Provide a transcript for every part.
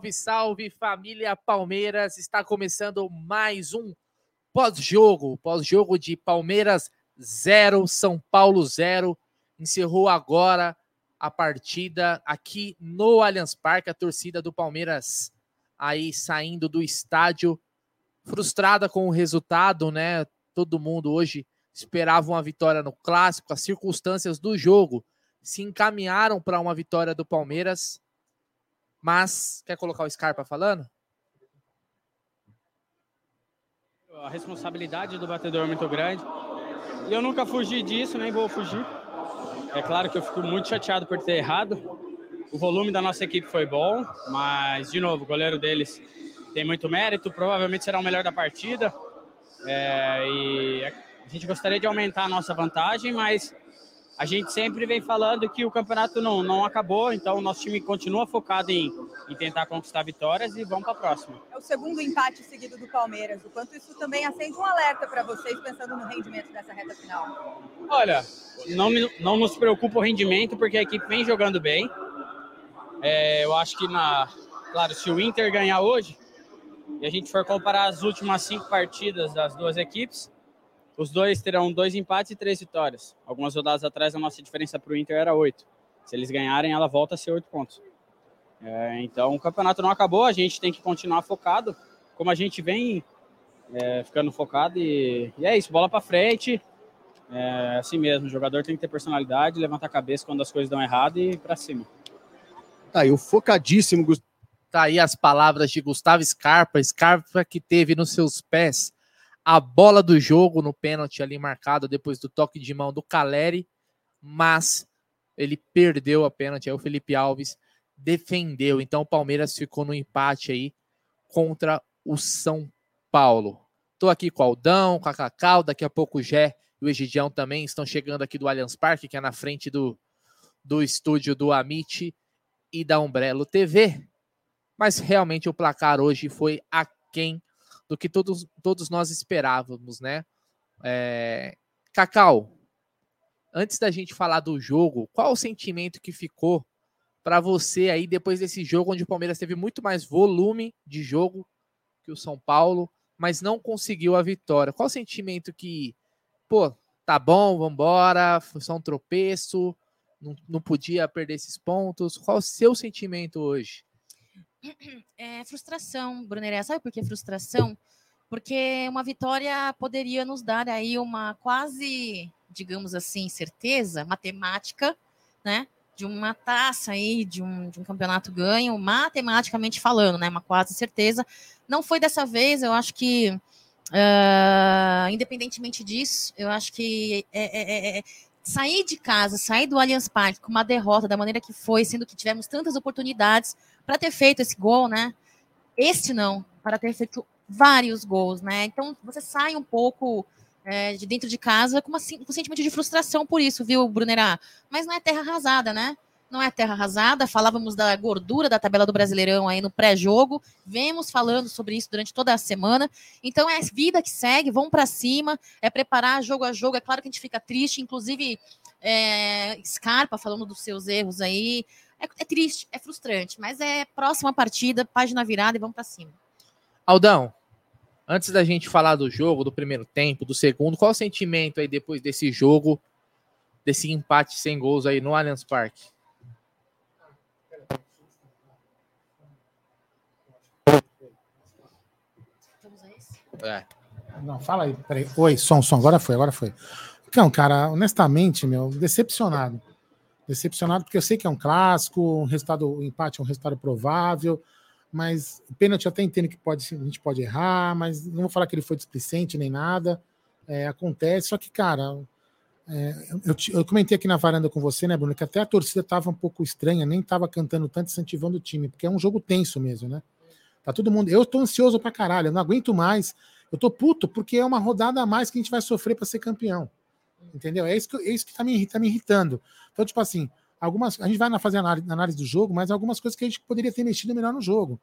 Salve, salve família Palmeiras! Está começando mais um pós-jogo, pós-jogo de Palmeiras 0, São Paulo 0. Encerrou agora a partida aqui no Allianz Parque, a torcida do Palmeiras aí saindo do estádio frustrada com o resultado, né? Todo mundo hoje esperava uma vitória no clássico, as circunstâncias do jogo se encaminharam para uma vitória do Palmeiras. Mas quer colocar o Scarpa falando? A responsabilidade do batedor é muito grande. E eu nunca fugi disso, nem vou fugir. É claro que eu fico muito chateado por ter errado. O volume da nossa equipe foi bom, mas, de novo, o goleiro deles tem muito mérito, provavelmente será o melhor da partida. É, e a gente gostaria de aumentar a nossa vantagem, mas a gente sempre vem falando que o campeonato não, não acabou, então o nosso time continua focado em, em tentar conquistar vitórias e vamos para a próxima. É o segundo empate seguido do Palmeiras. O quanto isso também acende um alerta para vocês pensando no rendimento dessa reta final? Olha, não, não nos preocupa o rendimento, porque a equipe vem jogando bem. É, eu acho que, na, claro, se o Inter ganhar hoje, e a gente for comparar as últimas cinco partidas das duas equipes, os dois terão dois empates e três vitórias. Algumas rodadas atrás, a nossa diferença para o Inter era oito. Se eles ganharem, ela volta a ser oito pontos. É, então, o campeonato não acabou, a gente tem que continuar focado, como a gente vem é, ficando focado. E, e, é isso, bola para frente. É assim mesmo, o jogador tem que ter personalidade, levantar a cabeça quando as coisas dão errado e para cima. Tá aí, o focadíssimo. Tá aí as palavras de Gustavo Scarpa. Scarpa que teve nos seus pés a bola do jogo no pênalti ali marcado depois do toque de mão do Caleri, mas ele perdeu a pênalti. Aí o Felipe Alves defendeu. Então o Palmeiras ficou no empate aí contra o São Paulo. Tô aqui com o Aldão, com a Cacau, daqui a pouco o Gé e o Egidião também estão chegando aqui do Allianz Parque, que é na frente do, do estúdio do Amit e da Umbrello TV. Mas realmente o placar hoje foi aquém do que todos, todos nós esperávamos, né? É... Cacau, antes da gente falar do jogo, qual o sentimento que ficou para você aí depois desse jogo onde o Palmeiras teve muito mais volume de jogo que o São Paulo, mas não conseguiu a vitória? Qual o sentimento que, pô, tá bom, vambora, foi só um tropeço, não, não podia perder esses pontos. Qual o seu sentimento hoje? É frustração, Bruneré. Sabe por que frustração? Porque uma vitória poderia nos dar aí uma quase, digamos assim, certeza matemática, né? De uma taça aí, de um, de um campeonato ganho, matematicamente falando, né? Uma quase certeza. Não foi dessa vez, eu acho que, uh, independentemente disso, eu acho que é, é, é, sair de casa, sair do Allianz Parque com uma derrota da maneira que foi, sendo que tivemos tantas oportunidades para ter feito esse gol, né? Este não, para ter feito vários gols, né? Então você sai um pouco é, de dentro de casa com, uma, com um sentimento de frustração por isso, viu, Brunerá? Mas não é terra arrasada, né? Não é terra arrasada. Falávamos da gordura da tabela do Brasileirão aí no pré-jogo. Vemos falando sobre isso durante toda a semana. Então é vida que segue, vamos para cima, é preparar jogo a jogo. É claro que a gente fica triste, inclusive é, Scarpa falando dos seus erros aí. É, é, triste, é frustrante, mas é próxima partida, página virada e vamos para cima. Aldão, antes da gente falar do jogo, do primeiro tempo, do segundo, qual o sentimento aí depois desse jogo, desse empate sem gols aí no Allianz Parque? É. Não, fala aí, peraí. Oi, som, som, agora foi, agora foi. Então, cara, honestamente, meu, decepcionado decepcionado, porque eu sei que é um clássico, um resultado, um empate é um resultado provável, mas o pênalti até entendo que pode, a gente pode errar, mas não vou falar que ele foi displicente nem nada. É, acontece, só que, cara, é, eu, eu, comentei aqui na varanda com você, né, Bruno, que até a torcida estava um pouco estranha, nem estava cantando tanto, incentivando o time, porque é um jogo tenso mesmo, né? Tá todo mundo. Eu tô ansioso pra caralho, eu não aguento mais. Eu tô puto porque é uma rodada a mais que a gente vai sofrer para ser campeão. Entendeu? É isso que, é isso que tá, me, tá me irritando. Então, tipo assim, algumas. A gente vai fazer análise, análise do jogo, mas algumas coisas que a gente poderia ter mexido melhor no jogo.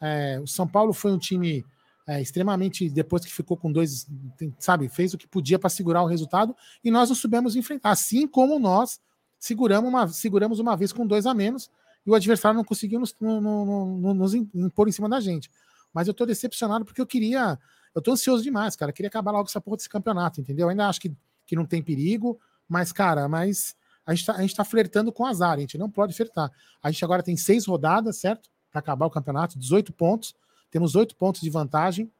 É, o São Paulo foi um time é, extremamente. Depois que ficou com dois, sabe, fez o que podia para segurar o resultado e nós não soubemos enfrentar. Assim como nós seguramos uma, seguramos uma vez com dois a menos. O adversário não conseguiu nos, no, no, nos impor em cima da gente. Mas eu tô decepcionado porque eu queria. Eu tô ansioso demais, cara. Eu queria acabar logo essa porra desse campeonato, entendeu? Eu ainda acho que, que não tem perigo, mas, cara, mas a gente, tá, a gente tá flertando com azar, a gente não pode flertar. A gente agora tem seis rodadas, certo? Para acabar o campeonato, 18 pontos. Temos oito pontos de vantagem.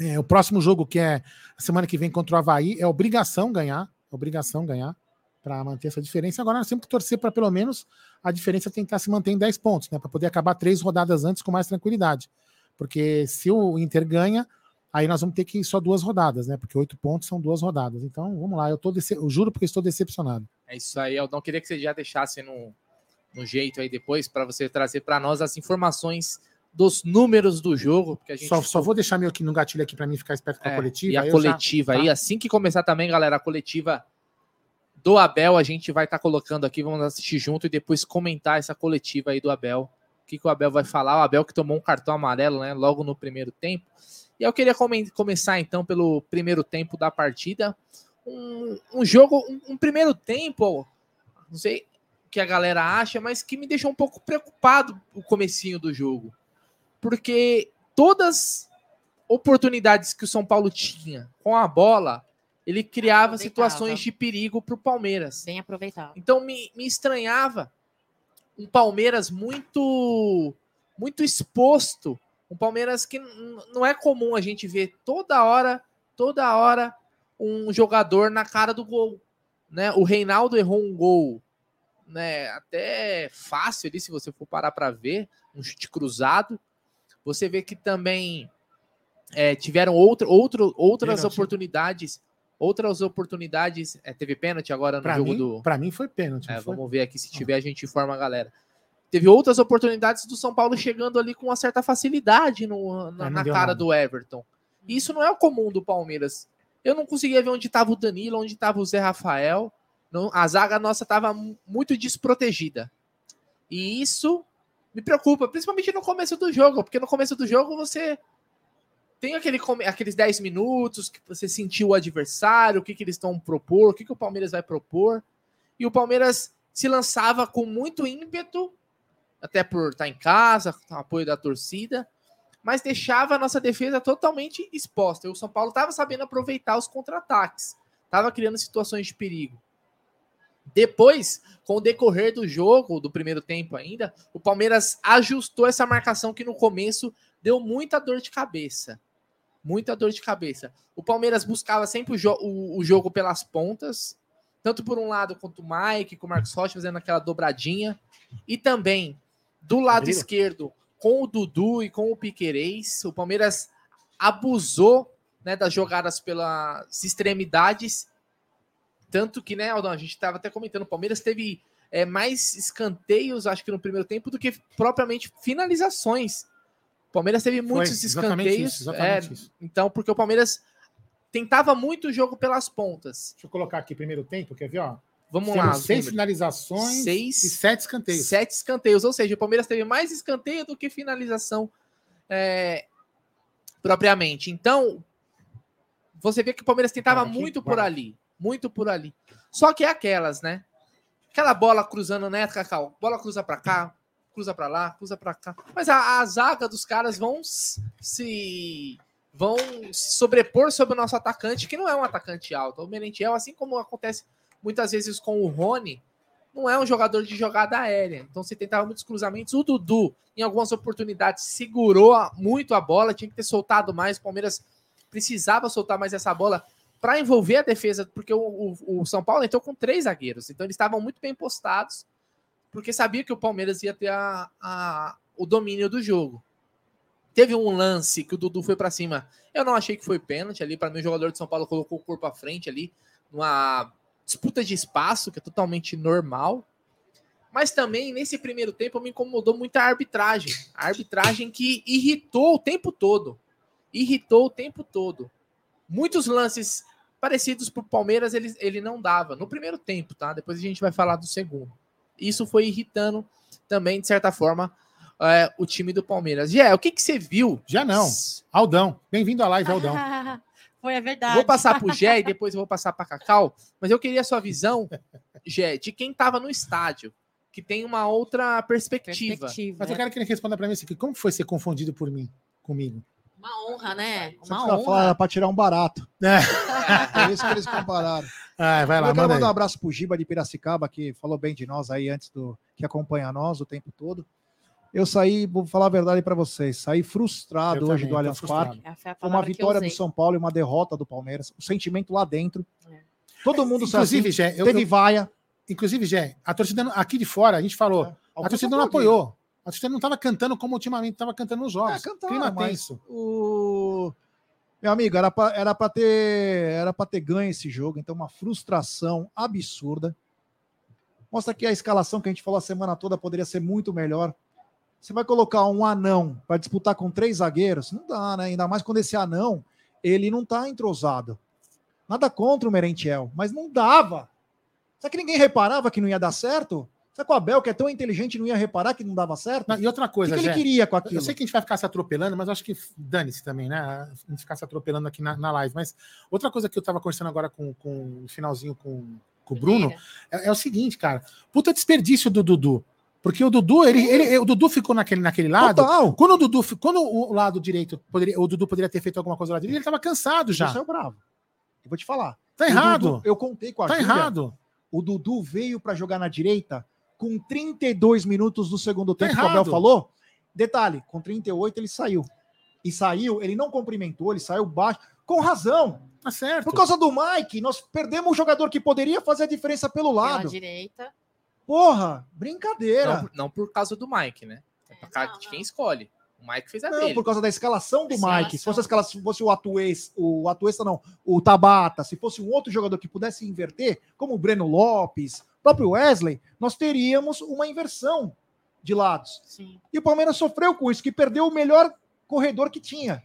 É, o próximo jogo, que é a semana que vem contra o Havaí, é obrigação ganhar. Obrigação ganhar para manter essa diferença. Agora nós temos que torcer para pelo menos a diferença tentar se manter em 10 pontos, né? Para poder acabar três rodadas antes com mais tranquilidade. Porque se o Inter ganha, aí nós vamos ter que ir só duas rodadas, né? Porque oito pontos são duas rodadas. Então, vamos lá, eu, tô dece... eu juro porque estou decepcionado. É isso aí, eu não queria que você já deixasse no, no jeito aí depois para você trazer para nós as informações dos números do jogo. Porque a gente... só, só vou deixar meio aqui no gatilho aqui para mim ficar esperto com a é, coletiva. E a coletiva já... aí, tá. assim que começar também, galera, a coletiva do Abel, a gente vai estar tá colocando aqui, vamos assistir junto e depois comentar essa coletiva aí do Abel. O que, que o Abel vai falar? O Abel que tomou um cartão amarelo, né, logo no primeiro tempo. E eu queria come começar então pelo primeiro tempo da partida. Um, um jogo, um, um primeiro tempo, não sei o que a galera acha, mas que me deixou um pouco preocupado o comecinho do jogo porque todas oportunidades que o São Paulo tinha com a bola, ele criava situações de perigo para o Palmeiras. Bem aproveitado. Então me, me estranhava um Palmeiras muito muito exposto, um Palmeiras que não é comum a gente ver toda hora, toda hora um jogador na cara do gol, né? O Reinaldo errou um gol, né? Até fácil ali se você for parar para ver, um chute cruzado. Você vê que também é, tiveram outro, outro, outras pênalti. oportunidades. Outras oportunidades. É, teve pênalti agora no pra jogo mim, do. Para mim foi pênalti. É, vamos ver aqui se tiver, a gente informa a galera. Teve outras oportunidades do São Paulo chegando ali com uma certa facilidade no, na, na cara nada. do Everton. E isso não é o comum do Palmeiras. Eu não conseguia ver onde estava o Danilo, onde estava o Zé Rafael. Não, a zaga nossa estava muito desprotegida. E isso me preocupa, principalmente no começo do jogo, porque no começo do jogo você tem aquele, aqueles 10 minutos que você sentiu o adversário, o que, que eles estão propor, o que, que o Palmeiras vai propor. E o Palmeiras se lançava com muito ímpeto, até por estar em casa, com o apoio da torcida, mas deixava a nossa defesa totalmente exposta. E o São Paulo estava sabendo aproveitar os contra-ataques, estava criando situações de perigo. Depois, com o decorrer do jogo, do primeiro tempo ainda, o Palmeiras ajustou essa marcação que no começo deu muita dor de cabeça. Muita dor de cabeça. O Palmeiras buscava sempre o, jo o, o jogo pelas pontas, tanto por um lado quanto o Mike, com o Marcos Rocha fazendo aquela dobradinha, e também do lado esquerdo com o Dudu e com o Piquerez. O Palmeiras abusou né, das jogadas pelas extremidades tanto que, né, Aldão, a gente estava até comentando, o Palmeiras teve é, mais escanteios, acho que no primeiro tempo, do que propriamente finalizações. O Palmeiras teve muitos Foi, escanteios. Isso, é, isso. Então, porque o Palmeiras tentava muito o jogo pelas pontas. Deixa eu colocar aqui primeiro tempo, quer ver, ó? Vamos lá. Seis finalizações seis, e sete escanteios. Sete escanteios, ou seja, o Palmeiras teve mais escanteio do que finalização é, propriamente. Então, você vê que o Palmeiras tentava aqui, muito por ali muito por ali. Só que é aquelas, né? Aquela bola cruzando, né, Cacau? Bola cruza para cá, cruza para lá, cruza para cá. Mas a, a, zaga dos caras vão se vão sobrepor sobre o nosso atacante, que não é um atacante alto. O Merentiel, assim como acontece muitas vezes com o Rony, não é um jogador de jogada aérea. Então você tentava muitos cruzamentos. O Dudu, em algumas oportunidades, segurou muito a bola, tinha que ter soltado mais. O Palmeiras precisava soltar mais essa bola para envolver a defesa, porque o, o, o, São Paulo entrou com três zagueiros, então eles estavam muito bem postados, porque sabia que o Palmeiras ia ter a, a, o domínio do jogo. Teve um lance que o Dudu foi para cima. Eu não achei que foi pênalti ali. Para mim, o jogador de São Paulo colocou o corpo à frente ali, numa disputa de espaço, que é totalmente normal. Mas também, nesse primeiro tempo, me incomodou muito a arbitragem. A arbitragem que irritou o tempo todo. Irritou o tempo todo. Muitos lances parecidos para o Palmeiras ele, ele não dava no primeiro tempo, tá? Depois a gente vai falar do segundo. Isso foi irritando também, de certa forma, é, o time do Palmeiras. Jé, o que, que você viu? Já não. Aldão. Bem-vindo à live, Aldão. foi a verdade. Vou passar para o Jé e depois eu vou passar para Cacau, mas eu queria a sua visão, Jé, de quem estava no estádio. que tem uma outra perspectiva. perspectiva Mas eu quero que ele responda para mim assim, como foi ser confundido por mim, comigo? Uma honra, né? Uma honra. Falar, para tirar um barato. É. é isso que eles compararam. Ah, vai lá, eu quero mandar um abraço pro Giba de Piracicaba, que falou bem de nós aí antes do que acompanha nós o tempo todo. Eu saí, vou falar a verdade para vocês, saí frustrado eu hoje também, do Allianz Parque. É, Foi uma vitória do São Paulo e uma derrota do Palmeiras. O sentimento lá dentro. É. Todo mundo Inclusive, assim, Gé, eu, teve eu, vaia. Inclusive, Gé, a torcida aqui de fora, a gente falou, é. a torcida não apoiou. A torcida não estava cantando como ultimamente estava cantando nos jogos. É, cantava, Clima tenso. O... Meu amigo, era para era ter, era ter ganho esse jogo, então uma frustração absurda. Mostra que a escalação que a gente falou a semana toda poderia ser muito melhor. Você vai colocar um anão para disputar com três zagueiros? Não dá, né? Ainda mais quando esse anão ele não está entrosado. Nada contra o Merentiel, mas não dava. Será que ninguém reparava que não ia dar certo? Será que o Abel, que é tão inteligente, não ia reparar que não dava certo? Não, e outra coisa, o que, que ele queria com aquilo? Eu sei que a gente vai ficar se atropelando, mas acho que dane-se também, né? A gente ficar se atropelando aqui na, na live. Mas outra coisa que eu tava conversando agora com, com o finalzinho com, com o Bruno é, é, o seguinte, cara. Puta desperdício do Dudu. Porque o Dudu, ele, ele, o Dudu ficou naquele, naquele lado. Total. Quando o Dudu, quando o lado direito poderia, o Dudu poderia ter feito alguma coisa lá direito, ele tava cansado já. Você é bravo. Eu vou te falar. Tá errado. Dudu, eu contei com a Tá Júlia, errado. O Dudu veio para jogar na direita com 32 minutos do segundo tempo, tá que o Abel falou. Detalhe, com 38 ele saiu. E saiu, ele não cumprimentou, ele saiu baixo, com razão. Tá certo. Por causa do Mike, nós perdemos um jogador que poderia fazer a diferença pelo lado. Pela direita. Porra, brincadeira. Não, não por causa do Mike, né? É por causa de quem escolhe. O Mike fez a não, dele. por causa da escalação do escalação. Mike. Se fosse a escalação, se fosse o Atuesta, o Atuesta não, o Tabata, se fosse um outro jogador que pudesse inverter, como o Breno Lopes, próprio Wesley, nós teríamos uma inversão de lados. Sim. E o Palmeiras sofreu com isso, que perdeu o melhor corredor que tinha.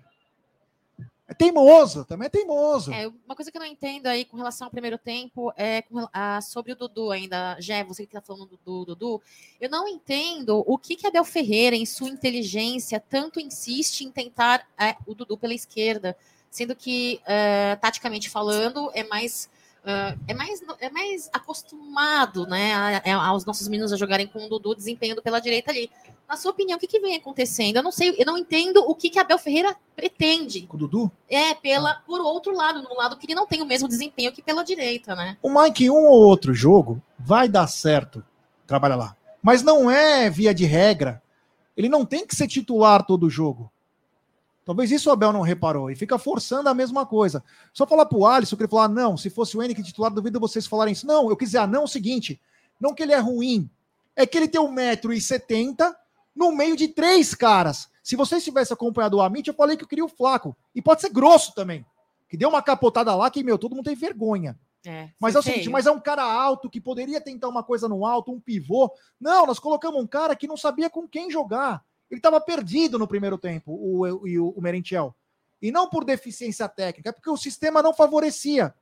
É teimoso, também é teimoso. É, uma coisa que eu não entendo aí com relação ao primeiro tempo é a, sobre o Dudu ainda. Jé, você que está falando do, do, Dudu, eu não entendo o que, que Abel Ferreira, em sua inteligência, tanto insiste em tentar é, o Dudu pela esquerda, sendo que, é, taticamente falando, é mais Uh, é, mais, é mais acostumado né, a, a, aos nossos meninos a jogarem com o Dudu desempenhando pela direita ali. Na sua opinião, o que, que vem acontecendo? Eu não sei, eu não entendo o que, que Abel Ferreira pretende. Com o Dudu? É, pela, ah. por outro lado, no lado que ele não tem o mesmo desempenho que pela direita, né? O Mike, um ou outro jogo, vai dar certo. Trabalha lá. Mas não é via de regra. Ele não tem que ser titular todo jogo. Talvez isso o Abel não reparou e fica forçando a mesma coisa. Só falar pro Alisson que ele falar, ah, não, se fosse o Henrique titular, duvido vocês falarem isso. Não, eu quis dizer, ah, não, é o seguinte, não que ele é ruim, é que ele tem 1,70m no meio de três caras. Se vocês tivessem acompanhado o Amit, eu falei que eu queria o Flaco. E pode ser grosso também. Que deu uma capotada lá que, meu, todo mundo tem vergonha. É, mas é o seguinte, mas é um cara alto que poderia tentar uma coisa no alto, um pivô. Não, nós colocamos um cara que não sabia com quem jogar. Ele estava perdido no primeiro tempo, o, o, o Merentiel. E não por deficiência técnica, é porque o sistema não favorecia.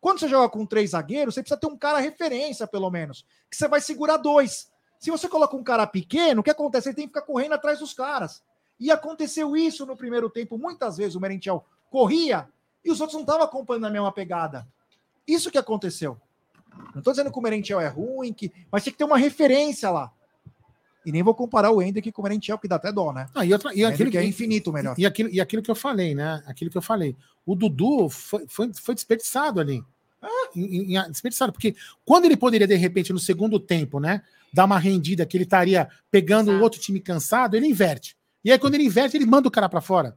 Quando você joga com três zagueiros, você precisa ter um cara referência, pelo menos, que você vai segurar dois. Se você coloca um cara pequeno, o que acontece? Ele tem que ficar correndo atrás dos caras. E aconteceu isso no primeiro tempo. Muitas vezes o Merentiel corria e os outros não estavam acompanhando a mesma pegada. Isso que aconteceu. Não estou dizendo que o Merentiel é ruim, que... mas tinha que ter uma referência lá. E nem vou comparar o Hendrick com o Merentiel, que dá até dó, né? Ah, e, outra, e aquilo que é infinito melhor. E, e, aquilo, e aquilo que eu falei, né? Aquilo que eu falei. O Dudu foi, foi, foi desperdiçado ali. Ah, em, em, desperdiçado, porque quando ele poderia, de repente, no segundo tempo, né, dar uma rendida que ele estaria pegando o outro time cansado, ele inverte. E aí, quando ele inverte, ele manda o cara para fora.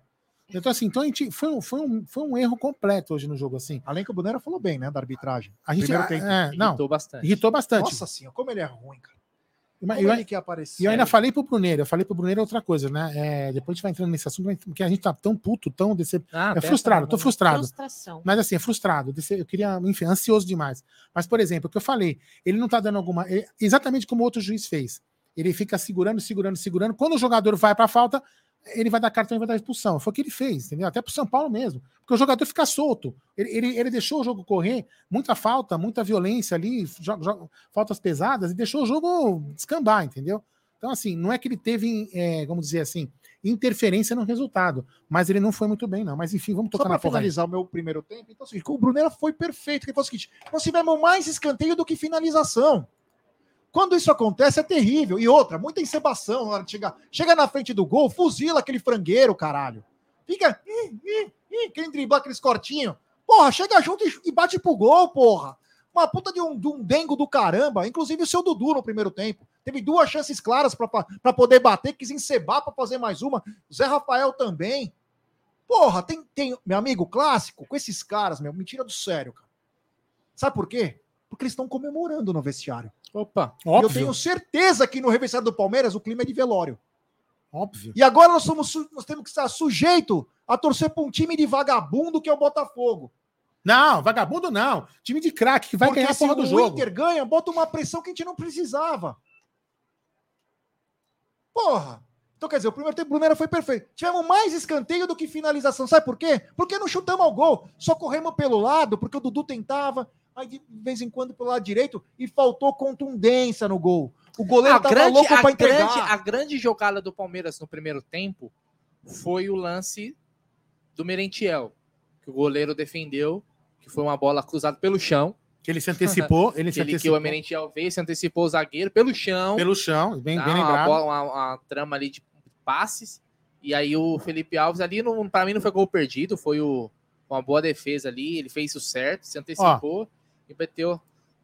Então, assim, então a gente, foi, um, foi, um, foi um erro completo hoje no jogo, assim. Além que o Bonera falou bem, né, da arbitragem. A gente, Primeiro tempo. É, não, irritou bastante. Irritou bastante. Nossa senhora, como ele é ruim, cara. Como eu, ele quer aparecer? E eu ainda falei pro Bruneiro, eu falei pro Bruneiro outra coisa, né? É, depois a gente vai entrando nesse assunto, porque a gente tá tão puto, tão decep... Ah, é frustrado, tô frustrado. Frustração. Mas assim, é frustrado. Eu queria, enfim, ansioso demais. Mas, por exemplo, o que eu falei, ele não tá dando alguma. Exatamente como o outro juiz fez. Ele fica segurando, segurando, segurando. Quando o jogador vai para falta, ele vai dar cartão e vai dar expulsão. Foi o que ele fez, entendeu? Até pro São Paulo mesmo. Porque o jogador fica solto. Ele, ele, ele deixou o jogo correr, muita falta, muita violência ali, faltas pesadas, e deixou o jogo descambar, entendeu? Então, assim, não é que ele teve, é, vamos dizer assim, interferência no resultado, mas ele não foi muito bem, não. Mas enfim, vamos tocar Só na finalizar o meu primeiro tempo, então, assim, o Brunera foi perfeito. Que foi o seguinte: nós tivemos mais escanteio do que finalização. Quando isso acontece é terrível. E outra, muita encebação na hora de chegar. Chega na frente do gol, fuzila aquele frangueiro, caralho. Fica. Ih, ih, ih, quem driblar aqueles cortinhos. Porra, chega junto e, bate pro gol, porra. Uma puta de um, de um dengo do caramba. Inclusive o seu Dudu no primeiro tempo. Teve duas chances claras para poder bater, quis encebar para fazer mais uma. Zé Rafael também. Porra, tem, tem. Meu amigo, clássico, com esses caras, meu, me tira do sério, cara. Sabe por quê? Porque eles estão comemorando no vestiário. Opa, óbvio. eu tenho certeza que no vestiário do Palmeiras o clima é de velório. Óbvio. E agora nós, somos, nós temos que estar sujeito a torcer para um time de vagabundo que é o Botafogo. Não, vagabundo não. Time de craque que vai Porque ganhar a porra do jogo. Se o Inter ganha, bota uma pressão que a gente não precisava. Porra! Então, quer dizer, o primeiro tempo do Brunera foi perfeito. Tivemos mais escanteio do que finalização. Sabe por quê? Porque não chutamos ao gol. Só corremos pelo lado, porque o Dudu tentava, aí de vez em quando pelo lado direito, e faltou contundência no gol. O goleiro estava grande, louco para entregar. Grande, a grande jogada do Palmeiras no primeiro tempo foi o lance do Merentiel, que o goleiro defendeu, que foi uma bola cruzada pelo chão. Que ele se antecipou, ele se ele, antecipou. Que o Merentiel veio, se antecipou o zagueiro pelo chão. Pelo chão, bem, tá, bem lembrado. Uma, uma, uma, trama ali de passes. E aí o Felipe Alves ali, para mim, não foi gol perdido, foi o, uma boa defesa ali, ele fez o certo, se antecipou ó, e meteu,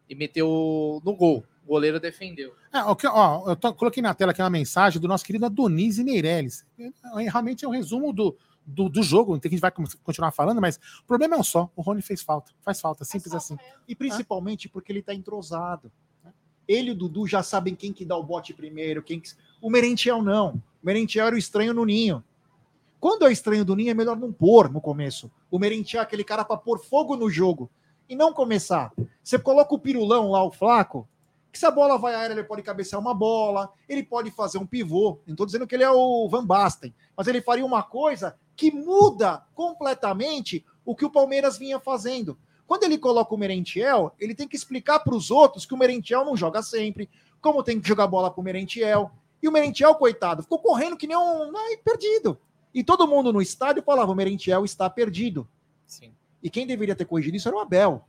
e meteu no gol. O goleiro defendeu. É, okay, ó, eu tô, coloquei na tela aqui uma mensagem do nosso querido Adonise Meirelles. É, realmente é um resumo do, do, do jogo, não tem que a gente vai continuar falando, mas o problema é um só: o Rony fez falta. Faz falta, simples falta, assim. E principalmente porque ele tá entrosado. Ele e o Dudu já sabem quem que dá o bote primeiro, quem que... O Merentiel não. O Merentiel era o estranho no ninho. Quando é estranho do ninho, é melhor não pôr no começo. O Merentiel é aquele cara para pôr fogo no jogo e não começar. Você coloca o pirulão lá, o flaco, que se a bola vai aérea, ele pode cabecear uma bola, ele pode fazer um pivô. Não estou dizendo que ele é o Van Basten, mas ele faria uma coisa que muda completamente o que o Palmeiras vinha fazendo. Quando ele coloca o Merentiel, ele tem que explicar para os outros que o Merentiel não joga sempre, como tem que jogar bola para o Merentiel. E o Merentiel, coitado, ficou correndo que nem um ai, perdido. E todo mundo no estádio falava: o Merentiel está perdido. Sim. E quem deveria ter corrigido isso era o Abel.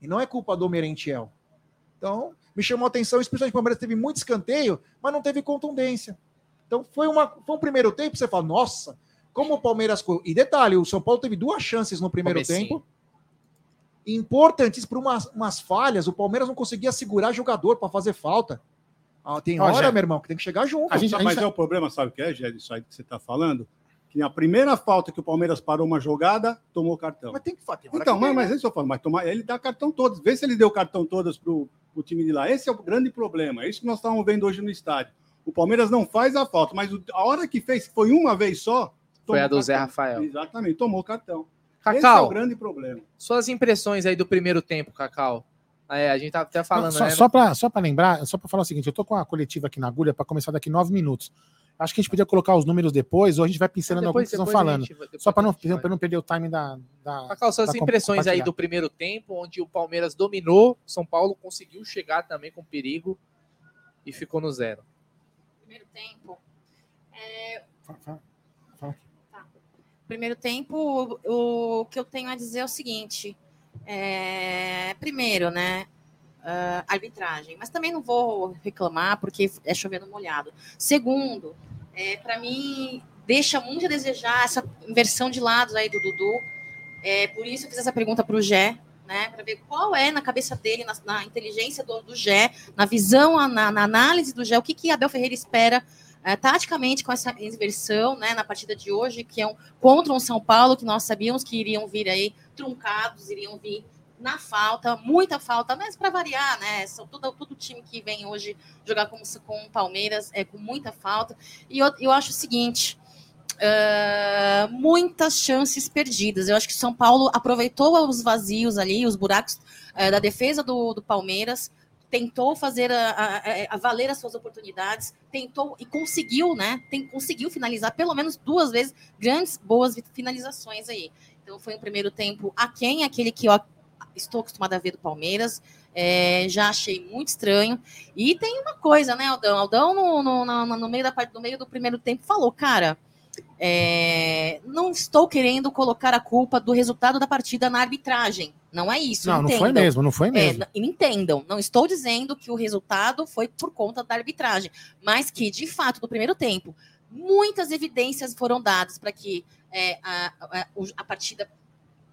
E não é culpa do Merentiel. Então, me chamou a atenção, especialmente o Palmeiras teve muito escanteio, mas não teve contundência. Então, foi, uma, foi um primeiro tempo, você fala, nossa, como o Palmeiras. E detalhe, o São Paulo teve duas chances no primeiro Comecinho. tempo. Importantes por umas, umas falhas, o Palmeiras não conseguia segurar jogador para fazer falta. Ah, tem hora, meu irmão, que tem que chegar junto. A gente, a gente... Mas é o problema, sabe o que é, Gé, isso aí que você está falando? Que a primeira falta que o Palmeiras parou uma jogada, tomou cartão. Mas tem que fazer. Então, mas, mas isso eu falo, mas tomar, ele dá cartão todos. Vê se ele deu cartão todas para o time de lá. Esse é o grande problema. É isso que nós estávamos vendo hoje no estádio. O Palmeiras não faz a falta, mas a hora que fez, foi uma vez só, foi a do Zé Rafael. Exatamente, tomou cartão. Cacau, Esse é o grande problema. Suas impressões aí do primeiro tempo, Cacau. É, a gente tá até falando. Só, né? só para só lembrar, só para falar o seguinte: eu tô com a coletiva aqui na agulha para começar daqui nove minutos. Acho que a gente podia colocar os números depois, ou a gente vai pincelando alguns que vocês vão falando. Gente, só para não, não perder o time da. da Cacau, suas da impressões aí do primeiro tempo, onde o Palmeiras dominou, São Paulo conseguiu chegar também com perigo e ficou no zero. Primeiro tempo. É... Fala, fala primeiro tempo, o, o, que eu tenho a dizer é o seguinte: é, primeiro, né? Uh, arbitragem, mas também não vou reclamar porque é chovendo molhado. Segundo, é, para mim deixa muito a desejar essa inversão de lados aí do Dudu. É, por isso eu fiz essa pergunta para o Gé, né, para ver qual é na cabeça dele, na, na inteligência do, do Gé, na visão, na, na, análise do Gé, o que, que Abel Ferreira espera é, taticamente com essa inversão né, na partida de hoje, que é um, contra um São Paulo, que nós sabíamos que iriam vir aí truncados, iriam vir na falta, muita falta, mas para variar, né? São todo, todo time que vem hoje jogar com, o Palmeiras é com muita falta. E eu, eu acho o seguinte. Uh, muitas chances perdidas. Eu acho que São Paulo aproveitou os vazios ali, os buracos uh, da defesa do, do Palmeiras, tentou fazer a, a, a, valer as suas oportunidades, tentou e conseguiu, né? Tem, conseguiu finalizar pelo menos duas vezes grandes, boas finalizações aí. Então foi um primeiro tempo aquém, aquele que estou acostumada a ver do Palmeiras. É, já achei muito estranho. E tem uma coisa, né, Aldão? Aldão, no, no, no, meio da parte, no meio do primeiro tempo, falou, cara. É, não estou querendo colocar a culpa do resultado da partida na arbitragem. Não é isso. Não, não foi mesmo, não foi mesmo. É, entendam, não estou dizendo que o resultado foi por conta da arbitragem, mas que, de fato, no primeiro tempo, muitas evidências foram dadas para que é, a, a, a partida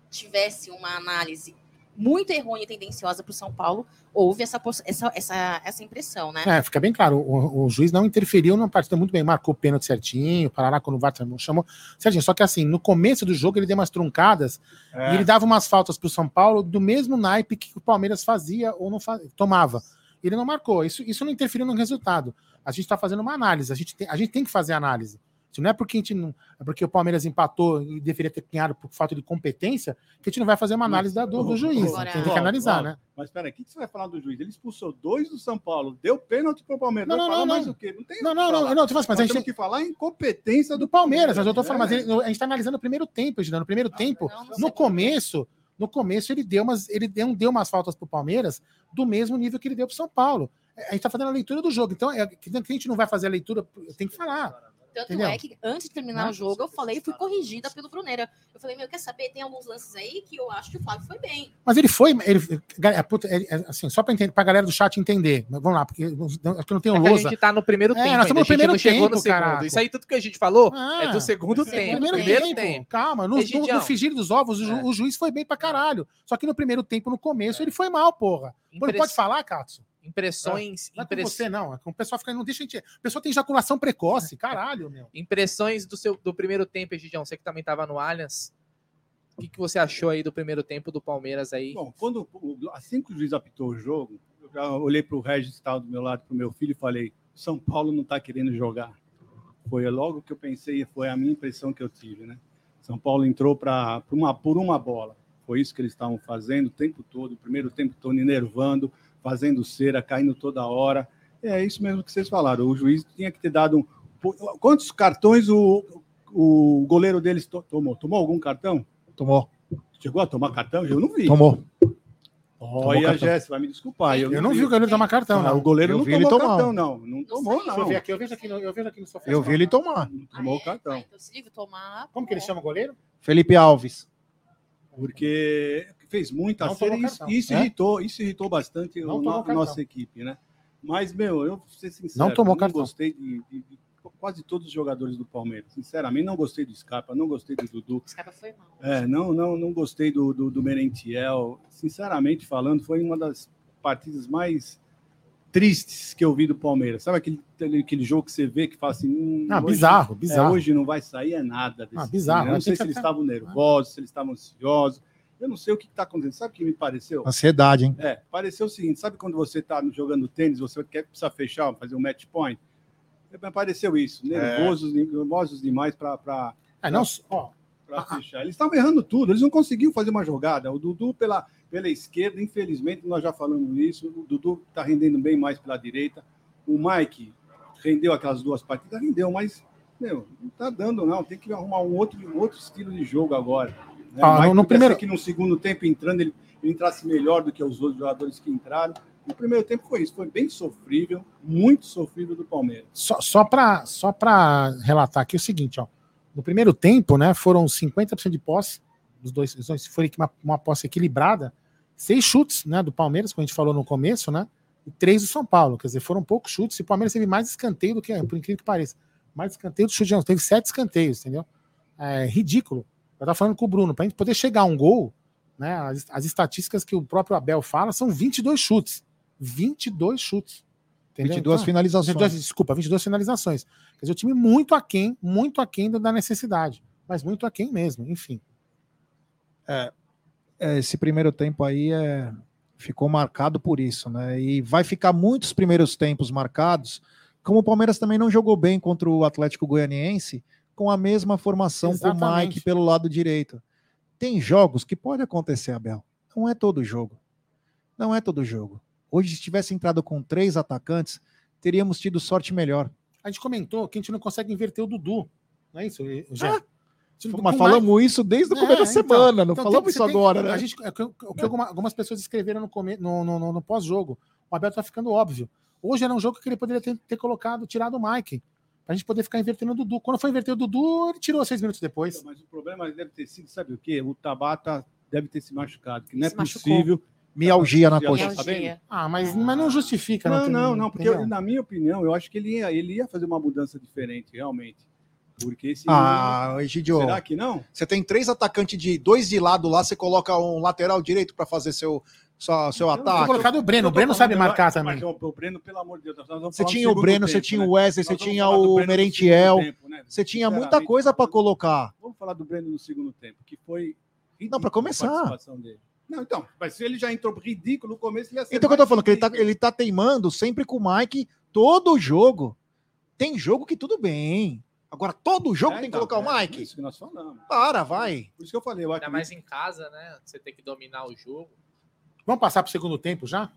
tivesse uma análise muito errônea e tendenciosa para o São Paulo, houve essa, essa, essa, essa impressão, né? É, fica bem claro, o, o juiz não interferiu numa partida muito bem, marcou o pênalti certinho, Parará quando o VAR chamou certinho, só que assim, no começo do jogo ele deu umas truncadas é. e ele dava umas faltas para o São Paulo do mesmo naipe que o Palmeiras fazia ou não fazia, tomava. Ele não marcou, isso, isso não interferiu no resultado. A gente está fazendo uma análise, a gente, tem, a gente tem que fazer análise. Se não é porque a gente não, é porque o Palmeiras empatou e deveria ter ganhado por falta de competência, que a gente não vai fazer uma análise da, do, do juiz. Agora, tem que analisar, né? Mas peraí, o que você vai falar do juiz? Ele expulsou dois do São Paulo, deu pênalti pro Palmeiras. Não, não, não, mais não. o quê? Não tem não, não, não, não, não, mas a gente tem que falar em competência do, Palmeiras, mas eu tô falando, mas ele, a gente tá analisando o primeiro tempo, Edinho, no primeiro ah, tempo, não, no começo, no começo ele deu umas, ele deu, deu umas faltas pro Palmeiras do mesmo nível que ele deu pro São Paulo. A gente tá fazendo a leitura do jogo, então é, que a gente não vai fazer a leitura, tem que falar. Tanto Entendeu? é que antes de terminar o jogo, eu falei, fui corrigida pelo Bruneira. Eu falei, meu, quer saber? Tem alguns lances aí que eu acho que o Flávio foi bem. Mas ele foi, ele, é, assim, só para a galera do chat entender. Vamos lá, porque acho que não tem o é lousa. A gente tá no primeiro é, tempo. Nós estamos no primeiro tempo, no segundo. Isso aí tudo que a gente falou ah, é do segundo tempo. Primeiro, primeiro tempo. tempo. Calma, no, no, no fingir dos ovos, o, é. o, juiz foi bem pra caralho. Só que no primeiro tempo, no começo, ele foi mal, porra. Impress... Pode falar, Katsu? Impressões. Não, não é você, não. É o pessoal fica. Não deixa a gente. O pessoal tem ejaculação precoce, caralho, meu. Impressões do, seu, do primeiro tempo, Egidião. Você que também estava no Allianz. O que, que você achou aí do primeiro tempo do Palmeiras aí? Bom, quando, assim que o juiz apitou o jogo, eu já olhei para o Regis que estava do meu lado, para o meu filho, e falei: São Paulo não está querendo jogar. Foi logo que eu pensei, foi a minha impressão que eu tive, né? São Paulo entrou pra, uma, por uma bola. Foi isso que eles estavam fazendo o tempo todo. O primeiro tempo todo enervando, fazendo cera, caindo toda hora. É isso mesmo que vocês falaram. O juiz tinha que ter dado um. Quantos cartões o, o goleiro deles to tomou? Tomou algum cartão? Tomou. Chegou a tomar cartão? Eu não vi. Tomou. Olha, Jéssica, vai me desculpar. Eu, eu não, vi, vi o goleiro tomar cartão. Não. O goleiro eu não tomou cartão, não. Não tomou, não. Eu, vi aqui, eu vejo aqui no, eu vejo aqui no sofá. Eu vi ele tomar. Não tomou ah, é? cartão. Ah, então, se tomar, Como que ele chama o goleiro? Felipe Alves. Porque fez muita cera e isso, isso é? irritou, isso irritou bastante a nossa equipe, né? Mas, meu, eu vou ser sincero, não tomou não cartão. gostei de, de, de, quase todos os jogadores do Palmeiras. Sinceramente, não gostei do Scarpa, não gostei do Dudu. Scarpa foi mal. É, não, não, não gostei do, do, do Merentiel. Sinceramente falando, foi uma das partidas mais tristes que eu vi do Palmeiras. Sabe aquele, aquele jogo que você vê que fala assim. Hum, ah, hoje, bizarro, bizarro. É, hoje não vai sair é nada. Desse ah, bizarro. Não sei se eles estavam nervosos, se eles estavam ansiosos. Eu não sei o que está acontecendo. Sabe o que me pareceu? Ansiedade, hein? É, pareceu o seguinte: sabe quando você está jogando tênis, você quer precisar fechar, fazer um match point? Me pareceu isso. Nervosos, é. nervosos demais para. É, não, ó, fechar. Eles estavam errando tudo, eles não conseguiam fazer uma jogada. O Dudu pela, pela esquerda, infelizmente, nós já falamos isso. O Dudu está rendendo bem mais pela direita. O Mike rendeu aquelas duas partidas, rendeu, mas meu, não está dando, não. Tem que arrumar um outro, um outro estilo de jogo agora. Né? Ah, no, no primeiro que no segundo tempo entrando ele, ele entrasse melhor do que os outros jogadores que entraram. No primeiro tempo foi isso, foi bem sofrível, muito sofrível do Palmeiras. Só, só para só relatar aqui o seguinte, ó. No primeiro tempo, né, foram 50% de posse, os dois, os dois foi uma, uma posse equilibrada, seis chutes, né, do Palmeiras, como a gente falou no começo, né, e três do São Paulo, quer dizer, foram poucos chutes, e o Palmeiras teve mais escanteio do que, por incrível que pareça, mais escanteio do chute, teve sete escanteios, entendeu? É ridículo. Eu estava falando com o Bruno, para a gente poder chegar a um gol, né, as, as, estatísticas que o próprio Abel fala são 22 chutes. 22 chutes. Entendeu? 22 então, finalizações. 22, desculpa, 22 finalizações. Quer dizer, o time muito aquém, muito aquém da necessidade. Mas muito aquém mesmo, enfim. É, é, esse primeiro tempo aí é, ficou marcado por isso, né? E vai ficar muitos primeiros tempos marcados, como o Palmeiras também não jogou bem contra o Atlético Goianiense, com a mesma formação Exatamente. com o Mike pelo lado direito. Tem jogos que pode acontecer, Abel. Não é todo jogo. Não é todo jogo. Hoje, se tivesse entrado com três atacantes, teríamos tido sorte melhor. A gente comentou que a gente não consegue inverter o Dudu. Não é isso, Gé? Ah, mas falamos isso desde o começo é, da semana, então, não então falamos isso agora, tem, né? A gente, é, o que algumas, algumas pessoas escreveram no, come, no, no, no, no pós-jogo. O Abel tá ficando óbvio. Hoje era um jogo que ele poderia ter, ter colocado, tirado o Mike. Pra gente poder ficar invertendo o Dudu. Quando foi inverter o Dudu, ele tirou seis minutos depois. Mas o problema deve ter sido, sabe o quê? O Tabata deve ter se machucado, que não é possível. Mialgia na coxa. Tá vendo? Ah, mas, mas não justifica, né? Não, não, não, porque eu- na minha opinião, eu acho que ele ia, ele ia fazer uma mudança diferente, realmente. Porque esse. Ah, Egidio, será que não? você tem três atacantes de dois de lado lá, você coloca um lateral direito pra fazer seu, sua- seu Tinha ataque. colocado o Breno. O Breno sabe marcar também. Mas, o Breno, pelo amor de Deus, Você tinha o segundo Breno, você tempo, tinha né? o Wesley, você tinha o Merentiel. né? Você tinha muita coisa pra colocar. Vamos falar do Breno no segundo tempo, que foi. Não, pra ridícula a começar. participação dele. Não, então, mas se ele já entrou ridículo no começo, ele ia ser. Então, o que eu tô falando, que ele tá, ele tá teimando sempre com o Mike todo jogo. Tem jogo que tudo bem. Agora, todo jogo É, tem que então, colocar o é Mike? Isso que nós falamos. Para, vai. Por isso que eu falei, eu Ainda mais em casa, né? Você tem que dominar o jogo. Vamos passar pro segundo tempo já?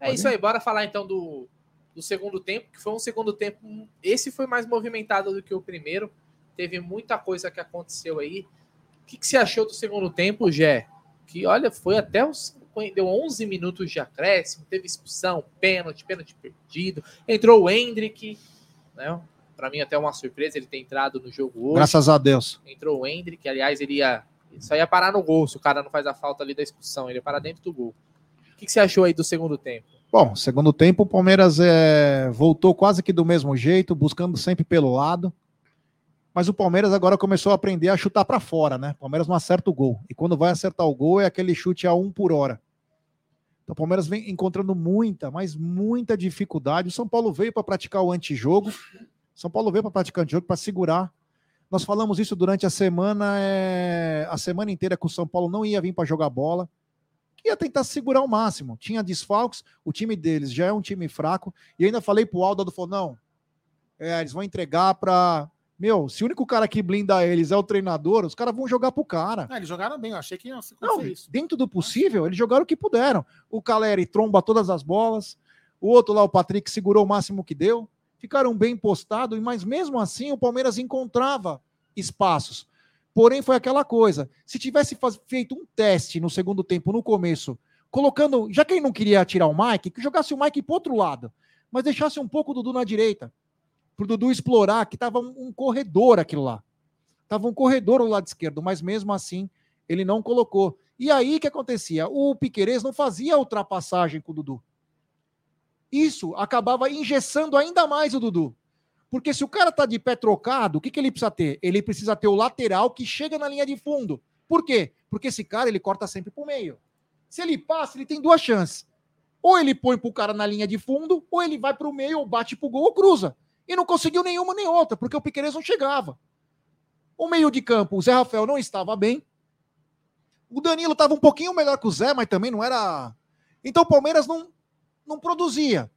É isso aí, bora falar então do, do segundo tempo, que foi um segundo tempo. Esse foi mais movimentado do que o primeiro. Teve muita coisa que aconteceu aí. O que, que você achou do segundo tempo, Gé? Que olha, foi até os. Deu 11 minutos de acréscimo, teve expulsão, pênalti, pênalti perdido. Entrou o Hendrick, né? Para mim, até uma surpresa ele ter entrado no jogo hoje. Graças a Deus. Entrou o Hendrick, aliás, ele ia. Só ia parar no gol se o cara não faz a falta ali da expulsão. Ele ia parar dentro do gol. O que, que você achou aí do segundo tempo? Bom, segundo tempo, o Palmeiras é, voltou quase que do mesmo jeito, buscando sempre pelo lado. Mas o Palmeiras agora começou a aprender a chutar para fora, né? O Palmeiras não acerta o gol. E quando vai acertar o gol, é aquele chute a um por hora. Então o Palmeiras vem encontrando muita, mas muita dificuldade. O São Paulo veio para praticar o antijogo. São Paulo veio para praticar o antijogo, para segurar. Nós falamos isso durante a semana, é, a semana inteira que o São Paulo não ia vir para jogar bola ia tentar segurar o máximo. Tinha desfalques, o time deles já é um time fraco. E ainda falei pro Aldo, Aldo falou: não, é, eles vão entregar para. Meu, se o único cara que blinda eles é o treinador, os caras vão jogar pro cara. Ah, eles jogaram bem, eu achei que ia Não, isso. dentro do possível, eles jogaram o que puderam. O Caleri tromba todas as bolas, o outro lá, o Patrick, segurou o máximo que deu. Ficaram bem postados, mas mesmo assim o Palmeiras encontrava espaços. Porém, foi aquela coisa. Se tivesse feito um teste no segundo tempo, no começo, colocando. Já que ele não queria tirar o Mike, que jogasse o Mike pro outro lado, mas deixasse um pouco o Dudu na direita. Pro Dudu explorar, que tava um, corredor aquilo lá. Tava um corredor ao lado esquerdo, mas mesmo assim ele não colocou. E aí o que acontecia? O Piquerez não fazia ultrapassagem com o Dudu. Isso acabava engessando ainda mais o Dudu. Porque se o cara tá de pé trocado, o que, que ele precisa ter? Ele precisa ter o lateral que chega na linha de fundo. Por quê? Porque esse cara ele corta sempre pro meio. Se ele passa, ele tem duas chances. Ou ele põe pro cara na linha de fundo, ou ele vai pro meio, ou bate pro gol ou cruza. E não conseguiu nenhuma nem outra, porque o Piquerez não chegava. O meio de campo, o Zé Rafael não estava bem. O Danilo estava um pouquinho melhor que o Zé, mas também não era. Então o Palmeiras não, não produzia.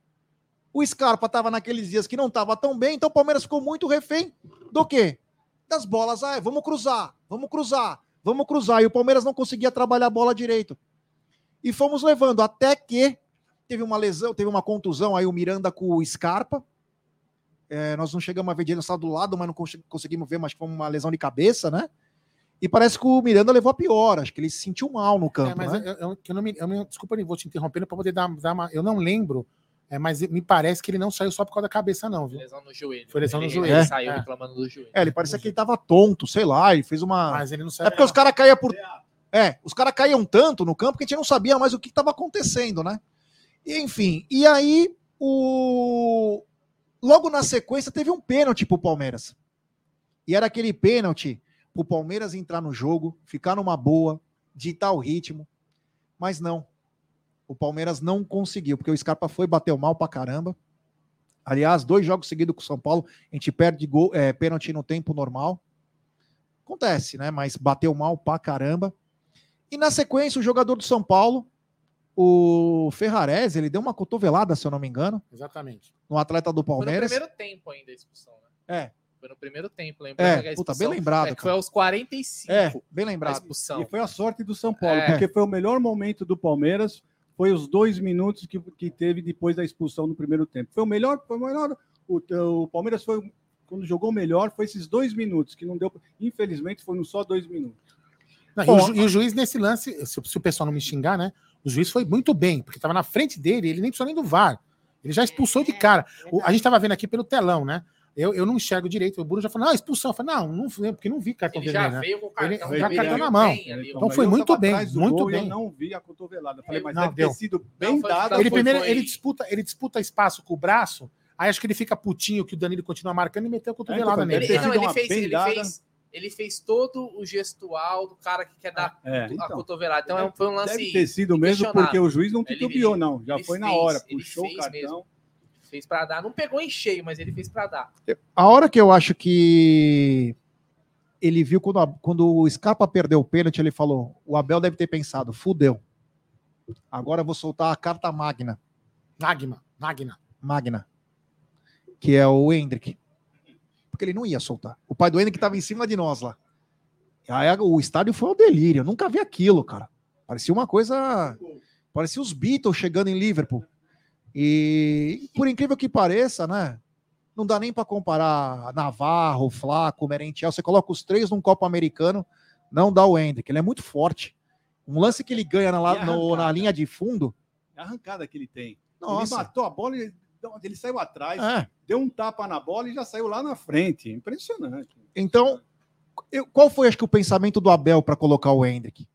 O Scarpa estava naqueles dias que não estava tão bem, então o Palmeiras ficou muito refém do quê? Das bolas. Ah, vamos cruzar, vamos cruzar, vamos cruzar. E o Palmeiras não conseguia trabalhar a bola direito. E fomos levando até que teve uma lesão, teve uma contusão aí o Miranda com o Scarpa. É, nós não chegamos a ver ele do lado, mas não cons- conseguimos ver, mas foi uma lesão de cabeça, né? E parece que o Miranda levou a pior, acho que ele se sentiu mal no É, campo, mas né? eu, eu- eu não me, eu me- desculpa, eu vou te interrompendo para poder dar, dar uma. Eu não lembro, é, mas me parece que ele não saiu só por causa da cabeça, não, viu? Lesão no joelho. Foi lesão no joelho. Ele É. saiu É. reclamando do joelho. É, ele parecia que ele tava tonto, sei lá, ele fez uma. Mas ele não saiu. É porque os caras caíam por. É, os caras caíam tanto no campo que a gente não sabia mais o que estava acontecendo, né? E, enfim, e aí o. Logo na sequência teve um pênalti pro Palmeiras. E era aquele pênalti pro Palmeiras entrar no jogo, ficar numa boa, ditar o ritmo. Mas não. O Palmeiras não conseguiu, porque o Scarpa foi, bateu mal pra caramba. Aliás, dois jogos seguidos com o São Paulo, a gente perde gol, é, pênalti no tempo normal. Acontece, né? Mas bateu mal pra caramba. E na sequência, o jogador do São Paulo, o Ferrarese, ele deu uma cotovelada, se eu não me engano, Exatamente. no atleta do Foi no Palmeiras. primeiro tempo ainda a expulsão, né? É, Foi no primeiro tempo, É, lembrando que a puta, expulsão bem lembrado, é foi aos 45 é, bem lembrado. expulsão. E foi a sorte do São Paulo, É. porque foi o melhor momento do Palmeiras. Foi os dois minutos que, que teve depois da expulsão no primeiro tempo. Foi o melhor, foi o melhor. O, o Palmeiras foi quando jogou melhor, foi esses dois minutos que não deu. Infelizmente, foram só dois minutos. Não, e, Bom, o, ju- e o juiz nesse lance, se, se o pessoal não me xingar, né? O juiz foi muito bem, porque estava na frente dele, ele nem precisou nem do VAR. Ele já expulsou de cara. O- a gente estava vendo aqui pelo telão, né? Eu, eu não enxergo direito. O Bruno já falou, não, expulsão. Eu falei, não, não porque não vi cartão Ele já vermelho. né? veio com o cartão. Ele- já cartão na mão. tem ali, Então foi muito bem, muito bem. Eu não vi a cotovelada. Eu Falei, mas Não, deve deu. ter sido bem dada. Ele primeiro foi- ele disputa, ele disputa espaço com o braço, aí acho que ele fica putinho que o Danilo continua marcando e meteu a cotovelada então, nele. Ele, não, ele fez, ele fez, ele fez todo o gestual do cara que quer dar É, a então, cotovelada. Então é foi um lance. deve ter sido mesmo porque o juiz não titubeou, não. Já foi na hora, puxou o cartão. Fez pra dar. Não pegou em cheio, mas ele fez pra dar. A hora que eu acho que ele viu quando, a- quando o Scarpa perdeu o pênalti, ele falou: o Abel deve ter pensado, fudeu. Agora eu vou soltar a carta magna, Magma, Magna. magna, que é o Hendrick. Porque ele não ia soltar. O pai do Hendrick estava em cima de nós lá. Aí o estádio foi um delírio. Eu nunca vi aquilo, cara. Parecia uma coisa. Parecia os Beatles chegando em Liverpool. E por incrível que pareça, né? Não dá nem para comparar Navarro, Flaco, Merentiel. Você coloca os três num copo americano, não dá o Hendrick. Ele é muito forte. Um lance que ele ganha na, no- na linha de fundo. A arrancada que ele tem. Nossa. Ele matou a bola e ele saiu atrás, É. deu um tapa na bola e já saiu lá na frente. Impressionante. Então, eu- qual foi, acho que, o pensamento do Abel para colocar o Hendrick?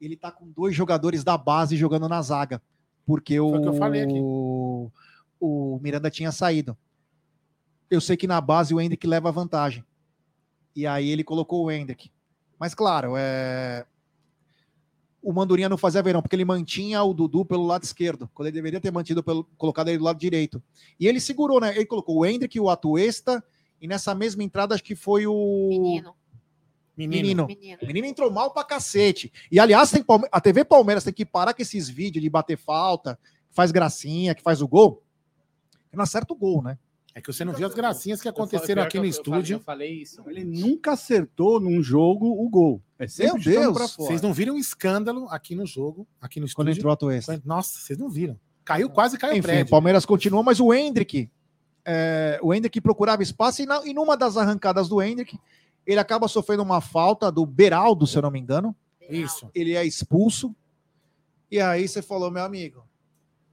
Ele tá com dois jogadores da base jogando na zaga, porque o, Foi o que eu falei aqui. o Miranda tinha saído. Eu sei que na base o Hendrick leva vantagem. E aí ele colocou o Hendrick. Mas, claro, é... o Mandurinha não fazia verão, porque ele mantinha o Dudu pelo lado esquerdo, quando ele deveria ter mantido pelo... colocado ele do lado direito. E ele segurou, né? Ele colocou o Hendrick, o Atuesta, e nessa mesma entrada acho que foi o Menino, Menino. menino. menino. O menino entrou mal pra cacete. E aliás, tem Palme- a TV Palmeiras tem que parar com esses vídeos de bater falta, que faz gracinha, que faz o gol. Que não acerta o gol, né? É que você não viu as gracinhas que aconteceram aqui que no estúdio. Eu falei isso. Ele nunca acertou num jogo o gol. É sempre Meu Deus. Vocês não viram um escândalo aqui no jogo, aqui no Quando estúdio. entrou a Atuesta. Nossa, vocês não viram. Caiu, quase caiu o Enfim, o prédio. Palmeiras continuou, mas o Hendrick, é, o Hendrick procurava espaço e, na, e numa das arrancadas do Hendrick, ele acaba sofrendo uma falta do Beraldo, se eu não me engano. Isso. Ele é expulso. E aí você falou, meu amigo,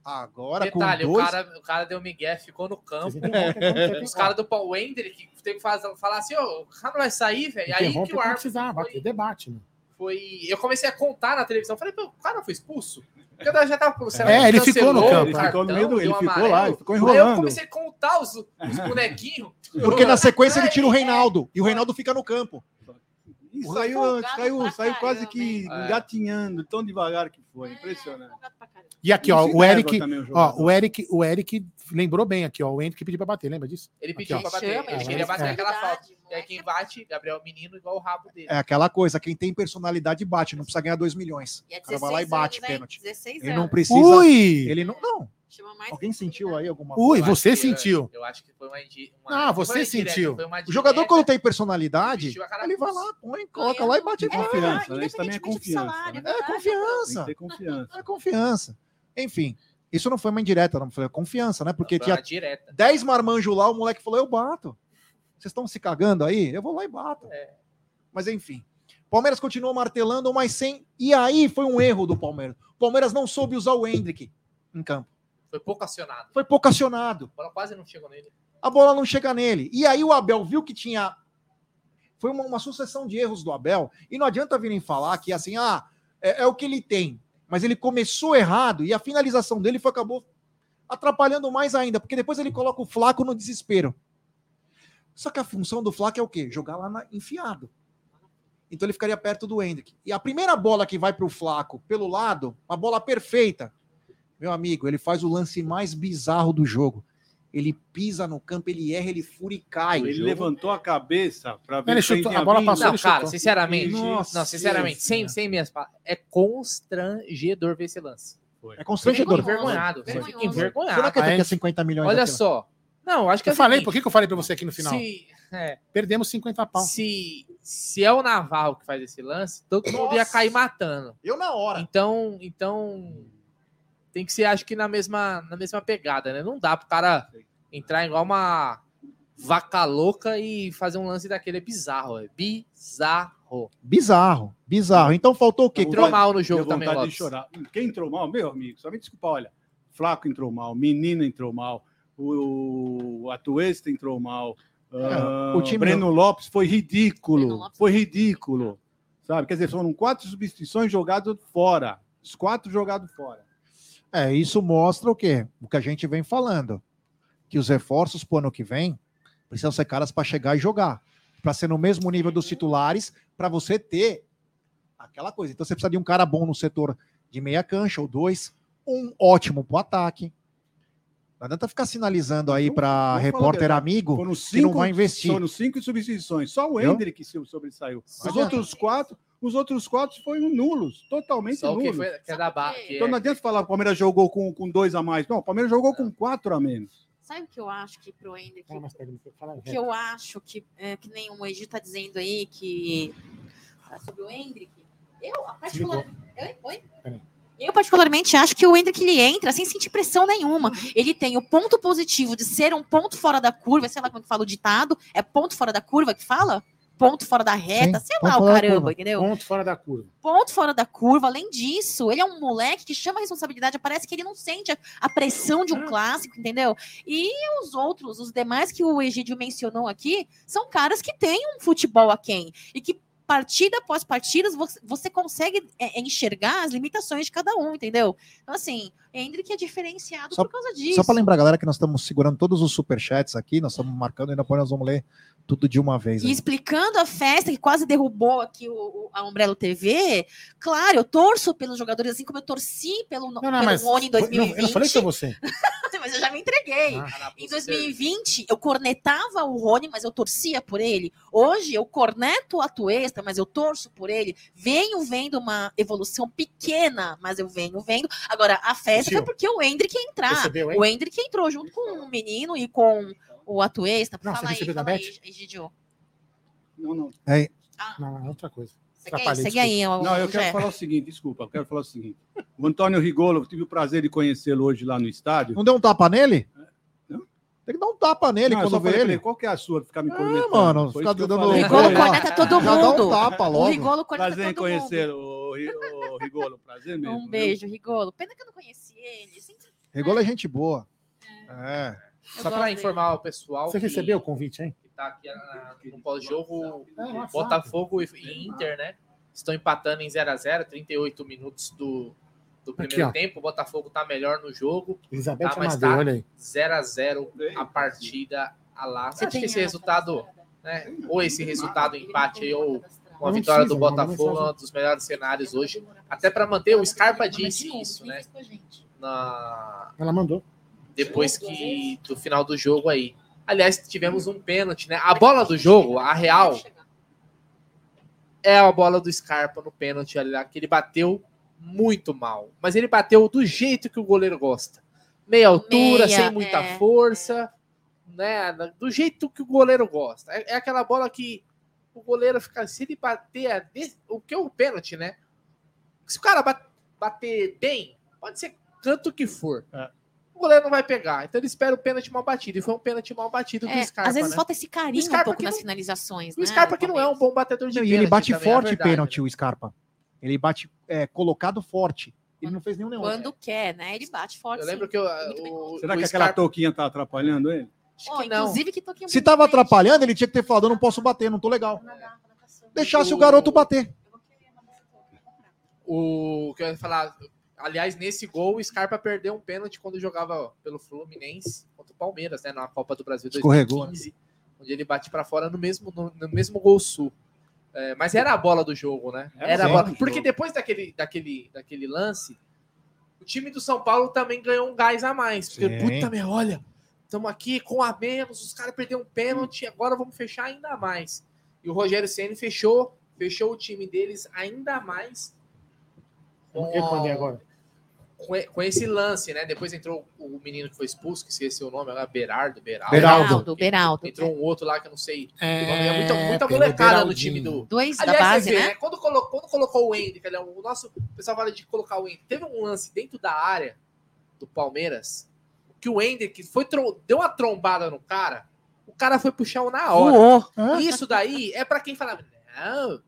agora Detalhe, com o, dois... cara, o cara deu migué, ficou no campo. Interrompem, Os caras do Paul Hendrick teve que fazer, falar assim, ô, o cara não vai sair, velho. Aí que o árbitro precisava, foi, debate. Né? foi- Eu comecei a contar na televisão. Falei, o cara foi expulso? Porque já tava, será É, que ele ficou no campo. Ele ficou no meio do- ele deu um ficou lá, ele ficou Aí eu enrolando. comecei a contar os, os bonequinhos. Porque na sequência ele tira o Reinaldo. E o Reinaldo fica no campo. E saiu, saiu, saiu quase que? É. engatinhando, tão devagar que foi. Impressionante. E aqui, ó, o Eric, também o ó, o Eric, o Eric lembrou bem aqui, ó, o Henrique pediu pra bater, lembra disso? Ele pediu Aqui, pra ó. bater. Chama, Ele é, queria bater é. aquela falta. E aí moleque. quem bate, Gabriel Menino, igual o rabo dele. É aquela coisa, quem tem personalidade bate, não precisa ganhar 2 milhões. E é O cara vai lá e 16 bate anos, hein? pênalti. 16 Ele não precisa. Ui! Ele não. Não. Alguém sentiu aí alguma Ui, Eu você sentiu. Eu acho que foi uma. uma Ah, não você sentiu. uma O jogador, direta. quando tem personalidade, ele vai lá, põe, coloca lá e bate É bola. confiança, né? Isso também é confiança, salário, né? É que ter confiança. É confiança. Enfim, isso não foi uma indireta, não foi confiança, né? Porque tinha direta. 10 marmanjos lá, o moleque falou: eu bato. Vocês estão se cagando aí? Eu vou lá e bato. É. Mas enfim. Palmeiras continuou martelando, mas sem. E aí foi um erro do Palmeiras. O Palmeiras não soube usar o Hendrick em campo. Foi pouco acionado. Foi pouco acionado. A bola quase não chegou nele. a bola não chega nele. E aí o Abel viu que tinha. Foi uma, uma sucessão de erros do Abel. E não adianta virem falar que assim, ah, é, é o que ele tem. Mas ele começou errado e a finalização dele foi, acabou atrapalhando mais ainda, porque depois ele coloca o Flaco no desespero. Só que a função do Flaco é o quê? Jogar lá na- enfiado. Então ele ficaria perto do Hendrick. E a primeira bola que vai para o Flaco pelo lado, uma bola perfeita. Meu amigo, ele faz o lance mais bizarro do jogo. Ele pisa no campo, ele erra, ele fura e cai. Ele levantou a cabeça para ver Ele chutou- a bola passou, Não, ele cara, chutou. sinceramente. Nossa, não, sinceramente, Deus, sem, né? sem minhas palavras. É constrangedor ver esse lance. É constrangedor. envergonhado. Envergonhado. acredita Aí- que é 50 milhões Olha daquilo? só. Não, acho que é Eu falei, seguinte, por que, que eu falei pra você aqui no final? Se, é, Perdemos 50 pau. se, se é o Navarro que faz esse lance, todo mundo ia Nossa. cair matando. Eu na hora. Então, então tem que ser, acho que na mesma, na mesma pegada, né? Não dá pro cara entrar igual uma vaca louca e fazer um lance daquele. É bizarro, é bizarro. Bizarro, bizarro. Então faltou o quê? Entrou vontade- mal no jogo também, de chorar. Quem entrou mal? Meu amigo, só me desculpa, olha. Flaco entrou mal, Menino entrou mal, o, o Atuesta entrou mal, Uh, o time Breno não. Lopes foi ridículo. Lopes. Foi ridículo. Sabe? Quer dizer, foram quatro substituições jogadas fora. Os quatro jogados fora. É, isso mostra o quê? O que a gente vem falando. Que os reforços pro ano que vem precisam ser caras para chegar e jogar. Para ser no mesmo nível dos titulares, para você ter aquela coisa. Então você precisa de um cara bom no setor de meia cancha ou dois, um ótimo pro ataque. Não adianta ficar sinalizando aí para repórter amigo cinco, que não vai investir. Foram cinco substituições. Só o Hendrick se sobressaiu. Os outros quatro, os outros quatro foram nulos, totalmente Só nulos. Que, foi, que é da barra, então não adianta falar que o Palmeiras jogou com, com dois a mais. Não, o Palmeiras jogou com quatro a menos. Sabe o que eu acho que pro Hendrick? O que eu acho que, é, que nem o Egi tá dizendo aí que sobre o Hendrick. Eu, particularmente. Oi? Eu, particularmente, acho que o Hendrick ele entra sem sentir pressão nenhuma. Ele tem o ponto positivo de ser um ponto fora da curva, sei lá como que fala o ditado, é ponto fora da curva que fala? Ponto fora da reta, Sim, sei lá o caramba, entendeu? Ponto fora da curva. Ponto fora da curva. Além disso, ele é um moleque que chama a responsabilidade, parece que ele não sente a, a pressão de um clássico, entendeu? E os outros, os demais que o Egídio mencionou aqui, são caras que têm um futebol a quem e que partida após partida, você consegue é, enxergar as limitações de cada um, entendeu? Então, assim, Hendrick é diferenciado só, por causa disso. Só para lembrar, galera, que nós estamos segurando todos os superchats aqui, nós estamos marcando, ainda depois nós vamos ler tudo de uma vez. E explicando a festa que quase derrubou aqui o, o, a Umbrella TV, claro, eu torço pelos jogadores, assim como eu torci pelo, não, não, pelo mas, Rony em 2020. Não, eu falei pra você. mas eu já me entreguei. Ah, em 2020, eu cornetava o Rony, mas eu torcia por ele. Hoje, eu corneto o Atuesta, mas eu torço por ele. Venho vendo uma evolução pequena, mas eu venho vendo. Agora, a festa foi porque o Hendrick ia entrar. Recebeu, o Hendrick entrou junto com o um menino e com o Atuesta. Não, fala você aí, da Beth? Egidio. Não, não. É. Ah. Não, é outra coisa. Segue aí, segue aí, não, eu quero falar o seguinte, desculpa, eu quero falar o seguinte. O Antônio Rigolo, eu tive o prazer de conhecê-lo hoje lá no estádio. Não deu um tapa nele? Não? Tem que dar um tapa nele não, quando vê ele. Qual que é a sua ficar me cornetando? É, mano, ficar dando... O Rigolo corneta todo mundo. Já dá um tapa logo. O Rigolo corneta prazer todo mundo. Prazer em conhecer o, Rigolo, prazer mesmo. Um beijo, viu? Rigolo. Pena que eu não conheci ele. Rigolo é gente boa. É. Só para informar o pessoal. Você que, recebeu o convite, hein? Que tá aqui na, no pós-jogo, é, Botafogo e Inter, né? Estão empatando em 0x0, 38 minutos do, do primeiro aqui, tempo. O Botafogo tá melhor no jogo. Elizabeth tá, mas tá olha aí. 0x0 a partida a lá. Você acha que esse resultado, né? Ou esse resultado empate aí, ou uma vitória do Botafogo é um dos melhores cenários hoje. Até para manter, o Scarpa disse isso, né? Na... Ela mandou depois que do final do jogo aí. Aliás, tivemos um pênalti, né? A bola do jogo, a real, é a bola do Scarpa no pênalti ali, que ele bateu muito mal. Mas ele bateu do jeito que o goleiro gosta. Meia altura, Meia, sem muita é. força, né? Do jeito que o goleiro gosta. É, é, aquela bola que o goleiro fica. Se ele bater. O que é o pênalti, né? Se o cara bater bem, pode ser tanto que for. É o goleiro não vai pegar. Então ele espera o pênalti mal batido. E foi um pênalti mal batido é, do Scarpa. Às vezes né? falta esse carinho um pouco nas não, finalizações. O né, Scarpa que não é um bom batedor de pênalti. E ele bate também, é forte é pênalti, o Scarpa. Ele bate é, colocado forte. Ele não fez nenhum neon. Quando quer, né? Ele bate forte. Eu lembro sim. que eu, o, Será o que Scarpa... aquela touquinha tá atrapalhando ele? Oh, inclusive que touquinha Se tava atrapalhando, ele tinha que ter falado: eu não posso bater, não tô legal. Deixasse o, o garoto bater. O que eu ia falar, Aliás, nesse gol, o Scarpa perdeu um pênalti quando jogava pelo Fluminense contra o Palmeiras, né? Na Copa do Brasil 2015, onde ele bate para fora no mesmo, no, no mesmo gol sul. É, mas era a bola do jogo, né? Era a bola. Porque depois daquele, daquele, daquele lance, o time do São Paulo também ganhou um gás a mais. Porque, puta minha, olha, estamos aqui com a menos, os caras perderam um pênalti, agora vamos fechar ainda mais. E o Rogério Ceni fechou, fechou o time deles ainda mais. O que eu agora? Com, esse lance, né? Depois entrou o menino que foi expulso, que esqueci o nome, agora Berardo, Beraldo. Beraldo, Beraldo. Entrou um outro lá que eu não sei. É, é muita, muita molecada no time do. Dois Aliás, da base, vê, né? né? Quando, colocou, quando colocou o Hendrick, o nosso o pessoal fala de colocar o Hendrick. Teve um lance dentro da área do Palmeiras que o Hendrick foi deu uma trombada no cara, o cara foi puxar um na hora. Isso daí é para quem fala, não,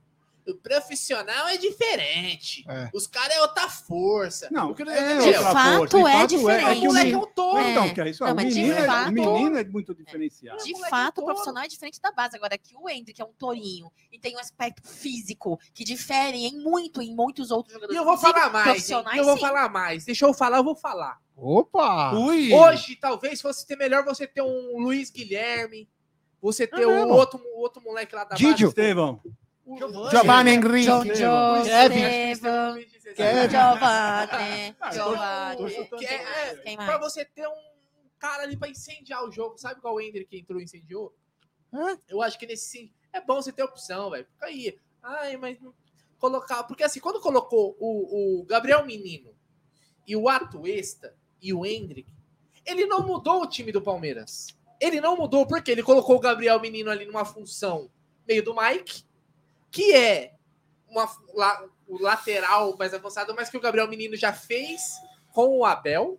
O profissional é diferente. É. Os caras é outra força. Não, o que é, de fato força. é fato diferente. É, é que o moleque é um touro. É. Então, que é isso. Não, o, menino é, fato, o menino é muito diferenciado. De fato, o profissional é diferente da base. Agora, que o Hendrick é um tourinho e tem um aspecto físico que difere em muito em muitos outros jogadores. E eu vou falar mais. Eu vou sim. falar mais. Deixa eu falar, eu vou falar. Opa! Ui. Hoje, talvez fosse ter melhor você ter um Luiz Guilherme, você ter o um outro, outro moleque lá da Didio. base. Estevão. Giovanni Henrique. Kevin. Kevin. Giovanni. Giovanni. Pra você ter um cara ali pra incendiar o jogo. Sabe qual o Ender que entrou e incendiou? Eu acho que nesse sim. É bom você ter opção, velho. Fica aí. Ai, mas colocar. Porque assim, quando colocou o, o Gabriel Menino e o Atuesta e o Hendrick, ele não mudou o time do Palmeiras. Ele não mudou porque ele colocou o Gabriel Menino ali numa função meio do Mike que é uma, la, o lateral mais avançado, mas que o Gabriel Menino já fez com o Abel.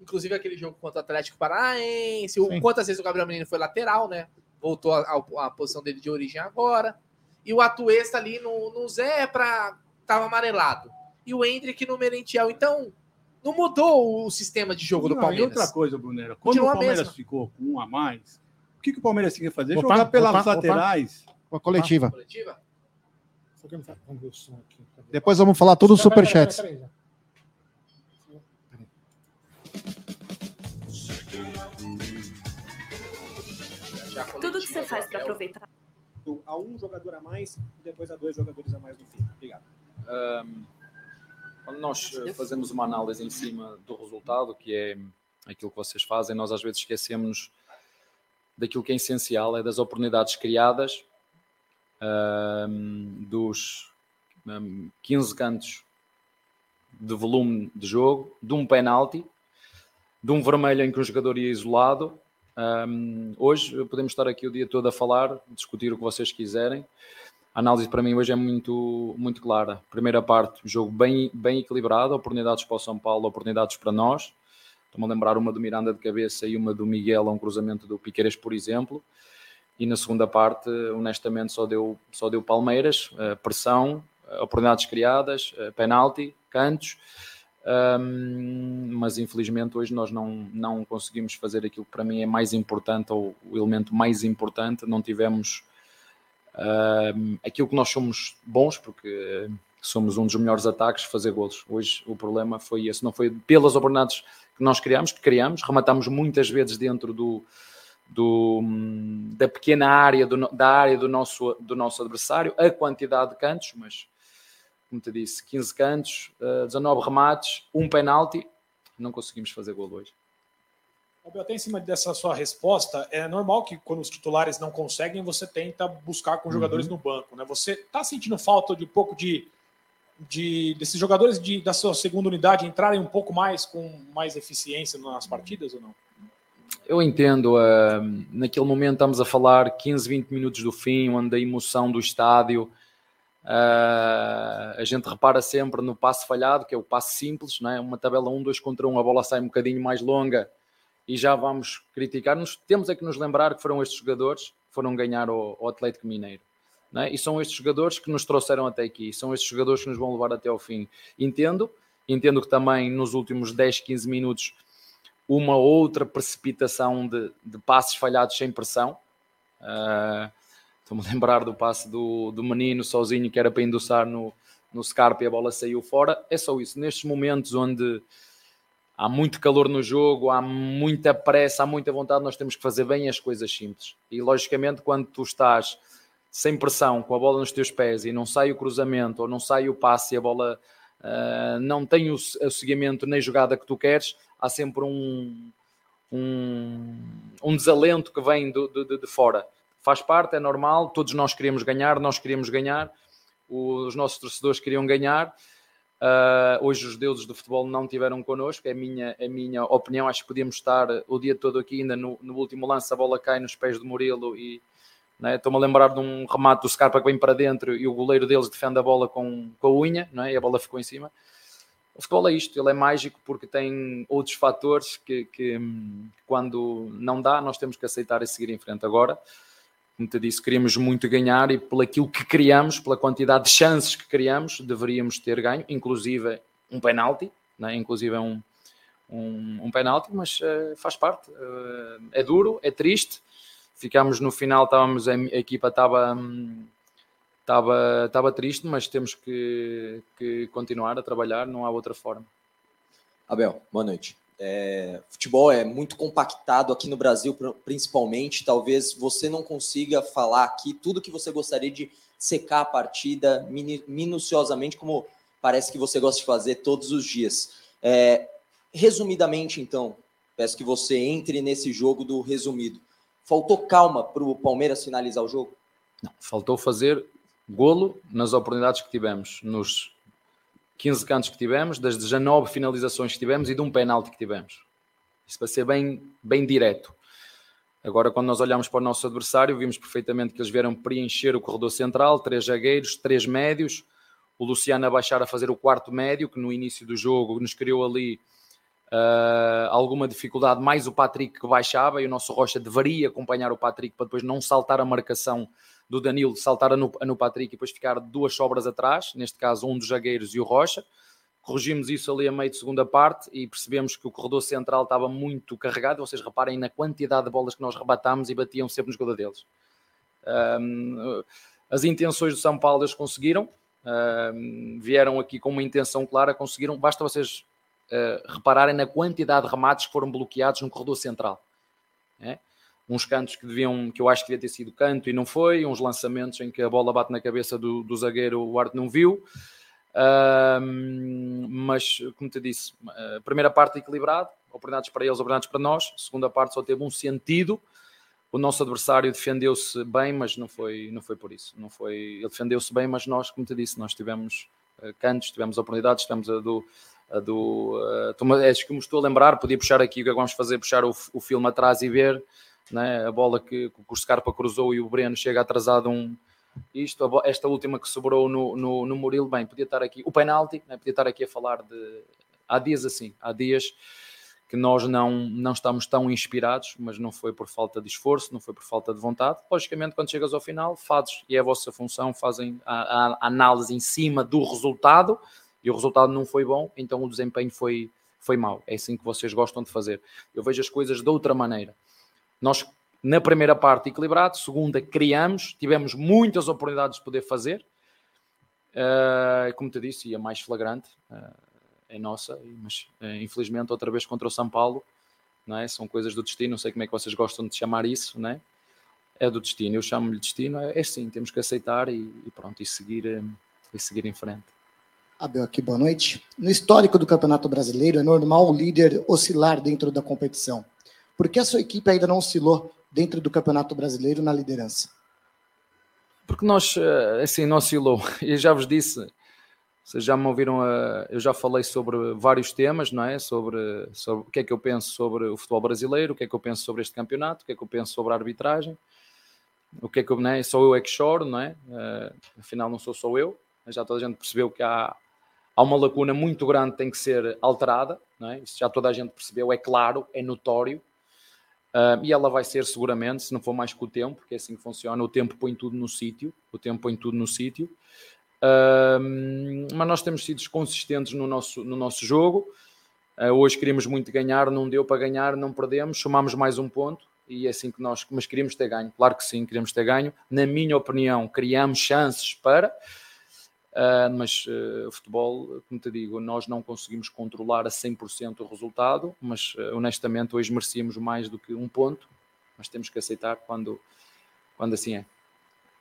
Inclusive aquele jogo contra o Atlético Paranaense. O, quantas vezes o Gabriel Menino foi lateral, né? Voltou à posição dele de origem agora. E o Atuesta ali no, no Zé para tava amarelado. E o Hendrick no Merentiel. Então, não mudou o sistema de jogo não, do Palmeiras. E outra coisa, Brunera, quando o Palmeiras ficou com um a mais, o que, que o Palmeiras tinha que fazer? Opa, Jogar pelas opa, laterais. Opa. Uma coletiva. Opa, coletiva? Vamos ver o som aqui. Depois vamos falar todos os superchats. Tudo que você faz para aproveitar. A um jogador a mais e depois a dois jogadores a mais no fim. Obrigado. Um, quando nós fazemos uma análise em cima do resultado, que é aquilo que vocês fazem, nós às vezes esquecemos daquilo que é essencial, é das oportunidades criadas um, dos um, 15 cantos de volume de jogo, de um penalti, de um vermelho em que um jogador ia isolado. Um, hoje podemos estar aqui o dia todo a falar, discutir o que vocês quiserem. A análise para mim hoje é muito, muito clara. Primeira parte, jogo bem, bem equilibrado, oportunidades para o São Paulo, oportunidades para nós. Estou-me a lembrar uma do Miranda de cabeça e uma do Miguel a um cruzamento do Piqueires, por exemplo e na segunda parte, honestamente, só deu, só deu Palmeiras, pressão, oportunidades criadas, penalti, cantos, um, mas infelizmente hoje nós não, não conseguimos fazer aquilo que para mim é mais importante, ou o elemento mais importante, não tivemos aquilo que nós somos bons, porque somos um dos melhores ataques, fazer golos. Hoje o problema foi esse, não foi pelas oportunidades que nós criamos, que criamos, rematamos muitas vezes dentro do, do, da pequena área, do, da área do nosso, do nosso adversário, a quantidade de cantos, mas como te disse, 15 cantos, 19 eh, remates, um penalti, não conseguimos fazer gol hoje. Até em cima dessa sua resposta, é normal que quando os titulares não conseguem, você tenta buscar com jogadores uhum. no banco, né? Você está sentindo falta de um pouco de, de desses jogadores de, da sua segunda unidade entrarem um pouco mais com mais eficiência nas partidas ou não? Eu entendo, uh, naquele momento estamos a falar 15, 20 minutos do fim, onde a emoção do estádio, uh, a gente repara sempre no passe falhado, que é o passe simples, não é? uma tabela 1, 2 contra 1, a bola sai um bocadinho mais longa e já vamos criticar-nos. Temos é que nos lembrar que foram estes jogadores que foram ganhar o, o Atlético Mineiro. É? E são estes jogadores que nos trouxeram até aqui, são estes jogadores que nos vão levar até ao fim. Entendo, entendo que também nos últimos 10, 15 minutos uma outra precipitação de, de passes falhados sem pressão. Uh, Estou-me a lembrar do passe do, do menino sozinho que era para endossar no, no Scarpa e a bola saiu fora. É só isso. Nestes momentos onde há muito calor no jogo, há muita pressa, há muita vontade, nós temos que fazer bem as coisas simples. E logicamente, quando tu estás sem pressão, com a bola nos teus pés e não sai o cruzamento ou não sai o passe e a bola não tem o, o seguimento nem jogada que tu queres, há sempre um, um, um desalento que vem do, de, de fora. Faz parte, é normal, todos nós queríamos ganhar, nós queríamos ganhar, os nossos torcedores queriam ganhar. Uh, hoje os deuses do futebol não tiveram connosco, é a minha, é a minha opinião. Acho que podíamos estar o dia todo aqui, ainda no, no último lance, a bola cai nos pés do Murilo e né, estou-me a lembrar de um remate do Scarpa que vem para dentro e o goleiro deles defende a bola com, com a unha é, e a bola ficou em cima o futebol é isto, ele é mágico porque tem outros fatores que, que, quando não dá, nós temos que aceitar e seguir em frente. Agora, como te disse, queríamos muito ganhar e pelo aquilo que criamos, pela quantidade de chances que criamos, deveríamos ter ganho, inclusive um penalti, né? inclusive é um, um, um penalti, mas uh, faz parte. Uh, é duro, é triste. Ficámos no final, estávamos, a, equipa estava. Estava, estava triste, mas temos que, que continuar a trabalhar, não há outra forma. Abel, boa noite. É, futebol é muito compactado aqui no Brasil, principalmente. Talvez você não consiga falar aqui tudo que você gostaria de secar a partida minuciosamente, como parece que você gosta de fazer todos os dias. É, resumidamente, então, peço que você entre nesse jogo do resumido. Faltou calma para o Palmeiras finalizar o jogo? Não, faltou fazer golo nas oportunidades que tivemos, nos 15 cantos que tivemos, das 19 finalizações que tivemos e de um penalti que tivemos. Isso para ser bem, bem direto. Agora, quando nós olhamos para o nosso adversário, vimos perfeitamente que eles vieram preencher o corredor central, três zagueiros, três médios, o Luciano a baixar a fazer o quarto médio, que no início do jogo nos criou ali uh, alguma dificuldade, mais o Patrick que baixava, e o nosso Rocha deveria acompanhar o Patrick para depois não saltar a marcação do Danilo saltar no, no Patrick e depois ficar duas sobras atrás, neste caso um dos zagueiros e o Rocha. Corrigimos isso ali a meio de segunda parte e percebemos que o corredor central estava muito carregado. Vocês reparem na quantidade de bolas que nós rebatámos e batiam sempre nos gola deles. Um, as intenções do São Paulo eles conseguiram, um, vieram aqui com uma intenção clara, conseguiram. Basta vocês uh, repararem na quantidade de remates que foram bloqueados no corredor central. É? uns cantos que deviam, que eu acho que devia ter sido canto e não foi, uns lançamentos em que a bola bate na cabeça do, do zagueiro, o Arte não viu. Uh, mas, como te disse, a primeira parte equilibrada, oportunidades para eles, oportunidades para nós. Segunda parte só teve um sentido. O nosso adversário defendeu-se bem, mas não foi, não foi por isso. Não foi, ele defendeu-se bem, mas nós, como te disse, nós tivemos uh, cantos, tivemos oportunidades, tivemos a do. Do uh, acho que me estou a lembrar, podia puxar aqui o que é vamos fazer, puxar o, o filme atrás e ver né? a bola que, que o Scarpa cruzou e o Breno chega atrasado um, isto, esta última que sobrou no, no, no Murilo, bem, podia estar aqui, o penalti, né? podia estar aqui a falar de, há dias assim, há dias que nós não, não estamos tão inspirados, mas não foi por falta de esforço, não foi por falta de vontade. Logicamente, quando chegas ao final, fazes, e é a vossa função, fazem a, a análise em cima do resultado, e o resultado não foi bom, então o desempenho foi, foi mau. É assim que vocês gostam de fazer. Eu vejo as coisas de outra maneira. Nós, na primeira parte, equilibrado, segunda, criamos, tivemos muitas oportunidades de poder fazer. Uh, como te disse, e a mais flagrante uh, é nossa, mas uh, infelizmente outra vez contra o São Paulo, não é? são coisas do destino, não sei como é que vocês gostam de chamar isso, não é? é do destino, eu chamo-lhe destino, é, é sim, temos que aceitar e, e pronto, e seguir, e seguir em frente. Abel aqui, boa noite. No histórico do Campeonato Brasileiro, é normal o líder oscilar dentro da competição. Por que a sua equipe ainda não oscilou dentro do Campeonato Brasileiro na liderança? Porque nós, eh, assim, não oscilou. E já vos disse, vocês já me ouviram, a, eu já falei sobre vários temas, não é? Sobre, sobre o que é que eu penso sobre o futebol brasileiro, o que é que eu penso sobre este campeonato, o que é que eu penso sobre a arbitragem, o que é que eu, não é? Sou eu é que choro, não é? Uh, afinal, não sou só eu, já toda a gente percebeu que há, há uma lacuna muito grande que tem que ser alterada, é? Isso já toda a gente percebeu, é claro, é notório, Uh, e ela vai ser seguramente, se não for mais que o tempo, porque é assim que funciona, o tempo põe tudo no sítio, o tempo põe tudo no sítio. Uh, mas nós temos sido consistentes no nosso, no nosso jogo. Uh, hoje queríamos muito ganhar, não deu para ganhar, não perdemos, somamos mais um ponto e é assim que nós, mas queríamos ter ganho, claro que sim, queríamos ter ganho. Na minha opinião, criamos chances para, Uh, mas uh, o futebol, como te digo, nós não conseguimos controlar a 100% o resultado, mas uh, honestamente hoje merecíamos mais do que um ponto, mas temos que aceitar quando, quando assim é.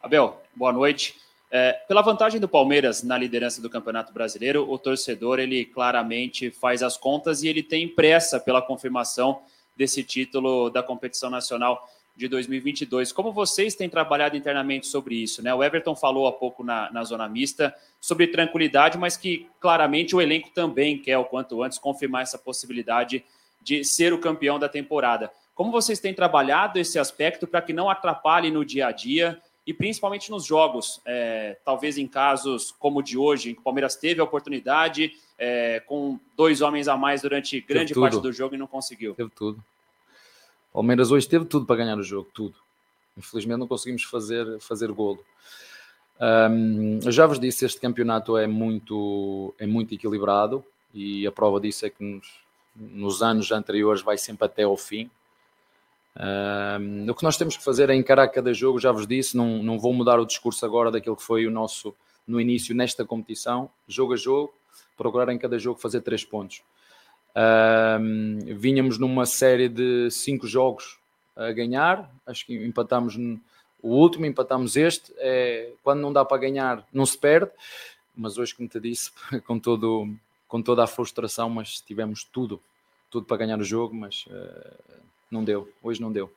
Abel, boa noite. É, pela vantagem do Palmeiras na liderança do Campeonato Brasileiro, o torcedor ele claramente faz as contas e ele tem pressa pela confirmação desse título da competição nacional de 2022. Como vocês têm trabalhado internamente sobre isso? Né? O Everton falou há pouco na, na zona mista sobre tranquilidade, mas que claramente o elenco também quer, o quanto antes, confirmar essa possibilidade de ser o campeão da temporada. Como vocês têm trabalhado esse aspecto para que não atrapalhe no dia a dia e principalmente nos jogos, é, talvez em casos como o de hoje, em que o Palmeiras teve a oportunidade é, com dois homens a mais durante grande parte do jogo e não conseguiu? Teve tudo. Palmeiras hoje teve tudo para ganhar o jogo, tudo. Infelizmente não conseguimos fazer, fazer golo. Um, já vos disse, este campeonato é muito, é muito equilibrado e a prova disso é que nos, nos anos anteriores vai sempre até ao fim. Um, o que nós temos que fazer é encarar cada jogo, já vos disse, não, não vou mudar o discurso agora daquilo que foi o nosso no início nesta competição, jogo a jogo, procurar em cada jogo fazer três pontos. Um, vínhamos numa série de cinco jogos a ganhar, acho que empatamos o último, empatamos este. É, quando não dá para ganhar, não se perde, mas hoje, como te disse, com, todo, com toda a frustração, mas tivemos tudo, tudo para ganhar o jogo, mas uh, não deu, hoje não deu.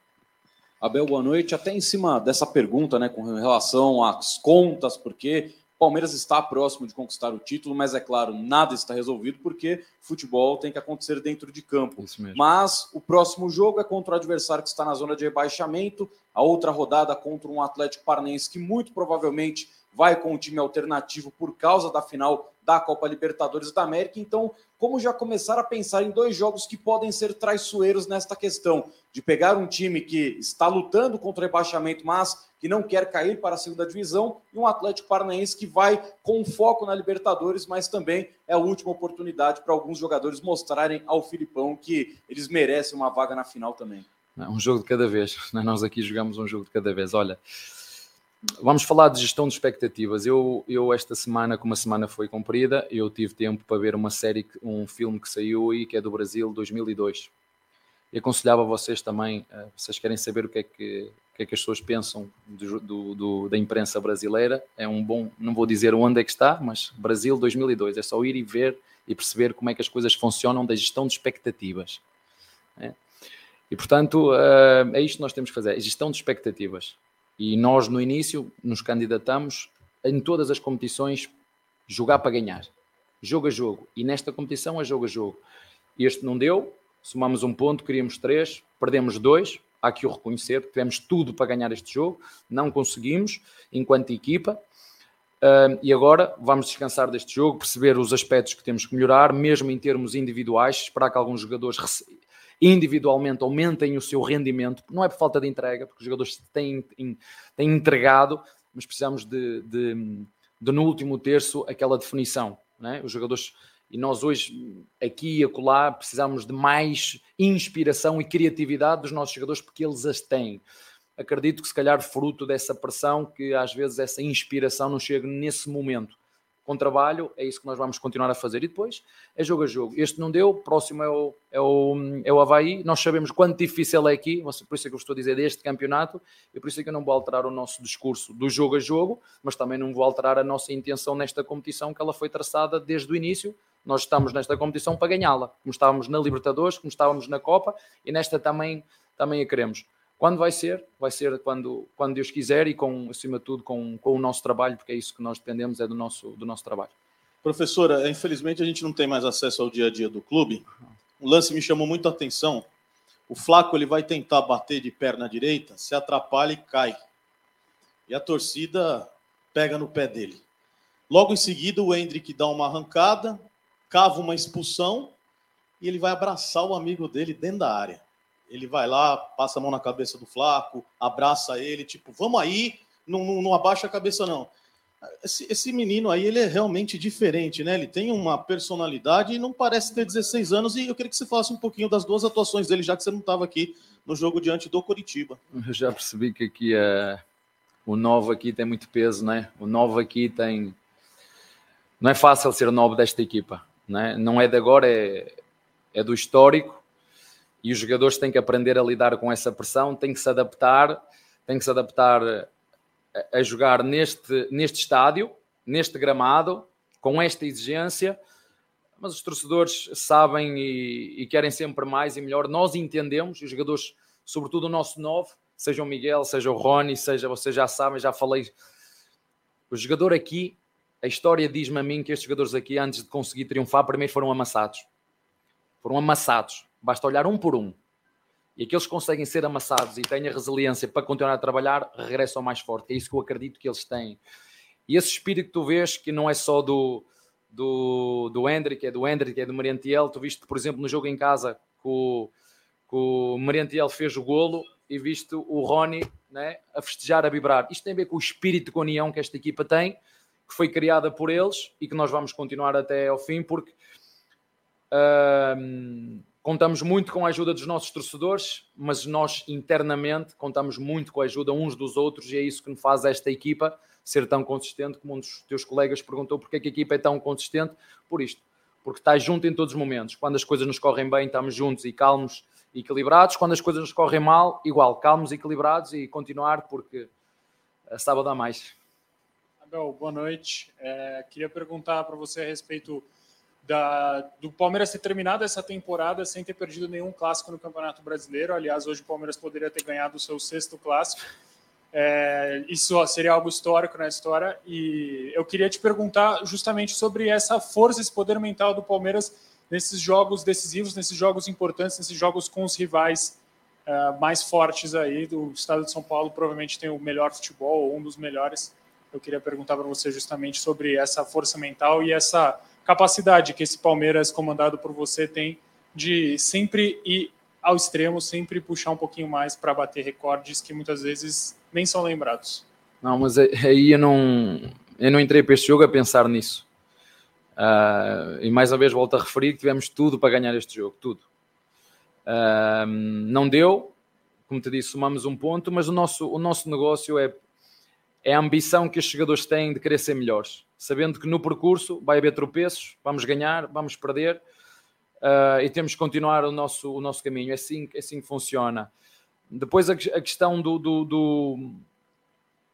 Abel, boa noite. Até em cima dessa pergunta, né, com relação às contas, porque Palmeiras está próximo de conquistar o título, mas é claro, nada está resolvido porque futebol tem que acontecer dentro de campo. Mas o próximo jogo é contra o adversário que está na zona de rebaixamento, a outra rodada contra um Atlético Paranaense que muito provavelmente vai com um time alternativo por causa da final da Copa Libertadores da América. Então, como já começar a pensar em dois jogos que podem ser traiçoeiros nesta questão de pegar um time que está lutando contra o rebaixamento, mas que não quer cair para a segunda divisão, e um Atlético Paranaense que vai com foco na Libertadores, mas também é a última oportunidade para alguns jogadores mostrarem ao Filipão que eles merecem uma vaga na final também. Um jogo de cada vez, nós aqui jogamos um jogo de cada vez. Olha, Vamos falar de gestão de expectativas. Eu, eu esta semana, como a semana foi comprida, eu tive tempo para ver uma série, um filme que saiu aí, que é do Brasil, 2002. E aconselhava vocês também, uh, vocês querem saber o que é que, que, é que as pessoas pensam do, do, do, da imprensa brasileira, é um bom, não vou dizer onde é que está, mas Brasil 2002, é só ir e ver e perceber como é que as coisas funcionam da gestão de expectativas. É? E portanto, uh, é isto que nós temos que fazer, é gestão de expectativas. E nós, no início, nos candidatamos em todas as competições jogar para ganhar, jogo a jogo. E nesta competição é jogo a jogo. Este não deu, somamos um ponto, queríamos três, perdemos dois. Há que o reconhecer, tivemos tudo para ganhar este jogo, não conseguimos enquanto equipa. Uh, e agora vamos descansar deste jogo, perceber os aspectos que temos que melhorar, mesmo em termos individuais, esperar que alguns jogadores individualmente aumentem o seu rendimento, não é por falta de entrega, porque os jogadores têm, têm entregado, mas precisamos de, de, de no último terço aquela definição. É? Os jogadores, e nós hoje, aqui e acolá, precisamos de mais inspiração e criatividade dos nossos jogadores, porque eles as têm. Acredito que, se calhar, fruto dessa pressão, que às vezes essa inspiração não chega nesse momento com trabalho, é isso que nós vamos continuar a fazer. E depois é jogo a jogo. Este não deu, próximo é o, é o, é o Havaí. Nós sabemos quanto difícil é aqui, por isso é que eu estou a dizer deste campeonato, e por isso é que eu não vou alterar o nosso discurso do jogo a jogo, mas também não vou alterar a nossa intenção nesta competição, que ela foi traçada desde o início. Nós estamos nesta competição para ganhá-la, como estávamos na Libertadores, como estávamos na Copa, e nesta também, também a queremos. Quando vai ser? Vai ser quando, quando Deus quiser e, com, acima de tudo, com, com o nosso trabalho, porque é isso que nós dependemos, é do nosso, do nosso trabalho. Professora, infelizmente a gente não tem mais acesso ao dia a dia do clube. Um lance me chamou muito a atenção. O Flaco ele vai tentar bater de perna direita, se atrapalha e cai. E a torcida pega no pé dele. Logo em seguida, o Hendrick dá uma arrancada, cava uma expulsão e ele vai abraçar o amigo dele dentro da área ele vai lá, passa a mão na cabeça do Flaco, abraça ele, tipo, vamos aí, não, não, não abaixa a cabeça, não. Esse, esse, menino aí, ele é realmente diferente, né? Ele tem uma personalidade e não parece ter 16 anos. E eu queria que você falasse um pouquinho das duas atuações dele, já que você não estava aqui no jogo diante do Coritiba. Eu já percebi que aqui é... o novo aqui tem muito peso, né? O novo aqui tem. Não é fácil ser novo desta equipa, né? Não é de agora, é, é do histórico e os jogadores têm que aprender a lidar com essa pressão, têm que se adaptar, têm que se adaptar a, jogar neste, neste estádio, neste gramado, com esta exigência, mas os torcedores sabem e, e, querem sempre mais e melhor. Nós entendemos, os jogadores, sobretudo o nosso novo, seja o Miguel, seja o Rony, seja vocês já sabem, já falei. O jogador aqui, a história diz-me a mim que estes jogadores aqui, antes de conseguir triunfar, primeiro foram amassados. Foram amassados. Basta olhar um por um. E aqueles que conseguem ser amassados e têm a resiliência para continuar a trabalhar, regressam mais forte. É isso que eu acredito que eles têm. E esse espírito que tu vês, que não é só do, do, do Hendrick, é do Hendrick, é do Mariantiel. Tu viste, por exemplo, no jogo em casa, que o, que o fez o golo e viste o Rony, né, a festejar, a vibrar. Isto tem a ver com o espírito de união que esta equipa tem, que foi criada por eles e que nós vamos continuar até ao fim, porque contamos muito com a ajuda dos nossos torcedores, mas nós internamente contamos muito com a ajuda uns dos outros e é isso que nos faz esta equipa ser tão consistente, como um dos teus colegas perguntou porque é que a equipa é tão consistente, por isto, porque está junto em todos os momentos. Quando as coisas nos correm bem, estamos juntos e calmos e equilibrados. Quando as coisas nos correm mal, igual, calmos e equilibrados e continuar, porque a sábado há mais. Abel, boa noite. É, queria perguntar para você a respeito da, do Palmeiras ter terminado essa temporada sem ter perdido nenhum clássico no Campeonato Brasileiro. Aliás, hoje o Palmeiras poderia ter ganhado o seu sexto clássico. É, isso seria algo histórico na história. E eu queria te perguntar justamente sobre essa força, esse poder mental do Palmeiras nesses jogos decisivos, nesses jogos importantes, nesses jogos com os rivais uh, mais fortes aí do estado de São Paulo. Provavelmente tem o melhor futebol, um dos melhores. Eu queria perguntar para você justamente sobre essa força mental e essa capacidade que esse Palmeiras comandado por você tem de sempre ir ao extremo, sempre puxar um pouquinho mais para bater recordes que muitas vezes nem são lembrados. Não, mas aí eu não, eu não entrei para este jogo a pensar nisso. Uh, e mais uma vez volto a referir que tivemos tudo para ganhar este jogo, tudo. Uh, não deu, como te disse, somamos um ponto, mas o nosso, o nosso negócio é, é a ambição que os jogadores têm de querer ser melhores, sabendo que no percurso vai haver tropeços, vamos ganhar, vamos perder, uh, e temos que continuar o nosso, o nosso caminho. É assim, é assim que funciona. Depois a, a questão do, do, do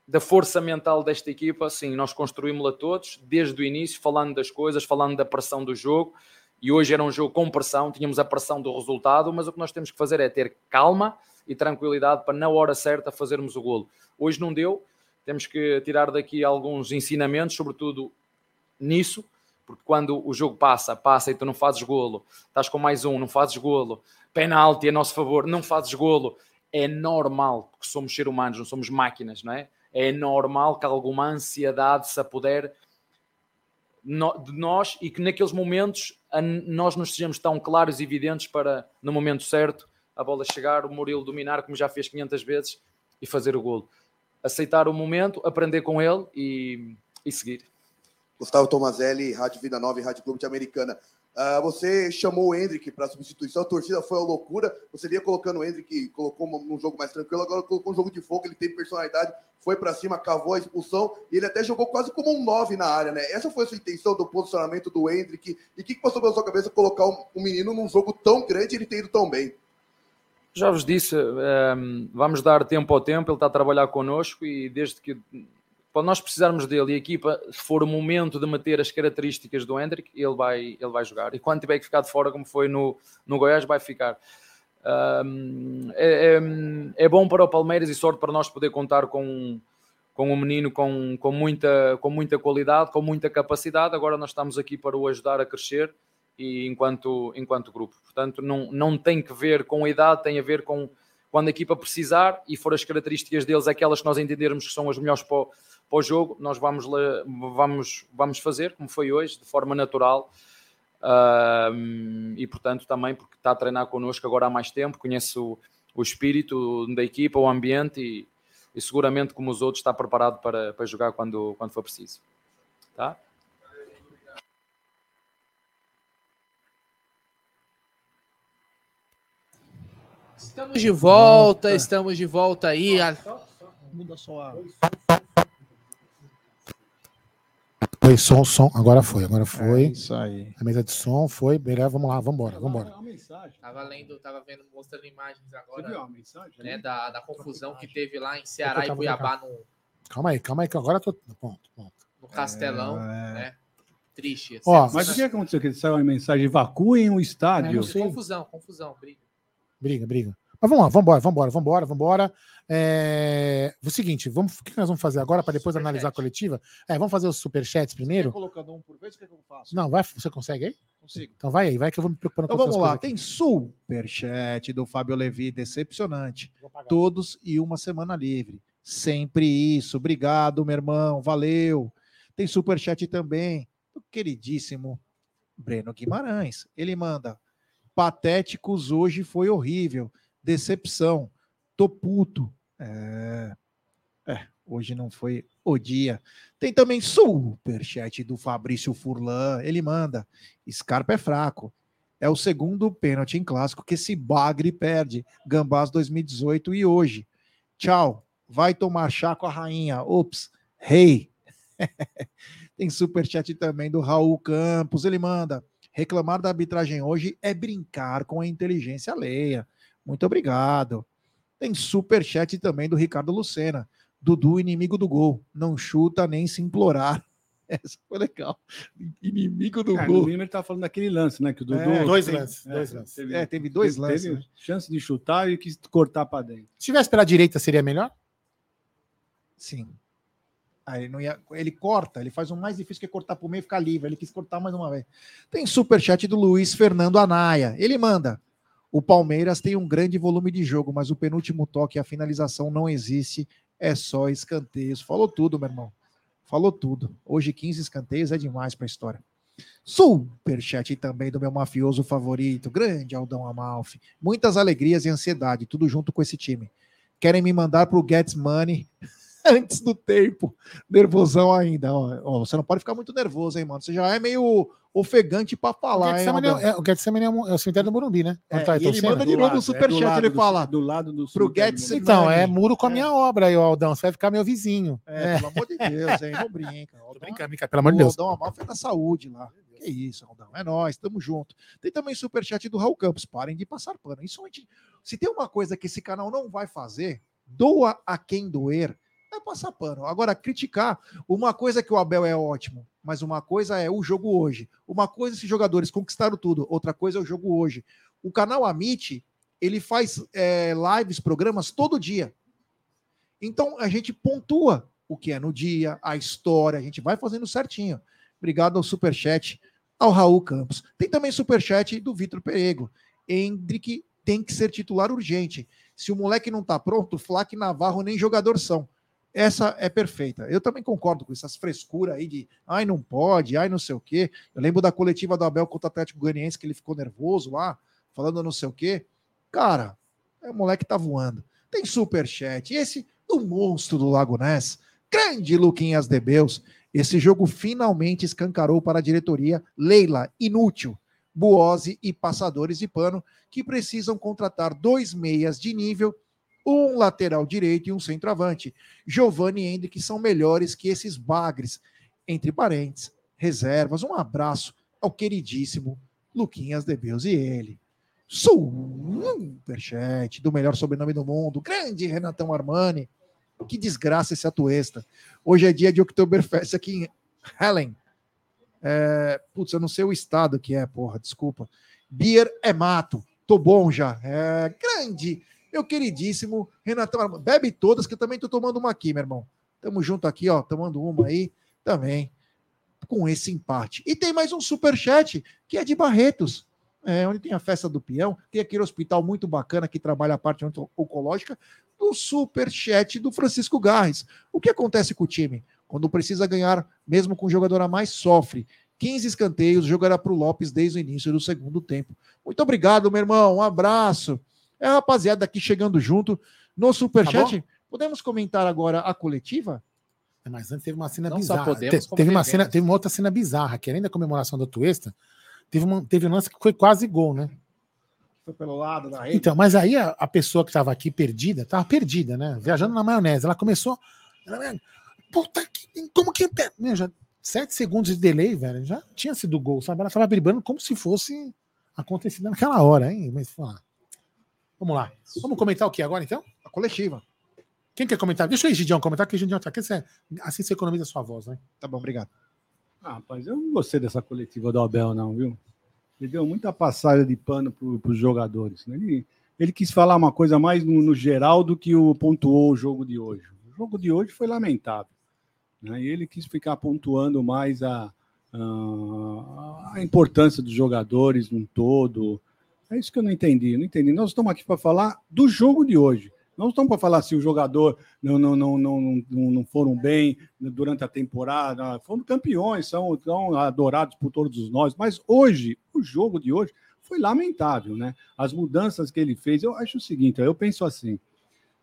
da força mental desta equipa, sim, nós construímos-la todos, desde o início, falando das coisas, falando da pressão do jogo, e hoje era um jogo com pressão, tínhamos a pressão do resultado, mas o que nós temos que fazer é ter calma e tranquilidade para, na hora certa, fazermos o golo. Hoje não deu, temos que tirar daqui alguns ensinamentos, sobretudo nisso, porque quando o jogo passa, passa e tu não fazes golo, estás com mais um, não fazes golo, penalti a nosso favor, não fazes golo, é normal, porque somos seres humanos, não somos máquinas, não é? é normal que alguma ansiedade se apoder de nós e que naqueles momentos nós não sejamos tão claros e evidentes para, no momento certo, a bola chegar, o Murilo dominar, como já fez 500 vezes, e fazer o golo. Aceitar o momento, aprender com ele e, e seguir. Gustavo Tomazelli, Rádio Vida Nova e Rádio Clube de Americana. Uh, você chamou o Hendrick para substituição, a torcida foi uma loucura. Você vinha colocando o Hendrick, colocou num jogo mais tranquilo, agora colocou um jogo de fogo, ele tem personalidade, foi para cima, cavou a expulsão e ele até jogou quase como um 9 na área, né? Essa foi a sua intenção do posicionamento do Hendrick. E o que, que passou pela sua cabeça colocar um, um, menino num jogo tão grande e ele ter ido tão bem? Já vos disse, ehm, vamos dar tempo ao tempo, ele está a trabalhar connosco e desde que quando nós precisarmos dele e a equipa, se for o momento de meter as características do Hendrick, ele vai, ele vai jogar. E quando tiver que ficar de fora, como foi no, no Goiás, vai ficar. Um, é, é, é, bom para o Palmeiras e sorte para nós poder contar com, com um menino com, com, muita, com muita qualidade, com muita capacidade. Agora nós estamos aqui para o ajudar a crescer e enquanto, enquanto grupo. Portanto, não, não tem que ver com a idade, tem a ver com quando a equipa precisar e for as características deles aquelas que nós entendermos que são as melhores para o, para o jogo, nós vamos, vamos, vamos fazer, como foi hoje, de forma natural. Uh, e portanto, também porque está a treinar connosco agora há mais tempo, conhece o, o espírito da equipa, o ambiente e, e, seguramente, como os outros, está preparado para, para jogar quando, quando for preciso. Tá? Estamos de volta, estamos de volta aí. Muda só a. Foi som, som. Agora foi, agora foi. É isso aí. A mesa de som foi. Beleza, vamos lá, vamos embora, vamos embora. Tava lendo, tava vendo, mostrando imagens agora. Você viu a mensagem? Né, da, da confusão que teve lá em Ceará e Cuiabá no. Calma aí, calma aí, que agora tô. Ponto, ponto. No Castelão, é... né? Triste. Assim. Ó, mas o que aconteceu? Que saiu uma mensagem: evacuem o estádio. É, confusão, confusão, briga. Briga, briga. Mas vamos lá, vamos embora, vamos embora, vamos embora, vamos embora. É... O seguinte, vamos... o que nós vamos fazer agora para depois super analisar chat. a coletiva? É, vamos fazer os superchats primeiro. Colocando um por vez, o que, é que eu faço? Não, vai, você consegue aí? Consigo. Então vai aí, vai que eu vou me preocupando então, com vamos lá, tem superchat do Fábio Levi, decepcionante. Todos e uma semana livre. Sempre isso. Obrigado, meu irmão, valeu. Tem superchat também do queridíssimo Breno Guimarães. Ele manda: Patéticos hoje foi horrível decepção. Tô puto. É. É, hoje não foi o dia. Tem também superchat do Fabrício Furlan. Ele manda: Scarpa é fraco. É o segundo pênalti em clássico que esse bagre perde. Gambás 2018 e hoje. Tchau. Vai tomar chá com a rainha. Ops. Rei. Hey. Tem superchat também do Raul Campos. Ele manda: reclamar da arbitragem hoje é brincar com a inteligência alheia. Muito obrigado. Tem superchat também do Ricardo Lucena. Dudu, inimigo do gol. Não chuta nem se implorar. Essa foi legal. Inimigo do Cara, gol. O Wimmer tá falando daquele lance, né? Que o Dudu. É, dois teve- lances, é, dois lances. Teve, É, teve dois teve- lances, Teve né? chance de chutar e quis cortar para dentro. Se tivesse pela direita, seria melhor? Sim. Aí ele, não ia, ele corta, ele faz o mais difícil que é cortar pro meio e ficar livre. Ele quis cortar mais uma vez. Tem superchat do Luiz Fernando Anaia. Ele manda. O Palmeiras tem um grande volume de jogo, mas o penúltimo toque a finalização não existe. É só escanteios. Falou tudo, meu irmão. Falou tudo. Hoje 15 escanteios é demais para a história. Superchat também do meu mafioso favorito, grande Aldão Amalfi. Muitas alegrias e ansiedade, tudo junto com esse time. Querem me mandar pro Gets Money antes do tempo. Nervosão ainda. Ó, ó, você não pode ficar muito nervoso, hein, mano? Você já é meio ofegante para O falar, hein, Getsemane Aldão? é, o Getsemane é, é o cemitério do Morumbi, né? É, tá e Ayrton ele manda de novo no superchat, ele fala. Do lado do Pro do. Então, é muro com a minha obra aí, Aldão. Você vai ficar meu vizinho. É, pelo amor de Deus, hein? Não brinca. Tô brincando, brinca, pelo amor de O Deus. Aldão Amalfi é da saúde lá. Que isso, Aldão. É nós, tamo junto. Tem também superchat do Raul Campos. Parem de passar pano. Isso a gente- se tem uma coisa que esse canal não vai fazer, doa a quem doer, é passar pano. Agora, criticar, uma coisa que o Abel é ótimo, mas uma coisa é o jogo hoje. Uma coisa é esses jogadores conquistaram tudo, outra coisa é o jogo hoje. O canal Amit, ele faz é, lives, programas todo dia. Então a gente pontua o que é no dia, a história, a gente vai fazendo certinho. Obrigado ao Superchat, ao Raul Campos. Tem também Superchat do Vitor Perego. Hendrick tem que ser titular urgente. Se o moleque não tá pronto, Flack Navarro nem jogador são. Essa é perfeita. Eu também concordo com essas frescuras aí de ai, não pode, ai, não sei o quê. Eu lembro da coletiva do Abel contra o Atlético Goianiense que ele ficou nervoso lá, falando não sei o quê. Cara, é, o moleque tá voando. Tem superchat. Esse do monstro do Lago Ness. Grande Luquinhas Debeus. Esse jogo finalmente escancarou para a diretoria Leila, inútil, Buose e passadores de pano que precisam contratar dois meias de nível, um lateral direito e um centroavante. Giovanni e Hendrick são melhores que esses bagres. Entre parênteses, reservas. Um abraço ao queridíssimo Luquinhas Debeus e ele. Superchat do melhor sobrenome do mundo, grande Renatão Armani. Que desgraça esse atuesta. Hoje é dia de Oktoberfest aqui em Helen. É, putz, eu não sei o estado que é, porra, desculpa. Beer é mato. Tô bom já. É grande. Meu queridíssimo Renatão. Bebe todas, que eu também tô tomando uma aqui, meu irmão. Tamo junto aqui, ó, tomando uma aí também. Com esse empate. E tem mais um superchat, que é de Barretos. É, onde tem a festa do peão, tem aquele hospital muito bacana que trabalha a parte oncológica, do superchat do Francisco Garres. O que acontece com o time? Quando precisa ganhar, mesmo com o jogador a mais, sofre. 15 escanteios, jogará para o Lopes desde o início do segundo tempo. Muito obrigado, meu irmão. Um abraço. É a rapaziada aqui chegando junto no superchat. Tá Podemos comentar agora a coletiva? É, Mas antes teve uma cena Não só bizarra. podemos, Te- teve uma cena, teve uma outra cena bizarra, que além da comemoração do Tuesta, teve, uma, teve um lance que foi quase gol, né? Foi pelo lado da rede. Então, mas aí a, a pessoa que estava aqui perdida, estava perdida, né? Viajando na maionese. Ela começou. Ela, Puta que. Como que. Meu, já, sete segundos de delay, velho. Já tinha sido gol, sabe? Ela estava brigando como se fosse acontecido naquela hora, hein? Mas lá. Vamos lá. Vamos comentar o que agora, então? A coletiva. Quem quer comentar? Deixa aí, Gidião, comentar que o Gidião tá aqui. Você, assim você economiza sua voz, né? Tá bom, obrigado. Ah, rapaz, eu não gostei dessa coletiva do Abel, não, viu? Ele deu muita passagem de pano para os jogadores. né? Ele, ele quis falar uma coisa mais no, no geral do que o pontuou o jogo de hoje. O jogo de hoje foi lamentável. Né? E ele quis ficar pontuando mais a, a, a importância dos jogadores num todo. É isso que eu não entendi. Não entendi. Nós estamos aqui para falar do jogo de hoje. Não estamos para falar se o jogador não, não, não, não, não, foram bem durante a temporada. Foram campeões, são tão adorados por todos nós. Mas hoje, o jogo de hoje foi lamentável, né? As mudanças que ele fez, eu acho o seguinte, eu penso assim.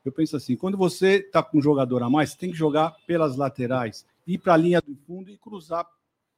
Eu penso assim, quando você está com um jogador a mais, tem que jogar pelas laterais, ir para a linha do fundo e cruzar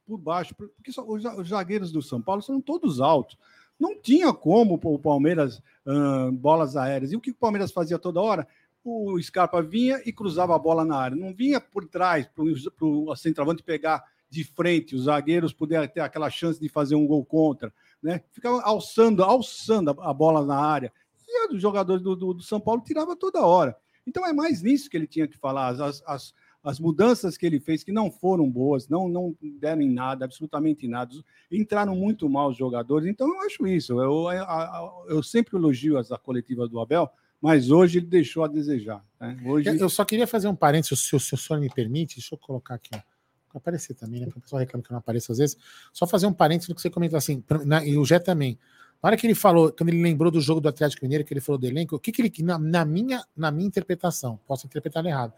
por baixo, porque os zagueiros do São Paulo são todos altos. Não tinha como o Palmeiras uh, bolas aéreas. E o que o Palmeiras fazia toda hora? O Scarpa vinha e cruzava a bola na área. Não vinha por trás para o centroavante pegar de frente, os zagueiros puderem ter aquela chance de fazer um gol contra. Né? Ficava alçando, alçando a bola na área. E os jogadores do, do, do São Paulo tirava toda hora. Então é mais nisso que ele tinha que falar. As, as, as mudanças que ele fez, que não foram boas, não, não deram em nada, absolutamente em nada, entraram muito mal os jogadores. Então, eu acho isso. Eu, eu, eu sempre elogio as coletivas do Abel, mas hoje ele deixou a desejar. Né? Hoje... Eu só queria fazer um parênteses, se o, se o senhor me permite, deixa eu colocar aqui. Ó aparecer também, né? O pessoal reclama que não aparece às vezes. Só fazer um parênteses no que você comentou assim, na, e o Jé também. Na hora que ele falou, quando ele lembrou do jogo do Atlético Mineiro, que ele falou do elenco, o que, que ele, na, na, minha, na minha interpretação, posso interpretar errado,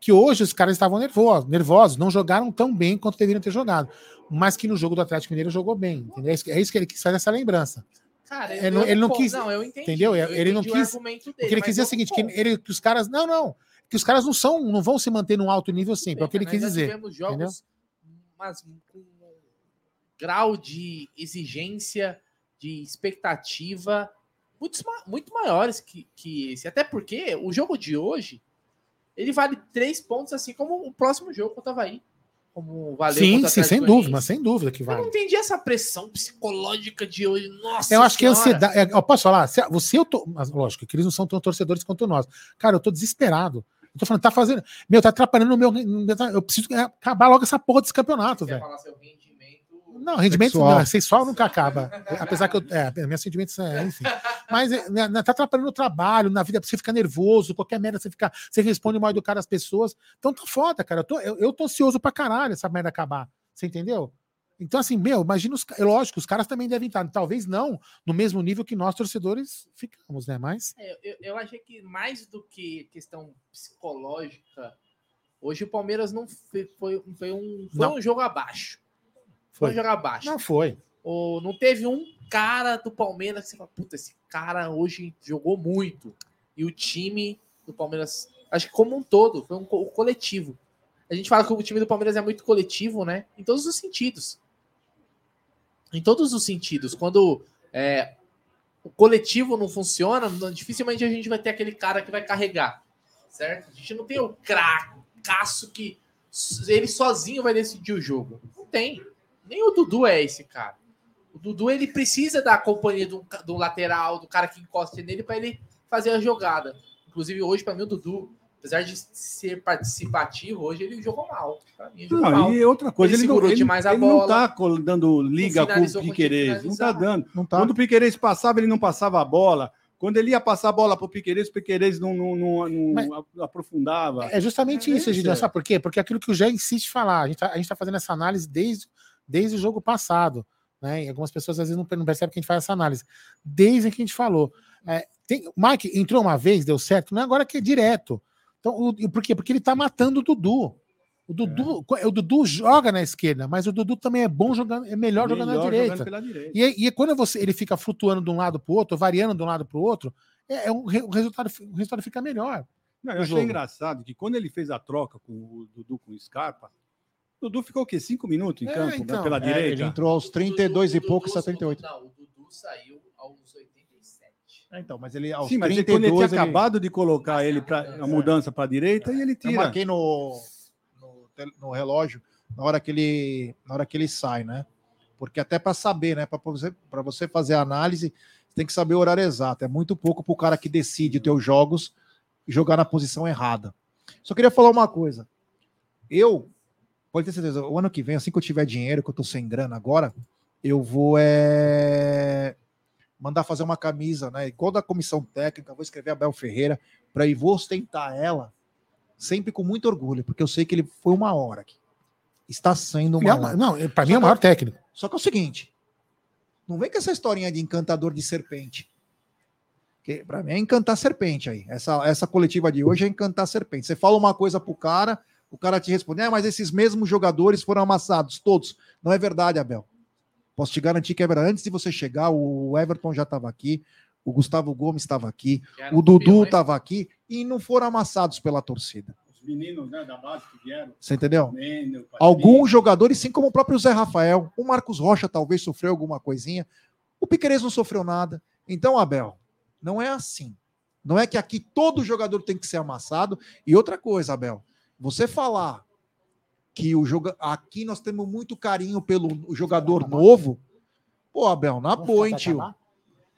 que hoje os caras estavam nervosos, nervosos, não jogaram tão bem quanto deveriam ter jogado, mas que no jogo do Atlético Mineiro jogou bem. Entendeu? É isso que ele quis fazer essa lembrança. Cara, ele, não, ele não quis. Não, eu entendi, entendeu? Eu ele não quis. O, dele, que ele quis dizer é o seguinte: que, ele, que os caras. Não, não. Que os caras não são, não vão se manter num alto nível sempre. É o que ele quis dizer. Tivemos jogos, entendeu? mas com um grau de exigência, de expectativa muito, muito maiores que, que esse. Até porque o jogo de hoje ele vale três pontos, assim como o próximo jogo contra o Havaí. Como valeu sim, sim, sem dúvida, mas sem dúvida que vale. Eu não entendi essa pressão psicológica de hoje. Nossa, eu acho senhora. que a ansiedade. É, eu posso falar? Se, você, eu tô. Mas, lógico, que eles não são tão torcedores quanto nós. Cara, eu tô desesperado. Eu tô falando, tá fazendo. Meu, tá atrapalhando o meu. Eu preciso acabar logo essa porra desse campeonato, velho. Não, rendimento sexual, não, sexual nunca acaba. Apesar que eu. É, meus sentimentos, é, enfim. Mas é, né, né, tá atrapalhando o trabalho, na vida, você fica nervoso, qualquer merda você fica. Você responde mal educado às pessoas. Então tá foda, cara. Eu tô, eu, eu tô ansioso pra caralho essa merda acabar. Você entendeu? Então, assim, meu, imagina os. É lógico, os caras também devem estar, talvez não no mesmo nível que nós, torcedores, ficamos, né? Mas. É, eu, eu achei que mais do que questão psicológica, hoje o Palmeiras não foi, foi, foi um, foi um jogo abaixo. Foi jogar baixo. Não foi. Ou não teve um cara do Palmeiras que você fala, puta, esse cara hoje jogou muito. E o time do Palmeiras, acho que como um todo, foi um coletivo. A gente fala que o time do Palmeiras é muito coletivo, né? Em todos os sentidos. Em todos os sentidos. Quando é, o coletivo não funciona, dificilmente a gente vai ter aquele cara que vai carregar. Certo? A gente não tem o cracaço que ele sozinho vai decidir o jogo. Não tem. Nem o Dudu é esse cara. O Dudu ele precisa da companhia do, do lateral, do cara que encosta nele para ele fazer a jogada. Inclusive hoje para mim o Dudu, apesar de ser participativo, hoje ele jogou mal. Mim, jogou não, mal. E outra coisa, ele, ele segurou não, demais ele, a bola. Ele não tá dando liga com o Piquerez, não tá dando. Não tá. Quando o Piquerez passava, ele não passava a bola. Quando ele ia passar a bola para o Piqueires, o Piqueires não, não, não, não aprofundava. É justamente é isso, Gideon. Sabe por quê? Porque aquilo que o Jé insiste em falar, a gente está tá fazendo essa análise desde desde o jogo passado. Né? E algumas pessoas às vezes não, não percebem que a gente faz essa análise. Desde que a gente falou. É, tem, o Mike entrou uma vez, deu certo, não é agora que é direto. Então, o, por quê? Porque ele tá matando o Dudu. O Dudu, é. o Dudu joga na esquerda, mas o Dudu também é bom jogando, é melhor, melhor jogando na direita. direita. E, e quando você, ele fica flutuando de um lado para o outro, variando de um lado para o outro, é, é um, o, resultado, o resultado fica melhor. Não, eu achei jogo. engraçado que quando ele fez a troca com o Dudu com o Scarpa, Dudu ficou o quê? Cinco minutos em é, campo, né, então, né, pela é, direita? Ele entrou aos 32 Dudu, e pouco, 78. Não, o Dudu saiu aos 87. É, então, mas ele aos Sim, mas 32, ele, quando ele tinha ele... acabado de colocar ele para a mudança para a direita e ele tira. Eu marquei no, no, no, relógio na hora que ele na hora que ele sai, né? Porque até para saber, né, para você para você fazer a análise, você tem que saber o horário exato. É muito pouco para o cara que decide teus jogos jogar na posição errada. Só queria falar uma coisa. Eu pode ter certeza, o ano que vem, assim que eu tiver dinheiro, que eu tô sem grana agora, eu vou é, mandar fazer uma camisa, né? Igual da comissão técnica, vou escrever Abel Ferreira, para ir vou ostentar ela, sempre com muito orgulho, porque eu sei que ele foi uma hora aqui. Está sendo uma. hora. não, para mim é o maior técnico. Só que é o seguinte: não vem com essa historinha de encantador de serpente. Que para mim é encantar serpente aí. Essa, essa coletiva de hoje é encantar serpente. Você fala uma coisa pro cara, o cara te responde, ah, mas esses mesmos jogadores foram amassados, todos. Não é verdade, Abel. Posso te garantir que é verdade. Antes de você chegar, o Everton já estava aqui, o Gustavo Gomes estava aqui, o Dudu estava aqui, e não foram amassados pela torcida. Os meninos né, da base que vieram. Você entendeu? Alguns jogadores, sim como o próprio Zé Rafael, o Marcos Rocha talvez sofreu alguma coisinha, o Piqueires não sofreu nada. Então, Abel, não é assim. Não é que aqui todo jogador tem que ser amassado. E outra coisa, Abel, você falar que o joga... aqui nós temos muito carinho pelo jogador novo. Pô, Abel, na boa, hein, tio?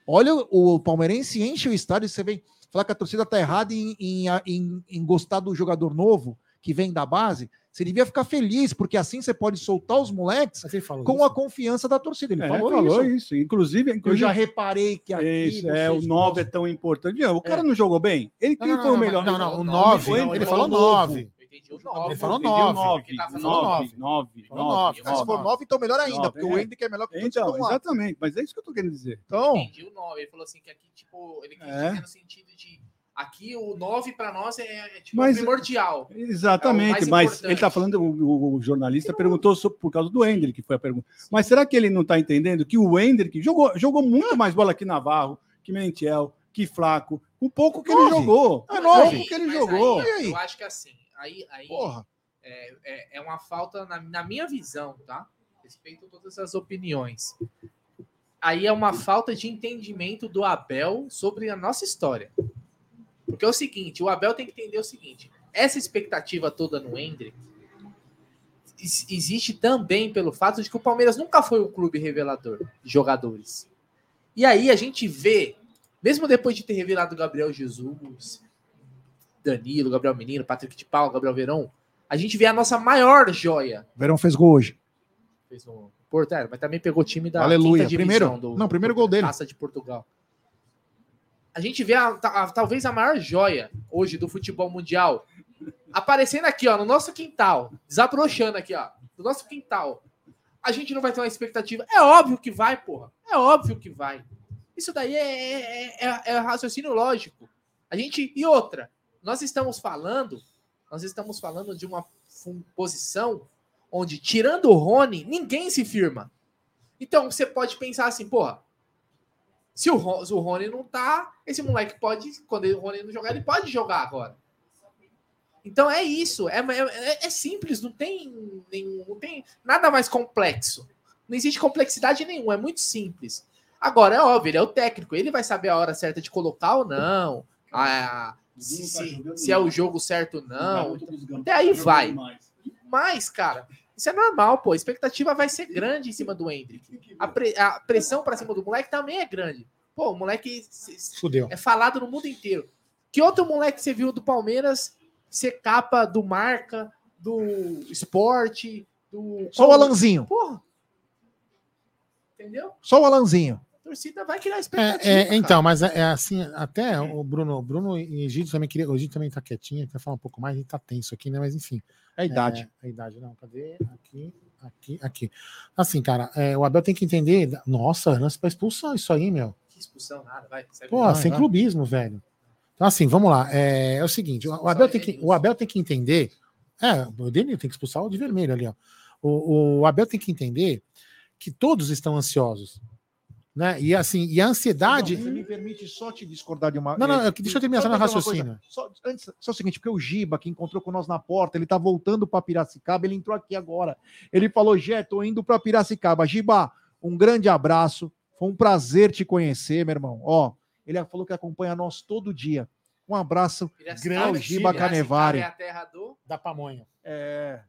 Olha, o palmeirense enche o estádio e você vem falar que a torcida tá errada em, em, em, em gostar do jogador novo que vem da base. Você devia ficar feliz, porque assim você pode soltar os moleques com isso. a confiança da torcida. Ele é, falou, falou isso. isso. Inclusive, inclusive, eu já reparei que aqui isso, é, o 9 é tão importante. O cara é. não jogou bem? Ele não, quem não, o melhor? Não, não, o 9. Ele, ele falou 9 pediu 9. Ele falou 9. Ele 9. 9. 9. Se for 9, então melhor ainda, nove, porque é. o Hendrick é melhor que o Então, exatamente. Mas é isso que eu tô querendo dizer. Então... Ele pediu 9. Ele falou assim que aqui, tipo, ele quis é. no sentido de Aqui o 9 para nós é, é tipo, mas, primordial. Exatamente, é mas ele está falando, o, o jornalista não... perguntou sobre, por causa do Hendrick, foi a pergunta. Sim. Mas será que ele não está entendendo que o Hendrick jogou, jogou muito mais bola que Navarro, que Mentiel, que Flaco, o pouco que nove. ele jogou. É nove. pouco que ele mas jogou. Aí, eu acho que é assim, aí, aí é, é, é uma falta, na, na minha visão, tá? Respeito todas as opiniões. Aí é uma falta de entendimento do Abel sobre a nossa história. Porque é o seguinte, o Abel tem que entender o seguinte, essa expectativa toda no Hendrick ex- existe também pelo fato de que o Palmeiras nunca foi um clube revelador de jogadores. E aí a gente vê, mesmo depois de ter revelado Gabriel Jesus, Danilo, Gabriel Menino, Patrick de Paula, Gabriel Verão, a gente vê a nossa maior joia. O Verão fez gol hoje. Fez um Porto, é, mas também pegou o time da Aleluia. quinta Primeiro- do não, primeiro gol dele. Taça de Portugal. A gente vê a- a- talvez a maior joia hoje do futebol mundial aparecendo aqui, ó, no nosso quintal, desabrochando aqui, ó, no nosso quintal. A gente não vai ter uma expectativa. É óbvio que vai, porra. É óbvio que vai. Isso daí é, é, é- é raciocínio lógico. A gente e outra. Nós estamos falando, nós estamos falando de uma posição onde tirando o Rony, ninguém se firma. Então você pode pensar assim, porra, se o, Rony não tá, esse moleque pode, quando o Rony não jogar, ele pode jogar agora. Então é isso, é, é, é simples, não tem, nenhum, não tem nada mais complexo. Não existe complexidade nenhuma, é muito simples. Agora, é óbvio, ele é o técnico, ele vai saber a hora certa de colocar ou não, a- se, se- se é o jogo certo ou não. Até aí vai. Mas, cara, isso é normal, pô. A expectativa vai ser grande em cima do Hendrick. A, pre- a pressão pra cima do moleque também é grande. Pô, o moleque Fudeu. é falado no mundo inteiro. Que outro moleque você viu do Palmeiras ser capa do Marca, do Esporte, do. Só o Alanzinho. Porra. Entendeu? Só o Alanzinho. A torcida vai criar expectativa. É, é, então, mas é, é assim, até o Bruno, Bruno e Egídio também queria. O Egídio também tá quietinho, quer falar um pouco mais, gente tá tenso aqui, né? Mas enfim. É a idade. É, a idade, não. Cadê? Aqui, aqui, aqui. Assim, cara, o Abel tem que entender. Nossa, lance pra expulsão, isso aí, meu. Que expulsão, nada, vai. Pô, o jogo. sem clubismo, velho. Então, assim, vamos lá. É, é o seguinte: o Abel, tem que, o Abel tem que entender. É, o Denil tem que expulsar o de vermelho ali, ó. O, o Abel tem que entender que todos estão ansiosos. Né? E assim, e a ansiedade. Não, você me permite só te discordar de uma. Não, não, eu- deixa eu terminar só meu raciocínio. Só, antes, só o seguinte, porque o Giba, que encontrou com nós na porta, ele tá voltando para Piracicaba, ele entrou aqui agora. Ele falou: Jé, tô indo para Piracicaba. Giba, um grande abraço. Foi um prazer te conhecer, meu irmão. Ó, ele falou que acompanha nós todo dia. Um abraço grande, Giba Canevari. É a terra do. Da pamonha. É.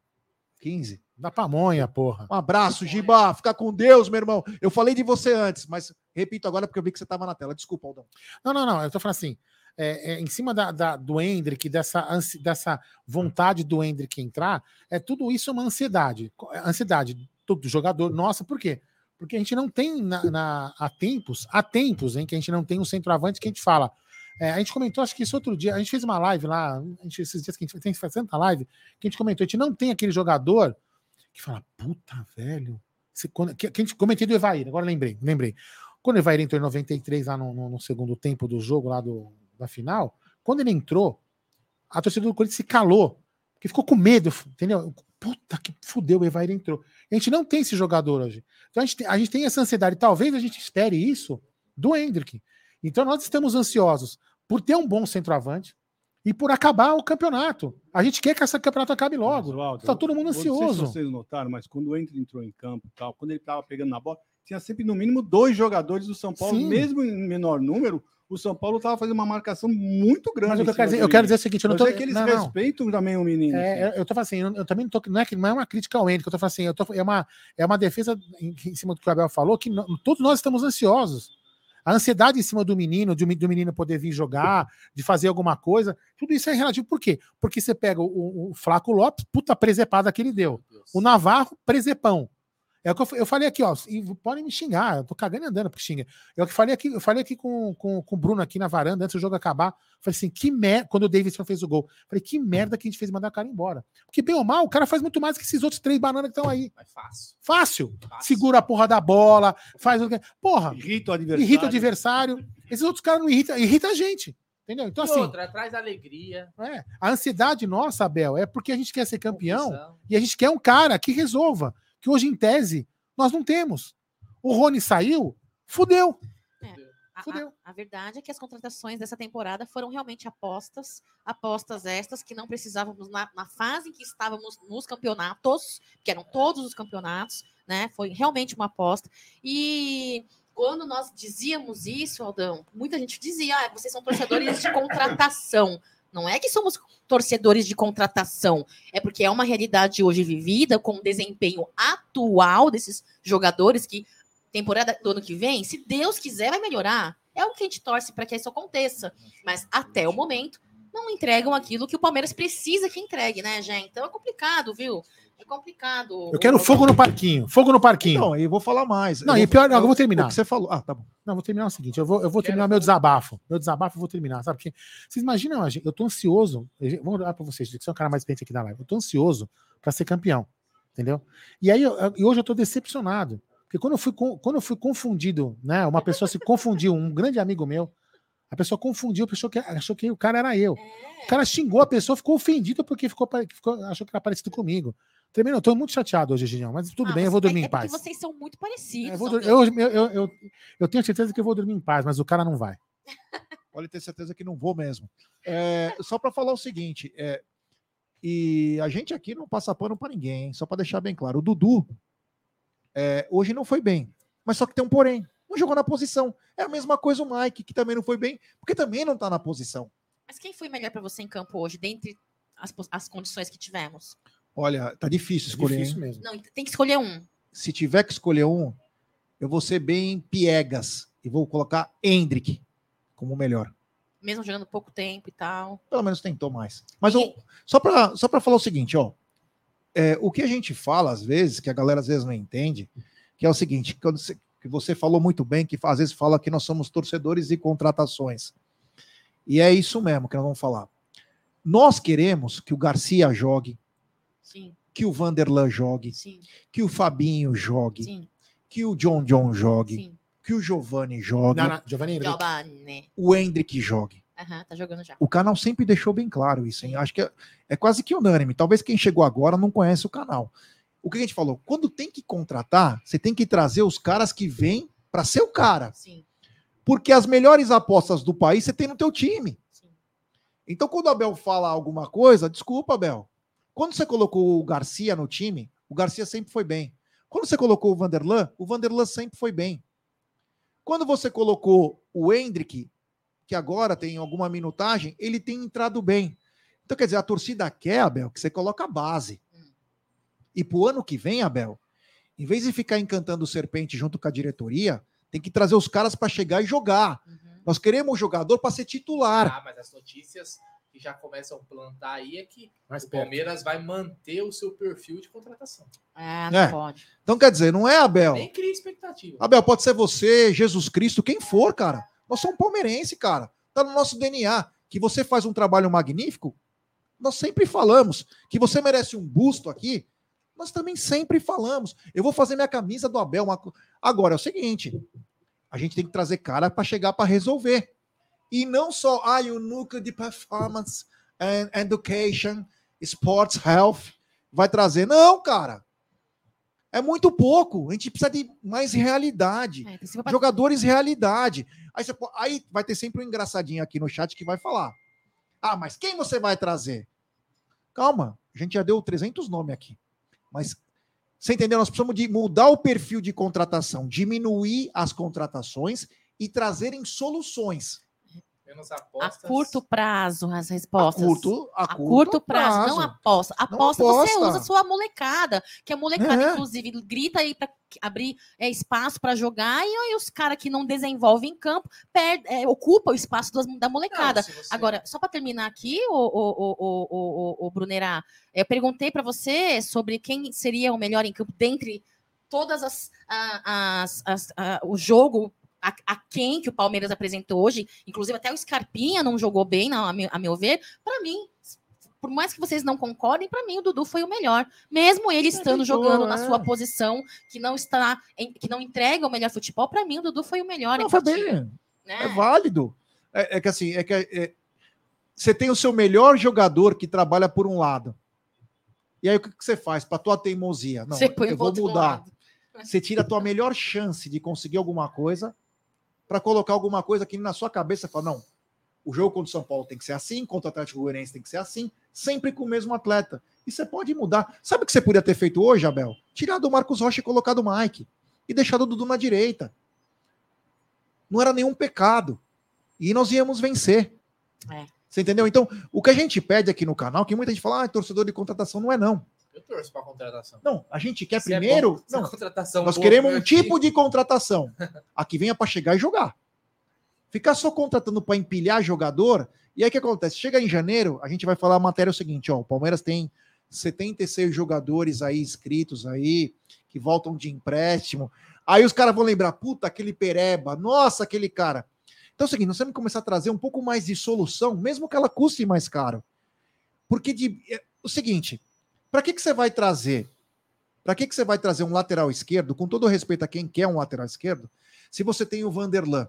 15. Da pamonha, porra. Um abraço, Giba. Fica com Deus, meu irmão. Eu falei de você antes, mas repito agora porque eu vi que você estava na tela. Desculpa, Aldão. Não, não, não. Eu tô falando assim. é, é, em cima da, da- do Hendrick, dessa, dessa vontade do Hendrick entrar, é tudo isso é uma ansiedade. É Ansiedade do, do jogador. Nossa, por quê? Porque a gente não tem na, na- há tempos, há tempos em que a gente não tem um centroavante que a gente fala. é, a gente comentou, acho que isso outro dia, a gente fez uma live lá, a gente, esses dias que a gente tem tanta live, que a gente comentou, a gente não tem aquele jogador que fala, puta, velho. Quando- que, que a gente comentei do Evair, agora lembrei, lembrei. Quando o Evair entrou em 93 lá no, no- no segundo tempo do jogo, lá do, da final, quando ele entrou, a torcida do Corinthians se calou, porque ficou com medo, entendeu? Puta que fudeu, o Evair entrou. A gente não tem esse jogador hoje. Então a gente, a gente tem essa ansiedade. Talvez a gente espere isso do Hendrick. Então nós estamos ansiosos por ter um bom centroavante. E por acabar o campeonato. A gente quer que esse campeonato acabe logo. Está todo mundo não sei se ansioso. vocês notaram, mas quando o Enter entrou em campo tal, quando ele estava pegando na bola, tinha sempre no mínimo dois jogadores do São Paulo, Sim. mesmo em menor número. O São Paulo estava fazendo uma marcação muito grande. Eu quero dizer, eu quero dizer o seguinte, eu não é que eles não, não. respeitam também o menino. É, eu, eu tô falando assim, eu, eu também não tô, não é que não é uma crítica ao Ender, que eu tô falando assim, eu tô, é, uma, é uma defesa em, em cima do que o Abel falou, que não- todos nós estamos ansiosos. A ansiedade em cima do menino, de, do menino poder vir jogar, de fazer alguma coisa, tudo isso é relativo. Por quê? Porque você pega o, o, o Flaco Lopes, puta presepada que ele deu. O Navarro, presepão. É o que eu, eu falei aqui, ó. E podem me xingar, eu tô cagando e andando porque xinga. É o que falei aqui, eu falei aqui com, com, com o Bruno aqui na varanda, antes do jogo acabar. Falei assim, que merda. Quando o Davidson fez o gol. Falei, que merda que a gente fez mandar o cara embora. Porque, bem ou mal, o cara faz muito mais que esses outros três bananas que estão aí. fácil. Fácil. Segura a porra da bola, faz o que. Porra. Irrita o adversário. Irrita o adversário. Esses outros caras não irritam, irrita a gente. Entendeu? Então, E assim. outra, traz alegria. É, a ansiedade nossa, Abel, é porque a gente quer ser campeão Confusão. e a gente quer um cara que resolva. Que hoje, em tese, nós não temos. O Rony saiu, fudeu. A, a- a verdade é que as contratações dessa temporada foram realmente apostas, apostas estas que não precisávamos na, na fase em que estávamos nos campeonatos, que eram todos os campeonatos, né? Foi realmente uma aposta. E quando nós dizíamos isso, Aldão, muita gente dizia: ah, vocês são torcedores de contratação. Não é que somos torcedores de contratação, é porque é uma realidade hoje vivida com o desempenho atual desses jogadores que temporada do ano que vem, se Deus quiser, vai melhorar. É o que a gente torce para que isso aconteça. Mas até o momento, não entregam aquilo que o Palmeiras precisa que entregue, né, gente? Então é complicado, viu? É complicado. Eu quero fogo no parquinho. Fogo no parquinho. Não, eu vou falar mais. Não, Eu e vou- pior, não, eu eu- vou terminar. o que você falou. Ah, tá bom. Não, vou terminar o seguinte: eu vou, eu vou terminar meu desabafo. Meu desabafo eu vou terminar, sabe? Porque vocês imaginam, eu tô ansioso. eu- Vamos olhar pra vocês, que são o cara mais experiente aqui da live. Eu tô ansioso pra ser campeão, entendeu? E aí, eu- eu- e hoje eu tô decepcionado. Porque quando eu fui, quando eu fui confundido, né? Uma pessoa se confundiu, um grande amigo meu, a pessoa confundiu, achou que, achou que o cara era eu. O cara xingou a pessoa, ficou ofendido porque ficou, ficou- achou que era parecido comigo. Tremendo, eu tô muito chateado hoje, Gigião, mas tudo Ah, bem, eu vou é- dormir é em paz. vocês são muito parecidos. Eu, vou dur- eu, eu, eu, eu, eu tenho certeza que eu vou dormir em paz, mas o cara não vai. Pode ter certeza que não vou mesmo. É, só para falar o seguinte, é, e a gente aqui não passa pano para ninguém, hein? só para deixar bem claro. O Dudu é, hoje não foi bem, mas só que tem um porém. Não jogou na posição. É a mesma coisa o Mike, que também não foi bem, porque também não tá na posição. Mas quem foi melhor para você em campo hoje, dentre as, as condições que tivemos? Olha, tá difícil escolher. Difícil hein? mesmo. Não, tem que escolher um. Se tiver que escolher um, eu vou ser bem piegas e vou colocar Hendrick como o melhor. Mesmo jogando pouco tempo e tal. Pelo menos tentou mais. Mas eu, só para só pra falar o seguinte, ó. é, o que a gente fala, às vezes, que a galera às vezes não entende, que é o seguinte, quando você, que você falou muito bem, que às vezes fala que nós somos torcedores e contratações. E é isso mesmo que nós vamos falar. Nós queremos que o Garcia jogue, Sim, que o Vanderlan jogue, sim, que o Fabinho jogue, sim, que o John John jogue, sim. que o Giovanni jogue, Não, não, Giovanni. Giovanni. o Hendrick jogue. Aham, tá jogando já. O canal sempre deixou bem claro isso, hein? Acho que é, é quase que unânime. Talvez quem chegou agora não conhece o canal. O que a gente falou? Quando tem que contratar, você tem que trazer os caras que vêm para ser o cara. Sim. Porque as melhores apostas do país você tem no teu time. Então, quando o Abel fala alguma coisa, desculpa, Abel. Quando você colocou o Garcia no time, o Garcia sempre foi bem. Quando você colocou o Vanderlan, o Vanderlan sempre foi bem. Quando você colocou o Hendrick, que agora tem alguma minutagem, ele tem entrado bem. Então, quer dizer, a torcida quer, Abel, que você coloca a base. E pro ano que vem, Abel, em vez de ficar encantando o serpente junto com a diretoria, tem que trazer os caras para chegar e jogar. Nós queremos um jogador para ser titular. Ah, mas as notícias que já começam a plantar aí é que Mais o perto. Palmeiras vai manter o seu perfil de contratação. Ah, não É. pode. Então, quer dizer, não é, Abel? Nem cria expectativa. Abel, pode ser você, Jesus Cristo, quem for, cara. Nós somos palmeirense, cara. Tá no nosso DNA. Que você faz um trabalho magnífico, nós sempre falamos. Que você merece um busto aqui, nós também sempre falamos. Eu vou fazer minha camisa do Abel. uma Agora, é o seguinte: a gente tem que trazer cara para chegar para resolver. E não só, ah, o núcleo de performance and education, sports health, vai trazer. Não, cara. É muito pouco. A gente precisa de mais realidade. É, Jogadores realidade. Aí, você aí vai ter sempre um engraçadinho aqui no chat que vai falar. Ah, mas quem você vai trazer? Calma, a gente já deu 300 nomes aqui. Mas você entendeu? Nós precisamos de mudar o perfil de contratação, diminuir as contratações e trazerem soluções. A curto prazo, as respostas. A curto- a curto curto prazo, prazo. não aposta. Não Aposta, você aposta. usa a sua molecada, que a molecada, É. inclusive, grita aí para abrir é, espaço para jogar, e aí os caras que não desenvolvem em campo perde, é, ocupa o espaço das- da molecada. Não, você- Agora, só para terminar aqui, o, o, o, o, o, o Brunerá, eu perguntei para você sobre quem seria o melhor em campo dentre todas as, a- as, as- a- o jogo a, a quem que o Palmeiras apresentou hoje, inclusive até o Scarpinha não jogou bem, não, a, meu, a meu ver. Para mim, por mais que vocês não concordem, para mim o Dudu foi o melhor, mesmo ele estando jogando na é. sua posição que não está, em- que não entrega o melhor futebol. Para mim o Dudu foi o melhor. Não, foi bem. né? É válido. É, é que assim, é que é- você tem o seu melhor jogador que trabalha por um lado. E aí o que, que você faz para tua teimosia? Não, eu vou mudar. Você tira a tua melhor chance de conseguir alguma coisa para colocar alguma coisa que na sua cabeça fala, não, o jogo contra o São Paulo tem que ser assim, contra o Atlético Goianiense tem que ser assim, sempre com o mesmo atleta. E você pode mudar. Sabe o que você poderia ter feito hoje, Abel? Tirado o Marcos Rocha e colocado o Mike. E deixado o Dudu na direita. Não era nenhum pecado. E nós íamos vencer. É. Você entendeu? Então, o que a gente pede aqui no canal, que muita gente fala, ah, torcedor de contratação, não é não. Eu torço pra contratação. Não, a gente quer Se é primeiro. bom, se a não, contratação nós boa queremos um time. tipo de contratação. A que venha para chegar e jogar. Ficar só contratando para empilhar jogador. E aí o que acontece? Chega em janeiro, a gente vai falar a matéria é o seguinte: ó, o Palmeiras tem 76 jogadores aí inscritos aí, que voltam de empréstimo. Aí os caras vão lembrar, puta, aquele Pereba, nossa, aquele cara. Então é o seguinte, nós temos que começar a trazer um pouco mais de solução, mesmo que ela custe mais caro. Porque de, é, o seguinte, para que, que você vai trazer? Para que, que você vai trazer um lateral esquerdo, com todo respeito a quem quer um lateral esquerdo, se você tem o Vanderlan?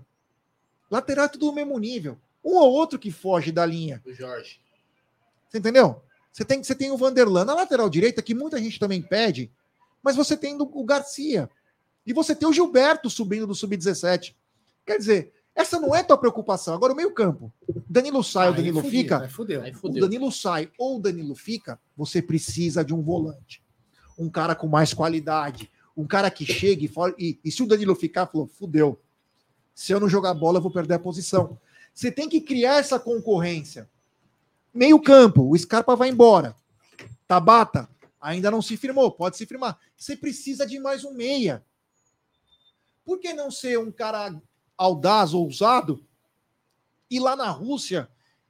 Lateral é tudo do mesmo nível. Um ou outro que foge da linha. O Jorge. Você entendeu? Você tem, você tem o Vanderlan na lateral direita, que muita gente também pede, mas você tem o Garcia. E você tem o Gilberto subindo do Sub-17. Quer dizer, essa não é tua preocupação. Agora, o meio-campo. Danilo sai ou Aí Danilo fudeu, fica. aí fudeu. Aí O fudeu. Danilo sai ou o Danilo fica, você precisa de um volante. Um cara com mais qualidade. Um cara que chegue e fala. E, e se o Danilo ficar, falou: fudeu. Se eu não jogar bola, eu vou perder a posição. Você tem que criar essa concorrência. Meio campo, o Scarpa vai embora. Tabata ainda não se firmou, pode se firmar. Você precisa de mais um meia. Por que não ser um cara audaz, ousado, ir lá na Rússia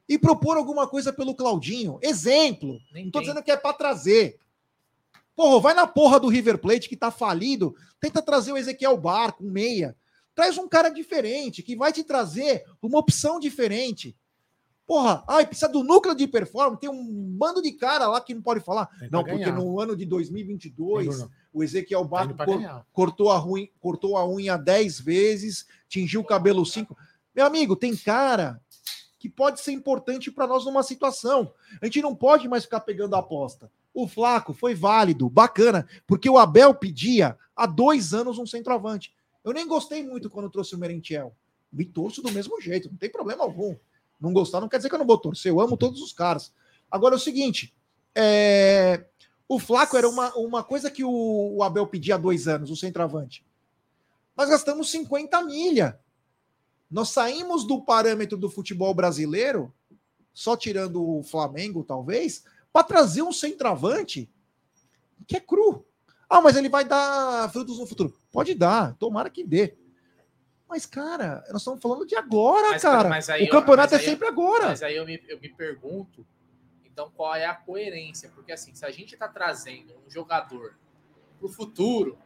e propor alguma coisa pelo Claudinho? Exemplo. Nem não tô tem. dizendo que é para trazer. Porra, vai na porra do River Plate que tá falido, tenta trazer o Ezequiel Barco, um meia. Traz um cara diferente, que vai te trazer uma opção diferente. Porra, ai, precisa do núcleo de performance, tem um bando de cara lá que não pode falar. Não, porque ganhar. no ano de 2022, Tem, Bruno. o Ezequiel Tá Barco cor- cortou a, ruim, cortou a unha 10 vezes, tingiu o cabelo 5. Meu amigo, tem cara que pode ser importante para nós numa situação. A gente não pode mais ficar pegando a aposta. O Flaco foi válido, bacana, porque o Abel pedia há dois anos um centroavante. Eu nem gostei muito quando trouxe o Merentiel. Me torço do mesmo jeito, não tem problema algum. Não gostar não quer dizer que eu não vou torcer, eu amo todos os caras. Agora é o seguinte: é, o Flaco era uma, uma coisa que o, o Abel pedia há dois anos, o centroavante. Nós gastamos 50 milha. Nós saímos do parâmetro do futebol brasileiro, só tirando o Flamengo, talvez, para trazer um centroavante que é cru. Ah, mas ele vai dar frutos no futuro. Pode dar, tomara que dê. Mas, cara, nós estamos falando de agora, Mas, cara. mas aí o eu- campeonato mas é eu- sempre agora. Mas aí eu me, eu me pergunto, então, qual é a coerência? Porque, assim, se a gente tá trazendo um jogador pro futuro,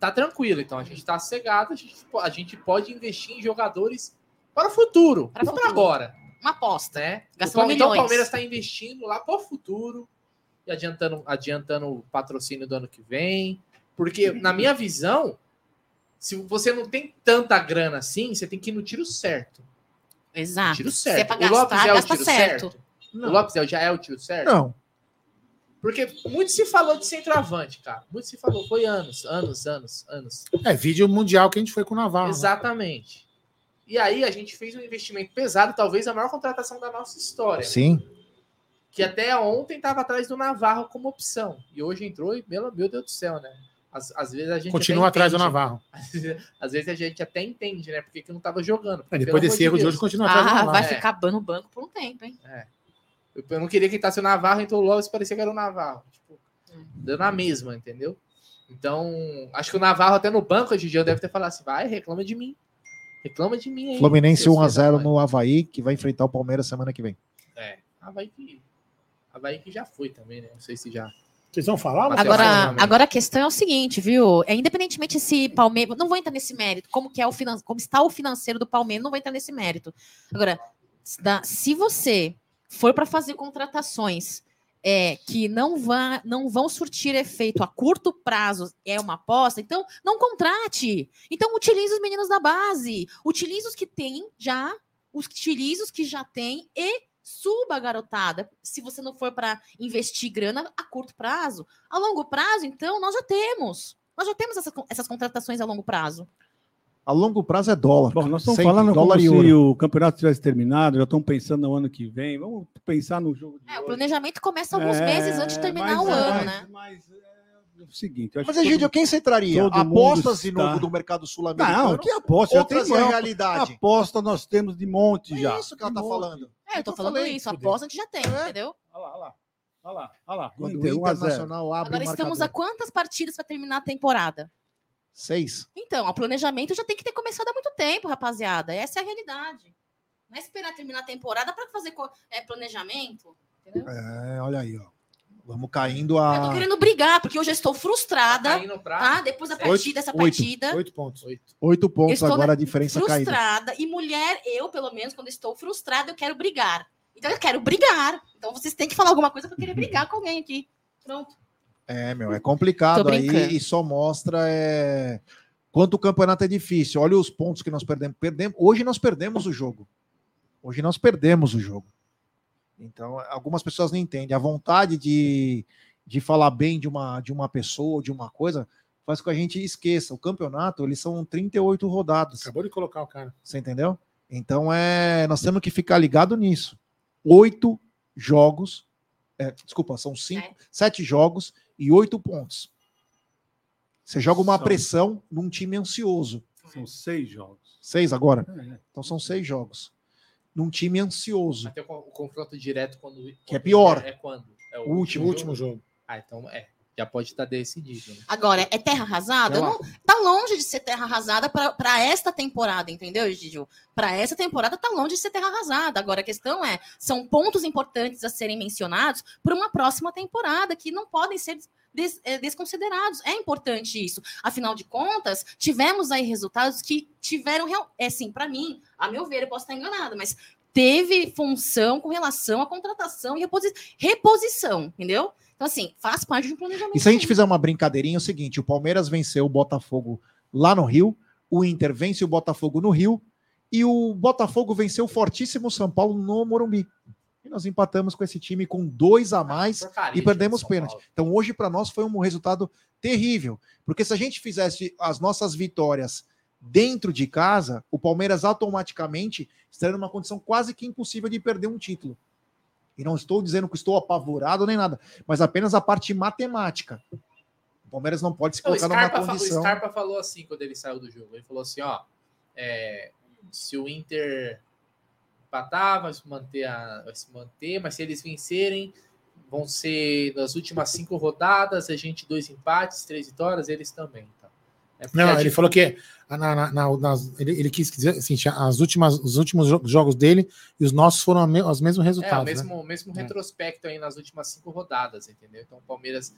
tá tranquilo. Então, a gente tá cegado, a gente, a gente pode investir em jogadores para o futuro, Para não para futuro. agora. Uma aposta. Né? Gastou então, o. Palmeiras está investindo lá para o futuro e adiantando, adiantando o patrocínio do ano que vem. Porque, na minha visão, se você não tem tanta grana assim, você tem que ir no tiro certo. Exato. Tiro Se é certo. pra o Lopes gastar, é o tiro certo. certo. O Lopes é- já é o tiro certo? Não. Porque muito se falou de centroavante, cara. Muito se falou. Foi anos, anos, anos, anos. É, vídeo mundial que a gente foi com o Navarro. né? Exatamente. E aí a gente fez um investimento pesado, talvez a maior contratação da nossa história. Sim. Que até ontem estava atrás do Navarro como opção. E hoje entrou e, meu, meu Deus do céu, né? Às, às vezes a gente. Continua atrás do entende. Navarro. Às vezes, às vezes a gente até entende, né? Porque que não estava jogando. É, depois desse erro de hoje, continua atrás do Ah, Navarro. vai É. ficar bando no banco por um tempo, hein? Eu- Eu não queria que entrasse o Navarro, então o Lopes parecia que era o Navarro. Tipo, deu na mesma, entendeu? Então, acho que o Navarro até no banco hoje em dia deve ter falado assim: vai, reclama de mim. Reclama de mim aí. Fluminense seus 1x0 no Havaí, que vai enfrentar o Palmeiras semana que vem. É, Havaí que, Havaí que já foi também, né? Não sei se já. Vocês vão falar? Agora, a agora a questão é o seguinte, viu? É independentemente se Palmeiras, não vou entrar nesse mérito, como que é o finan... como está o financeiro do Palmeiras, não vou entrar nesse mérito. Agora, se você for para fazer contratações é, que não, vá, não vão surtir efeito a curto prazo, é uma aposta, então não contrate. Então utilize os meninos da base, utilize os que tem já, utilize os que já tem e suba a garotada. Se você não for para investir grana a curto prazo, a longo prazo, então nós já temos. Nós já temos essa- essas contratações a longo prazo. A longo prazo é dólar. Bom, nós estamos falando como dólar e se ouro. o campeonato tivesse terminado, já estamos pensando no ano que vem. Vamos pensar no jogo de É, o planejamento começa alguns É, meses antes de terminar mas- o ano, mas- né? o seguinte. eu acho Mas, que todo- Egídio, quem você traria? todo mundo Apostas de está- novo do mercado sul-americano? Não, que aposta? Já Ou tem trazer a maior- realidade? Aposta nós temos de monte já. É isso que ela tá monte. falando. É, eu tô falando falei, isso, aposta a gente já tem, entendeu? Olha lá, olha lá. Olha lá, olha lá. Quando o 1 a 0. Internacional abre Agora o estamos a quantas partidas para terminar a temporada? Seis. Então, o planejamento já tem que ter começado há muito tempo, rapaziada. Essa é a realidade. Não é esperar terminar a temporada para fazer é, planejamento. Entendeu? É, olha aí, ó. Vamos caindo Eu a. tô querendo brigar, porque eu já estou frustrada. Tá caindo pra- Tá? Depois da partida, dessa partida. Oito pontos. Oito Eu pontos estou agora a diferença caída. frustrada. E mulher, eu, pelo menos, quando estou frustrada, eu quero brigar. Então eu quero brigar. Então vocês têm que falar alguma coisa para eu querer brigar com alguém aqui. Pronto. É, meu, é complicado aí e só mostra é, quanto o campeonato é difícil. Olha os pontos que nós perdemos. perdemos. Hoje nós perdemos o jogo. Hoje nós perdemos o jogo. Então, algumas pessoas não entendem. A vontade de, de falar bem de uma, de uma pessoa, de uma coisa, faz com que a gente esqueça. O campeonato, eles são 38 rodadas. Acabou de colocar o cara. Você entendeu? Então é, nós temos que ficar ligado nisso. Oito jogos, é, desculpa, são cinco, sete jogos e oito pontos. Você joga uma São- pressão num time ansioso. São seis jogos. Seis agora? É. Então são seis jogos. Num time ansioso. Até o, con- o confronto direto quando. Que é pior. É quando? É O último. último jogo. Ah, então é. Já pode estar decidido. Né? Agora, é terra arrasada? Não, tá longe de ser terra arrasada para esta temporada, entendeu, Gigi? Para essa temporada tá longe de ser terra arrasada. Agora, a questão é, são pontos importantes a serem mencionados para uma próxima temporada que não podem ser des- eh, desconsiderados. É importante isso. Afinal de contas, tivemos aí resultados que tiveram, real- é assim, para mim, a meu ver, eu posso estar enganada, mas teve função com relação à contratação e reposi- reposição, entendeu? Então, assim, faz parte um planejamento. E se a gente fizer uma brincadeirinha, é o seguinte: o Palmeiras venceu o Botafogo lá no Rio, o Inter vence o Botafogo no Rio, e o Botafogo venceu o fortíssimo São Paulo no Morumbi. E nós empatamos com esse time com dois a mais porcaria e perdemos pênalti. Então hoje para nós foi um resultado terrível, porque se a gente fizesse as nossas vitórias dentro de casa, o Palmeiras automaticamente estaria numa condição quase que impossível de perder um título. E não estou dizendo que estou apavorado nem nada, mas apenas a parte matemática. O Palmeiras não pode se Não, colocar numa Scarpa, fa- o condição. Scarpa falou assim quando ele saiu do jogo. Ele falou assim: ó, é, se o Inter empatar, vai se manter, a- vai se manter, mas se eles vencerem, vão ser nas últimas cinco rodadas, a gente dois empates, três vitórias, eles também. Tá? É Não, ele gente- falou que na- na- na- nas- ele, ele quis dizer assim, as últimas, os últimos jo- jogos dele e os nossos foram me- os mesmos É, resultados. o mesmo, né? mesmo É. retrospecto aí nas últimas cinco rodadas, entendeu? Então o Palmeiras.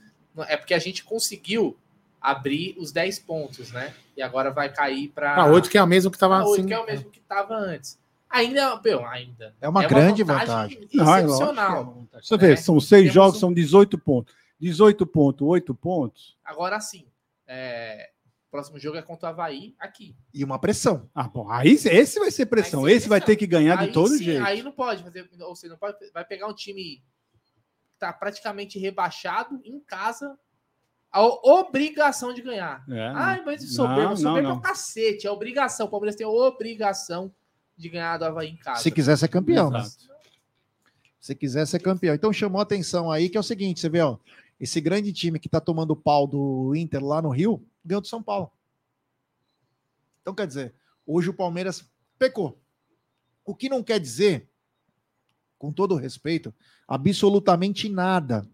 É porque a gente conseguiu abrir os 10 pontos, né? E agora vai cair para. Ah, oito que é o mesmo que tava Ah, assim. que é o mesmo que estava antes. Ainda, meu, ainda. É uma grande vantagem. Não, é lógico que é Excepcional. uma vantagem. Você vê, né? são seis Temos jogos, um- são 18 pontos. 18 pontos, 8 pontos. Agora sim. é, Próximo jogo é contra o Havaí aqui. E uma pressão. Ah, bom, aí esse vai ser pressão. Aí sim, esse vai ter que ganhar Aí de todo sim, jeito. Aí não pode fazer. Ou seja, não pode, vai pegar um time que tá praticamente rebaixado em casa a obrigação de ganhar. É, Ai, mas não, soberbo, não, soberbo é não. o cacete, é obrigação. O Palmeiras tem obrigação de ganhar do Havaí em casa. Se quiser ser campeão, né? Se quiser ser campeão. Então chamou a atenção aí que é o seguinte, você vê, ó, esse grande time que tá tomando pau do Inter lá no Rio, ganhou do São Paulo. Então quer dizer, hoje o Palmeiras pecou. O que não quer dizer, com todo o respeito, absolutamente nada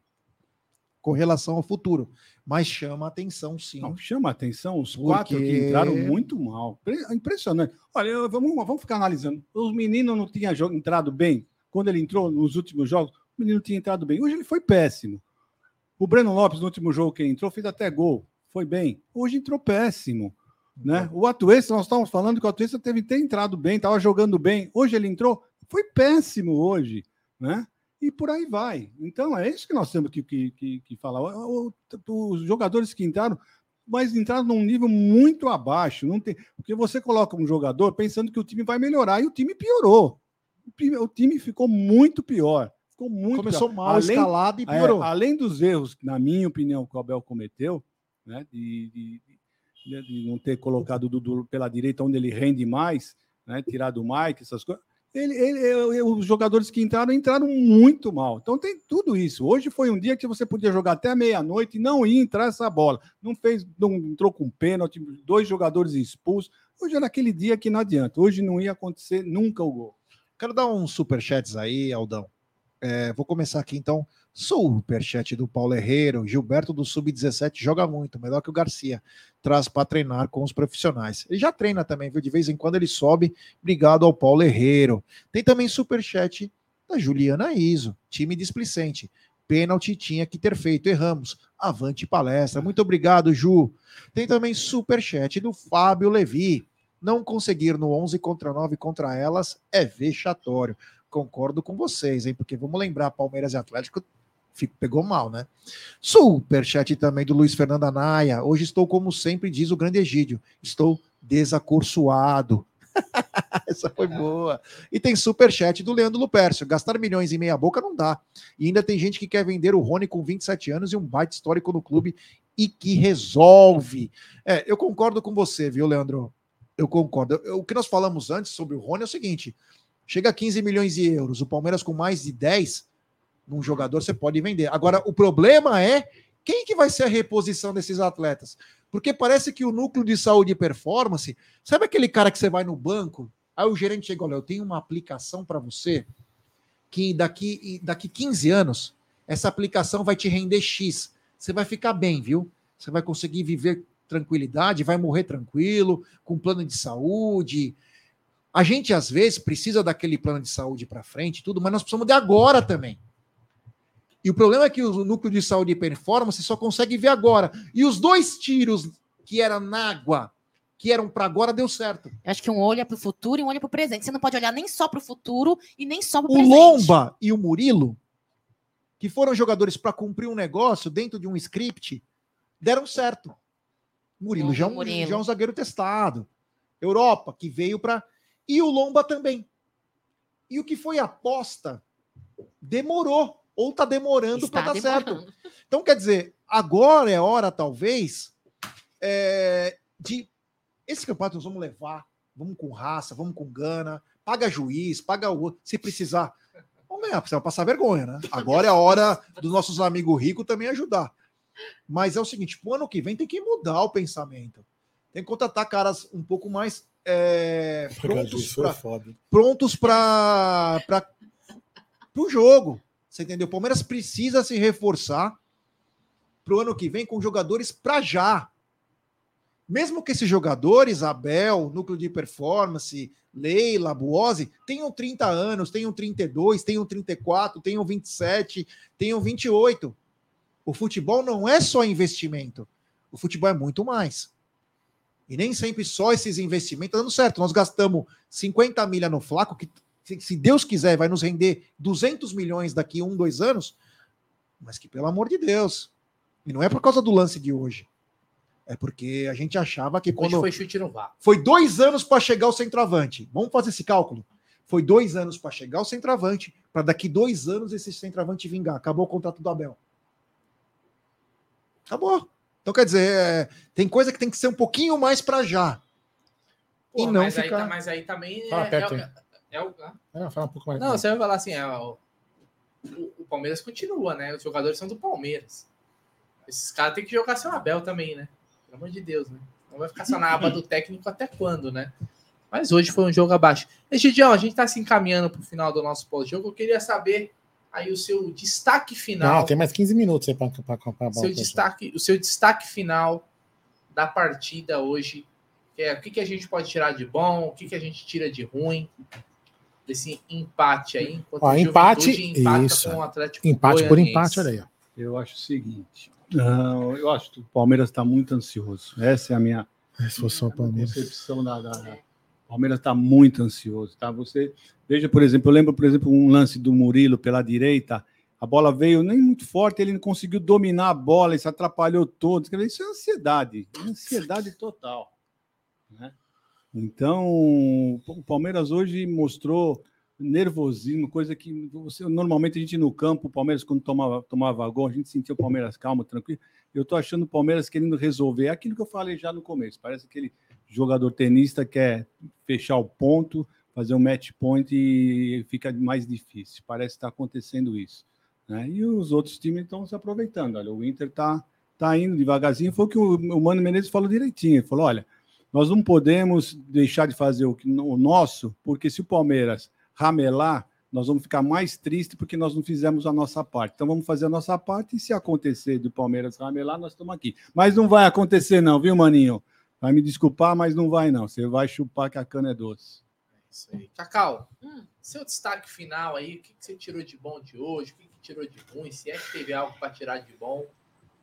com relação ao futuro, mas chama atenção sim. Não, chama atenção os Porque- quatro que entraram muito mal. Pre- Impressionante. Olha, vamos, vamos ficar analisando. Os meninos não tinham entrado bem. Quando ele entrou nos últimos jogos, o menino tinha entrado bem. Hoje ele foi péssimo. O Breno Lopes, no último jogo que ele entrou, fez até gol. Foi bem. Hoje entrou péssimo. Né? O Atuesta, nós estávamos falando que o Atuesta teve ter entrado bem, estava jogando bem. Hoje ele entrou, foi péssimo hoje. Né? E por aí vai. Então é isso que nós temos que, que, que, que falar. O- o- Os jogadores que entraram, mas entraram num nível muito abaixo. Não tem, porque você coloca um jogador pensando que o time vai melhorar e o time piorou. O time- ficou muito pior. Ficou muito Começou pior. mal, escalado e é, piorou. além dos erros, na minha opinião, que o Abel cometeu, né, de, de- de- de não ter colocado o Dudu pela direita, onde ele rende mais, né, tirado o Mike, essas coisas. Ele, ele- ele- os jogadores que entraram, entraram muito mal. Então tem tudo isso. Hoje foi um dia que você podia jogar até meia-noite e não ia entrar essa bola. Não fez, não entrou com pênalti, dois jogadores expulsos. Hoje era aquele dia que não adianta. Hoje não ia acontecer nunca o gol. Quero dar uns superchats aí, Aldão. É, vou começar aqui então. Superchat do Paulo Herreiro. Gilberto do Sub-17 joga muito, melhor que o Garcia. Traz para treinar com os profissionais. Ele já treina também, viu? De vez em quando ele sobe. Obrigado ao Paulo Herreiro. Tem também superchat da Juliana Iso, time displicente. Pênalti tinha que ter feito, erramos. Avante palestra. Muito obrigado, Ju. Tem também superchat do Fábio Levi. Não conseguir no 11 contra 9 contra elas é vexatório. Concordo com vocês, hein? Porque vamos lembrar, Palmeiras e Atlético fico- pegou mal, né? Superchat também do Luiz Fernando Anaia. Hoje estou, como sempre diz o grande Egídio, estou desacursoado. Essa foi boa. E tem superchat do Leandro Lupercio. Gastar milhões em meia boca não dá. E ainda tem gente que quer vender o Rony com 27 anos e um baita histórico no clube e que resolve. É, eu concordo com você, viu, Leandro? Eu concordo. Eu- O que nós falamos antes sobre o Rony é o seguinte: chega a 15 milhões de euros, o Palmeiras com mais de 10 num jogador você pode vender. Agora, o problema é quem que vai ser a reposição desses atletas? Porque parece que o núcleo de saúde e performance, sabe aquele cara que você vai no banco, aí o gerente chega, olha, eu tenho uma aplicação para você que daqui daqui 15 anos essa aplicação vai te render X. Você vai ficar bem, viu? Você vai conseguir viver tranquilidade, vai morrer tranquilo, com plano de saúde. A gente às vezes precisa daquele plano de saúde para frente, tudo, mas nós precisamos de agora também. E o problema é que o núcleo de saúde e performance só consegue ver agora. E os dois tiros que eram na água, que eram para agora, deu certo. Eu acho que um olho é para o futuro e um olho é para o presente. Você não pode olhar nem só para o futuro e nem só para o O presente. Lomba e o Murilo, que foram jogadores para cumprir um negócio dentro de um script, deram certo. Murilo Lomba já é, um, Murilo. já é um zagueiro testado. Europa, que veio para. E o Lomba também. E o que foi aposta demorou, ou está demorando para dar certo. demorando. Então, quer dizer, agora é hora, talvez, é, de. Esse campeonato nós vamos levar, vamos com raça, vamos com gana, paga juiz, paga o outro, se precisar. Vamos ganhar, precisa passar vergonha, né? Agora é a hora dos nossos amigos ricos também ajudar. Mas é o seguinte: pro ano que vem tem que mudar o pensamento. Tem que contratar caras um pouco mais é, prontos é para prontos para o jogo. Você entendeu? O Palmeiras precisa se reforçar para o ano que vem com jogadores para já. Mesmo que esses jogadores, Abel, núcleo de performance, Leila, Buozzi, tenham 30 anos, tenham 32, tenham 34, tenham 27, tenham 28. O futebol não é só investimento. O futebol é muito mais. E nem sempre só esses investimentos estão dando certo. Nós gastamos 50 milha no Flaco, que se- se Deus quiser vai nos render 200 milhões daqui a um, dois anos, mas que pelo amor de Deus. E não é por causa do lance de hoje. É porque a gente achava que Hoje quando. foi chute no vácuo. Foi dois anos para chegar o centroavante. Vamos fazer esse cálculo. Foi dois anos para chegar o centroavante, para daqui dois anos esse centroavante vingar. Acabou o contrato do Abel. Acabou. Então, quer dizer, é, tem coisa que tem que ser um pouquinho mais para já. Pô, e não mas, ficar. aí, tá- mas aí também é, perto é. É o. É, fala um pouco mais. Não, você vai falar assim, é, o, o- o Palmeiras continua, né? Os jogadores são do Palmeiras. Esses caras têm que jogar seu Abel também, né? Pelo amor de Deus, né? Não vai ficar só na aba do técnico até quando, né? Mas hoje foi um jogo abaixo. Egidião, a gente tá se encaminhando pro final do nosso pós-jogo. Eu queria saber aí o seu destaque final. Não, tem mais 15 minutos aí para comprar a bola. seu destaque, o seu destaque final da partida hoje. Que é, o que, que a gente pode tirar de bom, o que, que a gente tira de ruim desse empate aí. Ó, empate, isso. com o Atlético Empate por empate, olha aí. ó. Eu acho o seguinte. não, eu acho que o Palmeiras está muito ansioso. Essa é a minha Se fosse só o Palmeiras. concepção da, da- da- O Palmeiras está muito ansioso, tá? Você veja, por exemplo, eu lembro, por exemplo, um lance do Murilo pela direita. A bola veio nem muito forte, ele não conseguiu dominar a bola, isso atrapalhou dizer, Isso é ansiedade, ansiedade total. né? Então, o Palmeiras hoje mostrou nervosismo, coisa que você, normalmente a gente no campo, o Palmeiras, quando tomava, tomava gol, a gente sentia o Palmeiras calmo, tranquilo. Eu tô achando o Palmeiras querendo resolver aquilo que eu falei já no começo. Parece aquele jogador tenista que quer fechar o ponto, fazer um match point e fica mais difícil. Parece que está acontecendo isso. Né? E os outros times estão se aproveitando. Olha, o Inter está tá indo devagarzinho. Foi o que o, o Mano Menezes falou direitinho. Ele falou: olha, nós não podemos deixar de fazer o, que, o nosso, porque se o Palmeiras ramelar, nós vamos ficar mais tristes porque nós não fizemos a nossa parte. Então vamos fazer a nossa parte e se acontecer do Palmeiras ramelar, nós estamos aqui. Mas não vai acontecer não, viu, Maninho? Vai me desculpar, mas não vai não. Você vai chupar que a cana é doce. Isso aí. Cacau, seu destaque final aí, o que, que você tirou de bom de hoje, o que, que tirou de ruim, se é que teve algo para tirar de bom.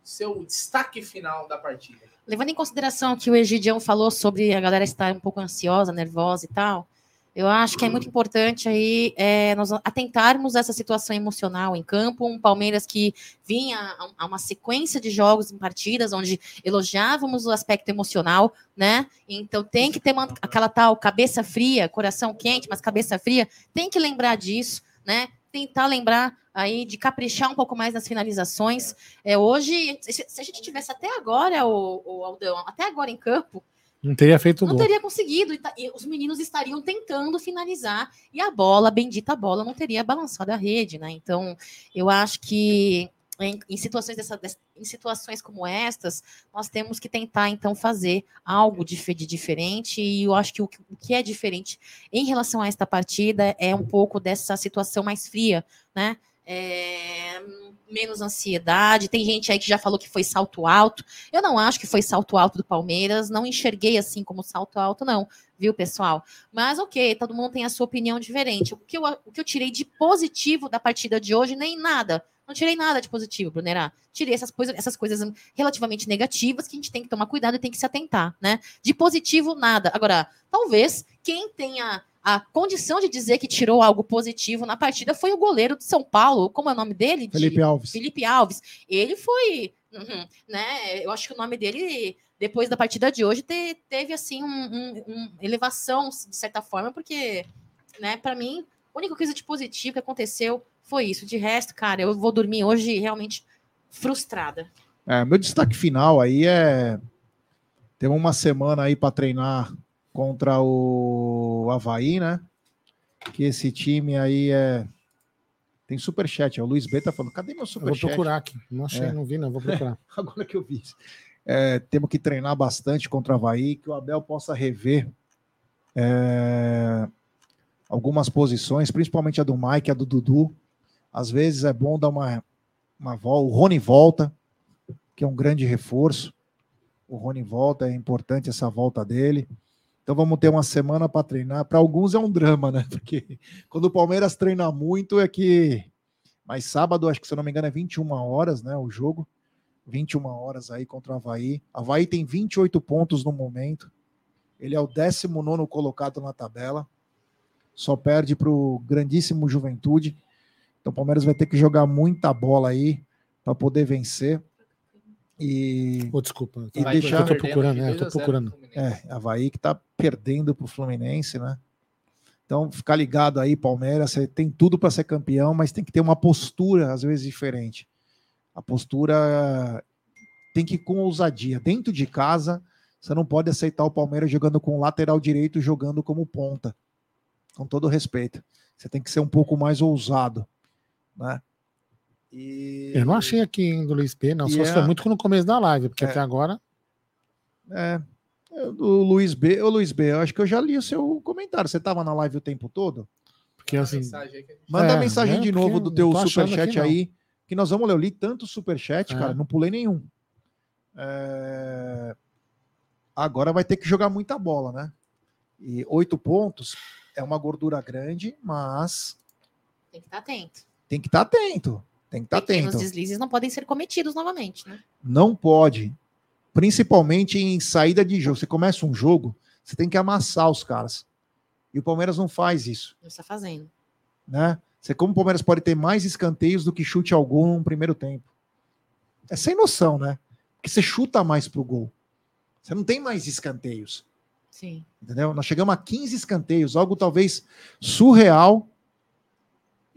Seu destaque final da partida. Levando em consideração que o Egidião falou sobre a galera estar um pouco ansiosa, nervosa e tal, eu acho que é muito importante aí é, nós atentarmos essa situação emocional em campo. Um Palmeiras que vinha a- a uma sequência de jogos em partidas onde elogiávamos o aspecto emocional, né? Então tem que ter uma- aquela tal cabeça fria, coração quente, mas cabeça fria. Tem que lembrar disso, né? Tentar lembrar aí de caprichar um pouco mais nas finalizações. É, hoje, se, se a gente tivesse até agora, o, o Aldão, até agora em campo, Não teria feito não gol. teria conseguido. E, ta- e os meninos estariam tentando finalizar e a bola, a bendita bola, não teria balançado a rede, né? Então, eu acho que em, em situações dessa, des- em situações como estas, nós temos que tentar então fazer algo dif- de diferente. E eu acho que o, que- o que é diferente em relação a esta partida é um pouco dessa situação mais fria, né? É, menos ansiedade. Tem gente aí que já falou que foi salto alto. Eu não acho que foi salto alto do Palmeiras, não enxerguei assim como salto alto, não, viu, pessoal? Mas ok, todo mundo tem a sua opinião diferente. O que eu, o que eu tirei de positivo da partida de hoje, nem nada. Não tirei nada de positivo, Brunerá. Tirei essas coisas, essas coisas relativamente negativas que a gente tem que tomar cuidado e tem que se atentar, né? De positivo, nada. Agora, talvez quem tenha a condição de dizer que tirou algo positivo na partida foi o goleiro de São Paulo. Como é o nome dele? De- Felipe Alves. Felipe Alves. Ele foi, uhum, né? Eu acho que o nome dele depois da partida de hoje te- teve assim um, um- um elevação de certa forma, porque, né? Para mim, a única coisa de positivo que aconteceu foi isso. De resto, cara, eu vou dormir hoje realmente frustrada. É, meu destaque final aí é. Temos uma semana aí para treinar contra o Havaí, né? Que esse time aí é. Tem superchat. ó. O Luiz B tá falando: cadê meu Eu vou superchat? procurar aqui. Não achei, É. não vi, não. Vou procurar. Agora que eu vi. É, temos que treinar bastante contra o Havaí, que o Abel possa rever é, algumas posições, principalmente a do Mike, a do Dudu. Às vezes é bom dar uma, uma volta. O Rony volta, que é um grande reforço. O Rony volta, é importante essa volta dele. Então vamos ter uma semana para treinar. Para alguns é um drama, né? Porque quando o Palmeiras treina muito é que. Mas sábado, acho que se eu não me engano, é 21 horas, né? O jogo. 21 horas aí contra o Havaí. Havaí tem 28 pontos no momento. Ele é o 19 colocado na tabela. Só perde para o grandíssimo Juventude. Então o Palmeiras vai ter que jogar muita bola aí para poder vencer. E. Pô, desculpa. E Tá, deixar. eu tô procurando, é, eu tô procurando. É, Havaí que tá perdendo pro Fluminense, né? Então, ficar ligado aí, Palmeiras, você tem tudo para ser campeão, mas tem que ter uma postura, às vezes, diferente. A postura tem que ir com ousadia. Dentro de casa, você não pode aceitar o Palmeiras jogando com o lateral direito, jogando como ponta. Com todo respeito. Você tem que ser um pouco mais ousado. Né? E... Eu não achei aqui hein, do Luiz B, não. E Só se é- foi muito no começo da live, porque É. até agora. É. O Luiz B. Ô, Luiz B, eu acho que eu já li o seu comentário. Você estava na live o tempo todo? Porque assim. Manda É, a mensagem né, de porque novo do teu superchat aí. Que nós vamos ler. Eu li tanto superchat, É. cara, não pulei nenhum. É, Agora vai ter que jogar muita bola, né? E oito pontos é uma gordura grande, mas Tem que estar atento. Tem que estar atento. Tem que estar Pequenos atento. deslizes não podem ser cometidos novamente, né? Não pode. Principalmente em saída de jogo. Você começa um jogo, você tem que amassar os caras. E o Palmeiras não faz isso, Não está fazendo. né? Você, como o Palmeiras pode ter mais escanteios do que chute ao gol no primeiro tempo? É sem noção, né? Porque você chuta mais pro gol. Você não tem mais escanteios. Sim. Entendeu? Nós chegamos a 15 escanteios, algo talvez surreal.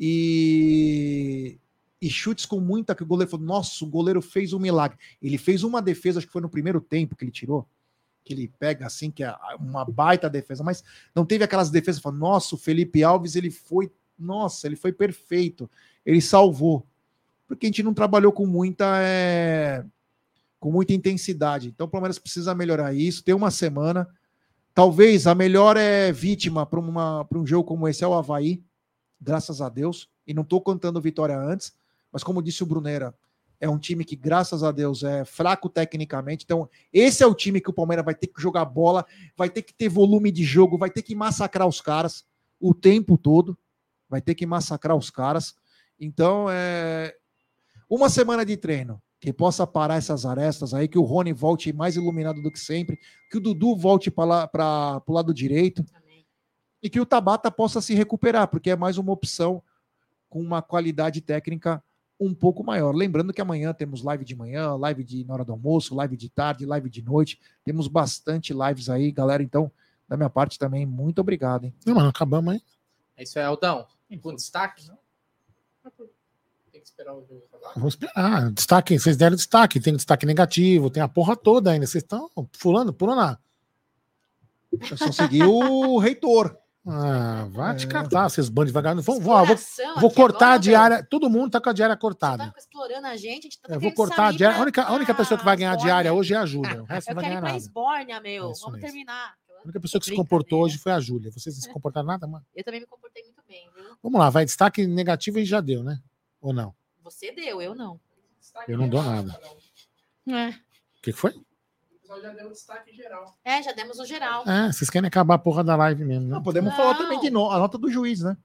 E, e chutes com muita que o goleiro falou: nossa, o goleiro fez um milagre. Ele fez uma defesa, acho que foi no primeiro tempo que ele tirou, que ele pega assim, que é uma baita defesa, mas não teve aquelas defesas, falou, nossa, o Felipe Alves, ele foi, nossa, ele foi perfeito, ele salvou. Porque a gente não trabalhou com muita. é, com muita intensidade. Então o Palmeiras precisa melhorar isso. Tem uma semana. Talvez a melhor é vítima para um jogo como esse é o Havaí, graças a Deus. E não estou contando vitória antes, mas como disse o Brunera, é um time que, graças a Deus, é fraco tecnicamente. Então, esse é o time que o Palmeiras vai ter que jogar bola, vai ter que ter volume de jogo, vai ter que massacrar os caras o tempo todo. Vai ter que massacrar os caras. Então, é uma semana de treino que possa parar essas arestas aí, que o Rony volte mais iluminado do que sempre, que o Dudu volte para o lado direito e que o Tabata possa se recuperar, porque é mais uma opção com uma qualidade técnica um pouco maior. Lembrando que amanhã temos live de manhã, live de na hora do almoço, live de tarde, live de noite. Temos bastante lives aí, galera. Então, da minha parte também, muito obrigado. Hein? Não, mano, acabamos aí. É isso aí, Aldão. Com destaque? Tem que esperar o jogo acabar. Vamos esperar. Destaque, vocês deram destaque. Tem destaque negativo, tem a porra toda ainda. Vocês estão fulano, pulando. Eu só segui o reitor. Ah, vai É. te catar, vocês bandos vagabundos. Vou, vou, vou, Exploração vou cortar agora, a diária. Todo mundo tá com a diária cortada. Tá explorando a gente, a gente tá Eu vou cortar a diária. A única, a única pessoa que vai ganhar a diária hoje é a Júlia. O resto Eu não vai quero ir ganhar pra nada. Esbórnia, meu. É isso Vamos mesmo. terminar. A única pessoa que se comportou hoje foi a Júlia. Vocês não se comportaram nada, mano. Eu também me comportei muito bem, viu? Vamos lá, vai. Destaque negativo e já deu, né? Ou não? Você deu, eu não. Eu não dou nada. É. O que que foi? O pessoal já deu destaque geral. É, já demos o geral. É, vocês querem acabar a porra da live mesmo, né? Não, podemos falar também de no, a nota do juiz, né?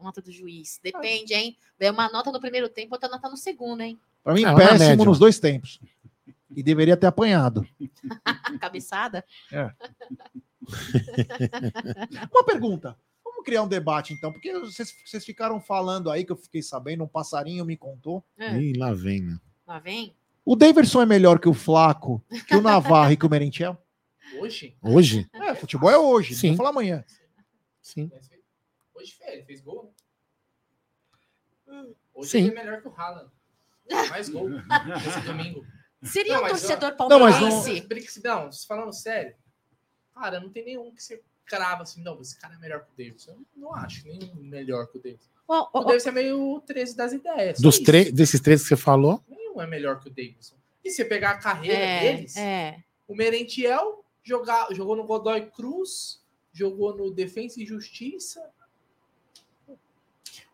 Nota do juiz. Depende, hein? Vem uma nota no primeiro tempo, outra nota no segundo, hein? Para mim, Ah, na péssimo nos dois tempos. E deveria ter apanhado. Cabeçada. É. Uma pergunta. Vamos criar um debate, então, porque vocês, vocês ficaram falando aí que eu fiquei sabendo, um passarinho me contou. É. Ih, lá vem, né? Lá vem. O Daverson é melhor que o Flaco, que o Navarro e que o Merentiel? Hoje? Hoje? É, futebol é hoje, não Sim. vou falar amanhã. Sim. Hoje fez, ele fez gol, né? Hoje Sim. ele é melhor que o Haaland. Mais gol nesse domingo. Seria um mas, torcedor Não, mas palmeirense? Brinks- Não, falando sério. Cara, não tem nenhum que você crava assim, não, esse cara é melhor que o Davidson. Eu não acho nenhum melhor que o Davidson. Ó, ó, O Davidson é meio 13 das ideias. Dos três, desses três que você falou, É melhor que o Davidson. E você pegar a carreira É, deles, é. o Merentiel jogar, jogou no Godoy Cruz, jogou no Defensa e Justiça.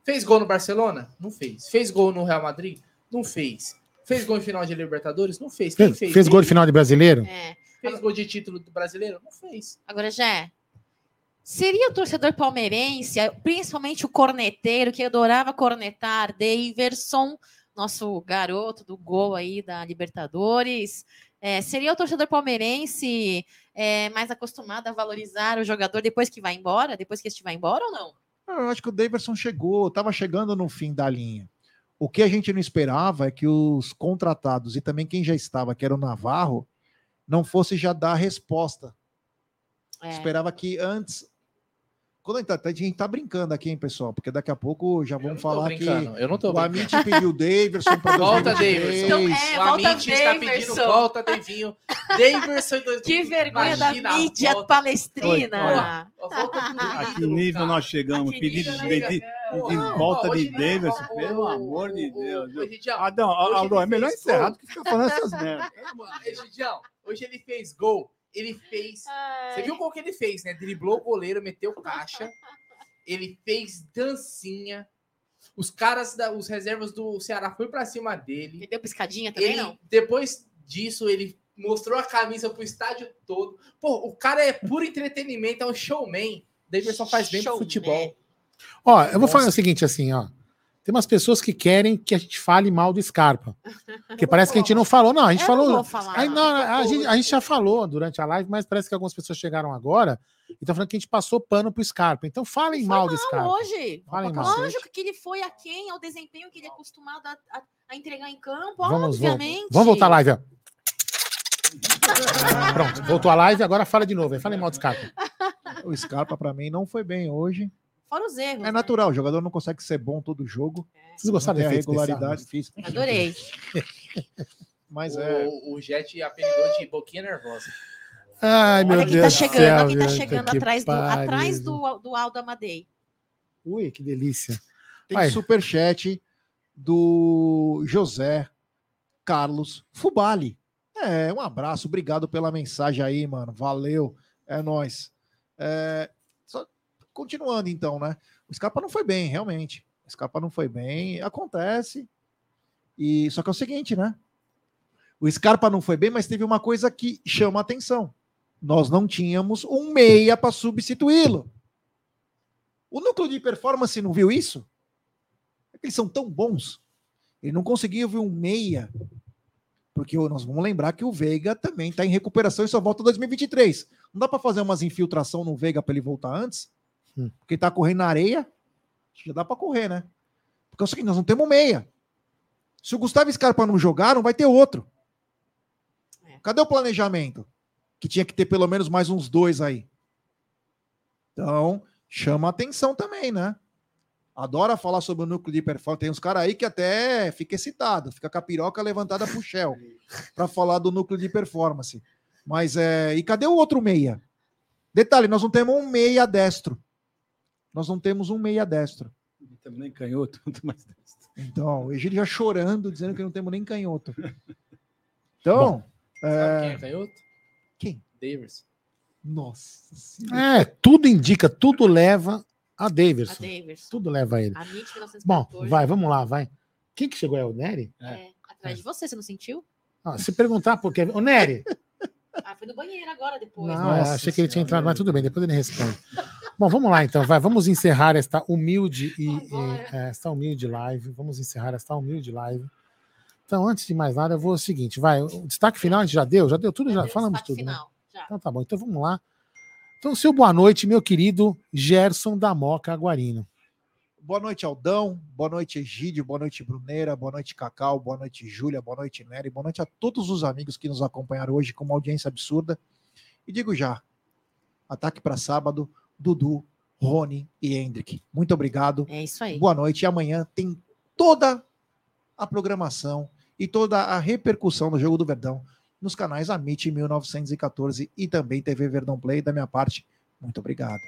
Fez gol no Barcelona? Não fez. Fez gol no Real Madrid? Não fez. Fez gol em final de Libertadores? Não fez. Quem fez, fez? fez gol de final de brasileiro? é. Fez gol de título do brasileiro? Não fez. Agora, já Seria o torcedor palmeirense, principalmente o corneteiro, que adorava cornetar, Daverson, nosso garoto do gol aí da Libertadores. é, seria o torcedor palmeirense é, mais acostumado a valorizar o jogador depois que vai embora? Depois que este vai embora ou não? Eu acho que o Daverson chegou, estava chegando no fim da linha. O que a gente não esperava é que os contratados e também quem já estava, que era o Navarro, não fosse já dar a resposta. É. Esperava que antes Quando a gente, tá, a gente tá brincando aqui, hein, pessoal? Porque daqui a pouco já vamos falar que eu não tô o brincando. Amit pediu o Daverson para Volta, 2023. Daverson. é, o volta, Amit está pedindo Daverson. volta, Davinho. Daverson em 2020. Que vergonha da Imagina a mídia volta. palestrina. Volta do A que nível nós chegamos? Pedido de, volta de ó, pelo amor de Deus. Adão, é melhor encerrar do que ficar falando essas merdas. Egidião, hoje ele fez gol. Ele fez. Você viu qual que ele fez, né? Driblou o goleiro, meteu caixa. Ele fez dancinha. Os caras, da, os reservas do Ceará foi pra cima dele. Ele deu piscadinha também, Ele, não? depois disso, ele mostrou a camisa pro estádio todo. Pô, o cara é puro entretenimento, é um showman. Davidson faz bem pro futebol. Ó, eu vou falar o seguinte, assim, ó. Tem umas pessoas que querem que a gente fale mal do Scarpa. Porque parece que a gente não falou. Não, a gente Eu falou. não vou falar. Aí, não, a, gente, a gente já falou durante a live, mas parece que algumas pessoas chegaram agora e estão falando que a gente passou pano pro Scarpa. Então falem mal do Scarpa. hoje. Falem mal. Lógico que ele foi a quem, ao desempenho que ele é acostumado a, a- a entregar em campo, Vamos, vamos, obviamente. vamos voltar à live, ó. Pronto, voltou a live, agora fala de novo. Falem mal do Scarpa. O Scarpa, para mim, não foi bem hoje. Fora os erros. É né? natural, o jogador não consegue ser bom todo jogo. Vocês gostaram Não do tem a efeito regularidade física. Adorei. Mas o, é. o Jet apelidou de boquinha nervosa. Ai, meu Olha quem Deus tá do chegando, céu, tá chegando que atrás, do, atrás do, do Aldo Amadei. Ui, que delícia. Tem Vai. superchat do José Carlos Fubali. É, um abraço, obrigado pela mensagem aí, mano. Valeu, é nóis. É, continuando então, né? O Scarpa não foi bem, realmente. O Scarpa não foi bem, acontece. E só que é o seguinte, né? O Scarpa não foi bem, mas teve uma coisa que chama a atenção. Nós não tínhamos um meia para substituí-lo. O núcleo de performance não viu isso? É que eles são tão bons. Ele não conseguiu ver um meia. Porque nós vamos lembrar que o Veiga também está em recuperação e só volta em 2023. Não dá para fazer umas infiltração no Veiga para ele voltar antes? Hum. Porque ele tá correndo na areia. Já dá para correr, né? Porque é o seguinte, nós não temos meia. Se o Gustavo Scarpa não jogar, não vai ter outro. Cadê o planejamento? Que tinha que ter pelo menos mais uns dois aí. Então, chama atenção também, né? Adora falar sobre o núcleo de performance. Tem uns caras aí que até fica excitado, fica com a piroca levantada pro Shell para falar do núcleo de performance. Mas é. E cadê o outro meia? Detalhe, nós não temos um meia destro. Nós não temos um meia destro. Não temos nem canhoto, quanto mais destro. Então, o Egílio já chorando, dizendo que não temos nem canhoto. Então. Sabe é, quem é canhoto? Quem? Davis. Nossa senhora. É, tudo indica, tudo leva a. Davis. Tudo leva a ele. A MIT 1914. Bom, vai, vamos lá, vai. Quem que chegou? É o Nery? É, atrás de você, você não sentiu? Ah, se perguntar por quê. Ô, Nery! Ah, foi no banheiro agora, depois. Não, Nossa achei que ele tinha entrado, mas tudo bem, depois ele responde. Bom, vamos lá então, vai. Vamos encerrar esta humilde e, e, é, esta humilde live. Vamos encerrar esta humilde live. Então, antes de mais nada, eu vou o seguinte, vai. O destaque final a gente já deu? Já deu tudo? Já falamos tudo, né? Então tá bom, então vamos lá. Então, seu boa noite, meu querido Gerson da Moca Aguarino. Boa noite, Aldão. Boa noite, Egídio. Boa noite, Bruneira. Boa noite, Cacau. Boa noite, Júlia. Boa noite, Nery. Boa noite a todos os amigos que nos acompanharam hoje com uma audiência absurda. E digo já: ataque para sábado, Dudu, Rony e Hendrick. Muito obrigado. É isso aí. Boa noite. E amanhã tem toda a programação e toda a repercussão do Jogo do Verdão nos canais Amit 1914 e também TV Verdão Play. Da minha parte, muito obrigado.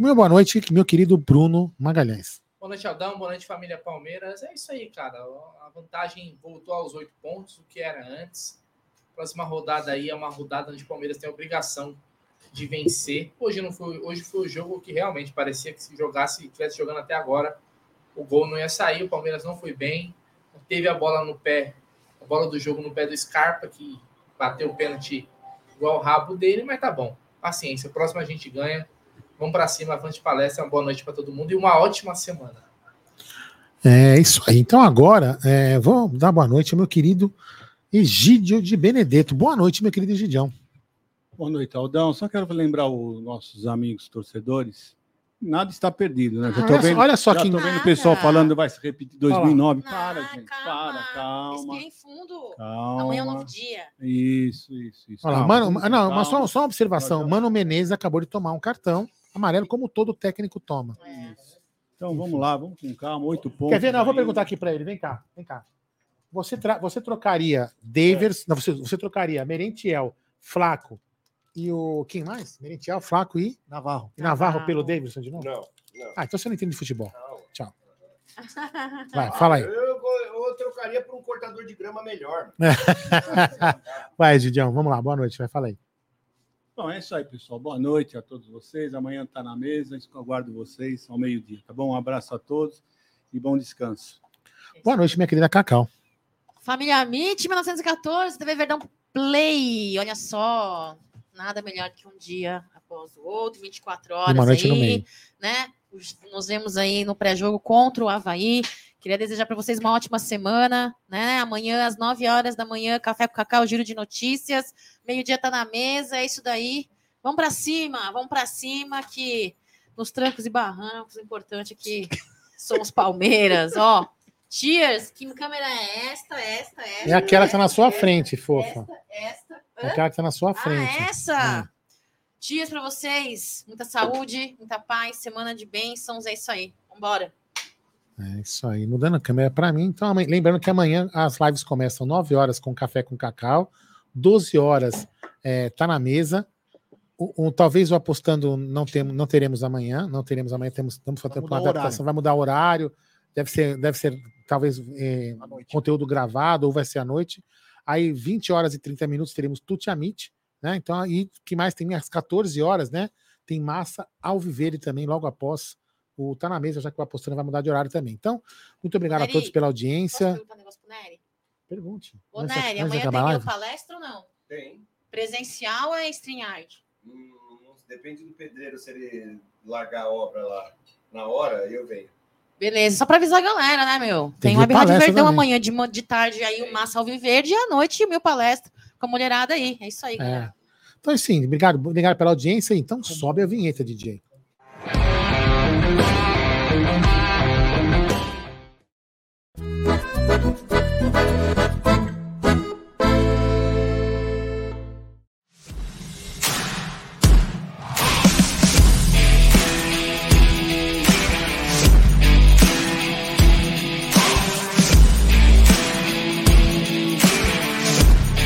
Meu boa noite, meu querido Bruno Magalhães. Boa noite, Aldão. Boa noite, família Palmeiras. É isso aí, cara. A vantagem voltou aos oito pontos, o que era antes. Próxima rodada aí é uma rodada onde o Palmeiras tem a obrigação de vencer. Hoje não foi, hoje foi o jogo que realmente parecia que se jogasse, estivesse jogando até agora, o gol não ia sair. O Palmeiras não foi bem. Teve a bola no pé, a bola do jogo no pé do Scarpa, que bateu o pênalti igual o rabo dele, mas tá bom. Paciência. Próximo a gente ganha. Vamos para cima, avante palestra. Uma boa noite para todo mundo e uma ótima semana. É isso aí. Então agora, é, vou dar boa noite ao meu querido Egídio de Benedetto. Boa noite, meu querido Egidião. Boa noite, Aldão. Só quero lembrar os nossos amigos torcedores. Nada está perdido, né? Já tô Olha só- vendo, olha só já que- tô vendo o pessoal Nada. falando vai se repetir Olha lá. 2009. Para, gente. Para, calma. Respira em fundo. Calma. Amanhã é um novo dia. Isso, isso, isso. Olha lá, Calma, mano, não, mas só, calma. só uma observação. Mano Menezes acabou de tomar um cartão. Amarelo, como todo técnico toma. Então vamos lá, vamos com calma, oito pontos. Quer ver? Não, eu vou perguntar aqui para ele. Vem cá, vem cá. Você, tra- você trocaria Davers, não, você, você trocaria Merentiel, Flaco e o. Quem mais? Merentiel, Flaco e. Navarro. E Navarro pelo Davidson de novo? Não, não. Ah, então você não entende de futebol. Tchau. Vai, fala aí. Eu, eu, eu trocaria por um cortador de grama melhor. Vai, Gidião, vamos lá, boa noite, vai, fala aí. Bom, é isso aí, pessoal. Boa noite a todos vocês. Amanhã está na mesa, eu aguardo vocês ao meio-dia, tá bom? Um abraço a todos e bom descanso. Boa noite, minha querida Cacau. Família Amit, 1914, TV Verdão Play. Olha só, nada melhor que um dia após o outro, 24 horas Uma noite aí, no meio. né? Os- Nos vemos aí no pré-jogo contra o Havaí. Queria desejar para vocês uma ótima semana, né? Amanhã, às 9 horas da manhã, Café com Cacau, giro de notícias. Meio-dia tá na mesa, é isso daí. Vamos para cima, vamos para cima, que nos trancos e barrancos, o importante é que somos Palmeiras, ó. Cheers! Que câmera é esta, esta, esta? É aquela que tá na sua frente, fofa. Esta, É aquela que tá na sua Ah, frente. essa! Dias para vocês, muita saúde, muita paz, semana de bênçãos, é isso aí. Vambora. É isso aí. Mudando a câmera para mim. Então, lembrando que amanhã as lives começam 9 horas com café com cacau, 12 horas é, tá na mesa. O, o- talvez o apostando não, temos, não teremos amanhã, não teremos amanhã, temos, estamos fazendo uma adaptação, vai mudar o horário, deve ser, deve ser talvez é, conteúdo gravado ou vai ser à noite. Aí, 20 horas e 30 minutos, teremos Tuti Amit, né? Então, aí, que mais tem às 14 horas, né? Tem massa ao viver e também logo após o Tá na Mesa, já que o apostando vai mudar de horário também. Então, muito obrigado a Nery, todos pela audiência. Perguntar um negócio pro Nery? Pergunte. Ô, Nery, de amanhã tem a live? palestra ou não? Tem. Presencial ou é StreamYard? Hum, Depende do pedreiro, se ele largar a obra lá na hora, eu venho. Beleza, só pra avisar a galera, né, meu? Tem Tem, Web Rádio palestra Verdão também. amanhã de, de tarde aí, o Massa Alviverde, e à noite, meu palestra com a mulherada aí. É isso aí, galera. É. Então, assim, obrigado, obrigado pela audiência. Então, sobe a vinheta, DJ.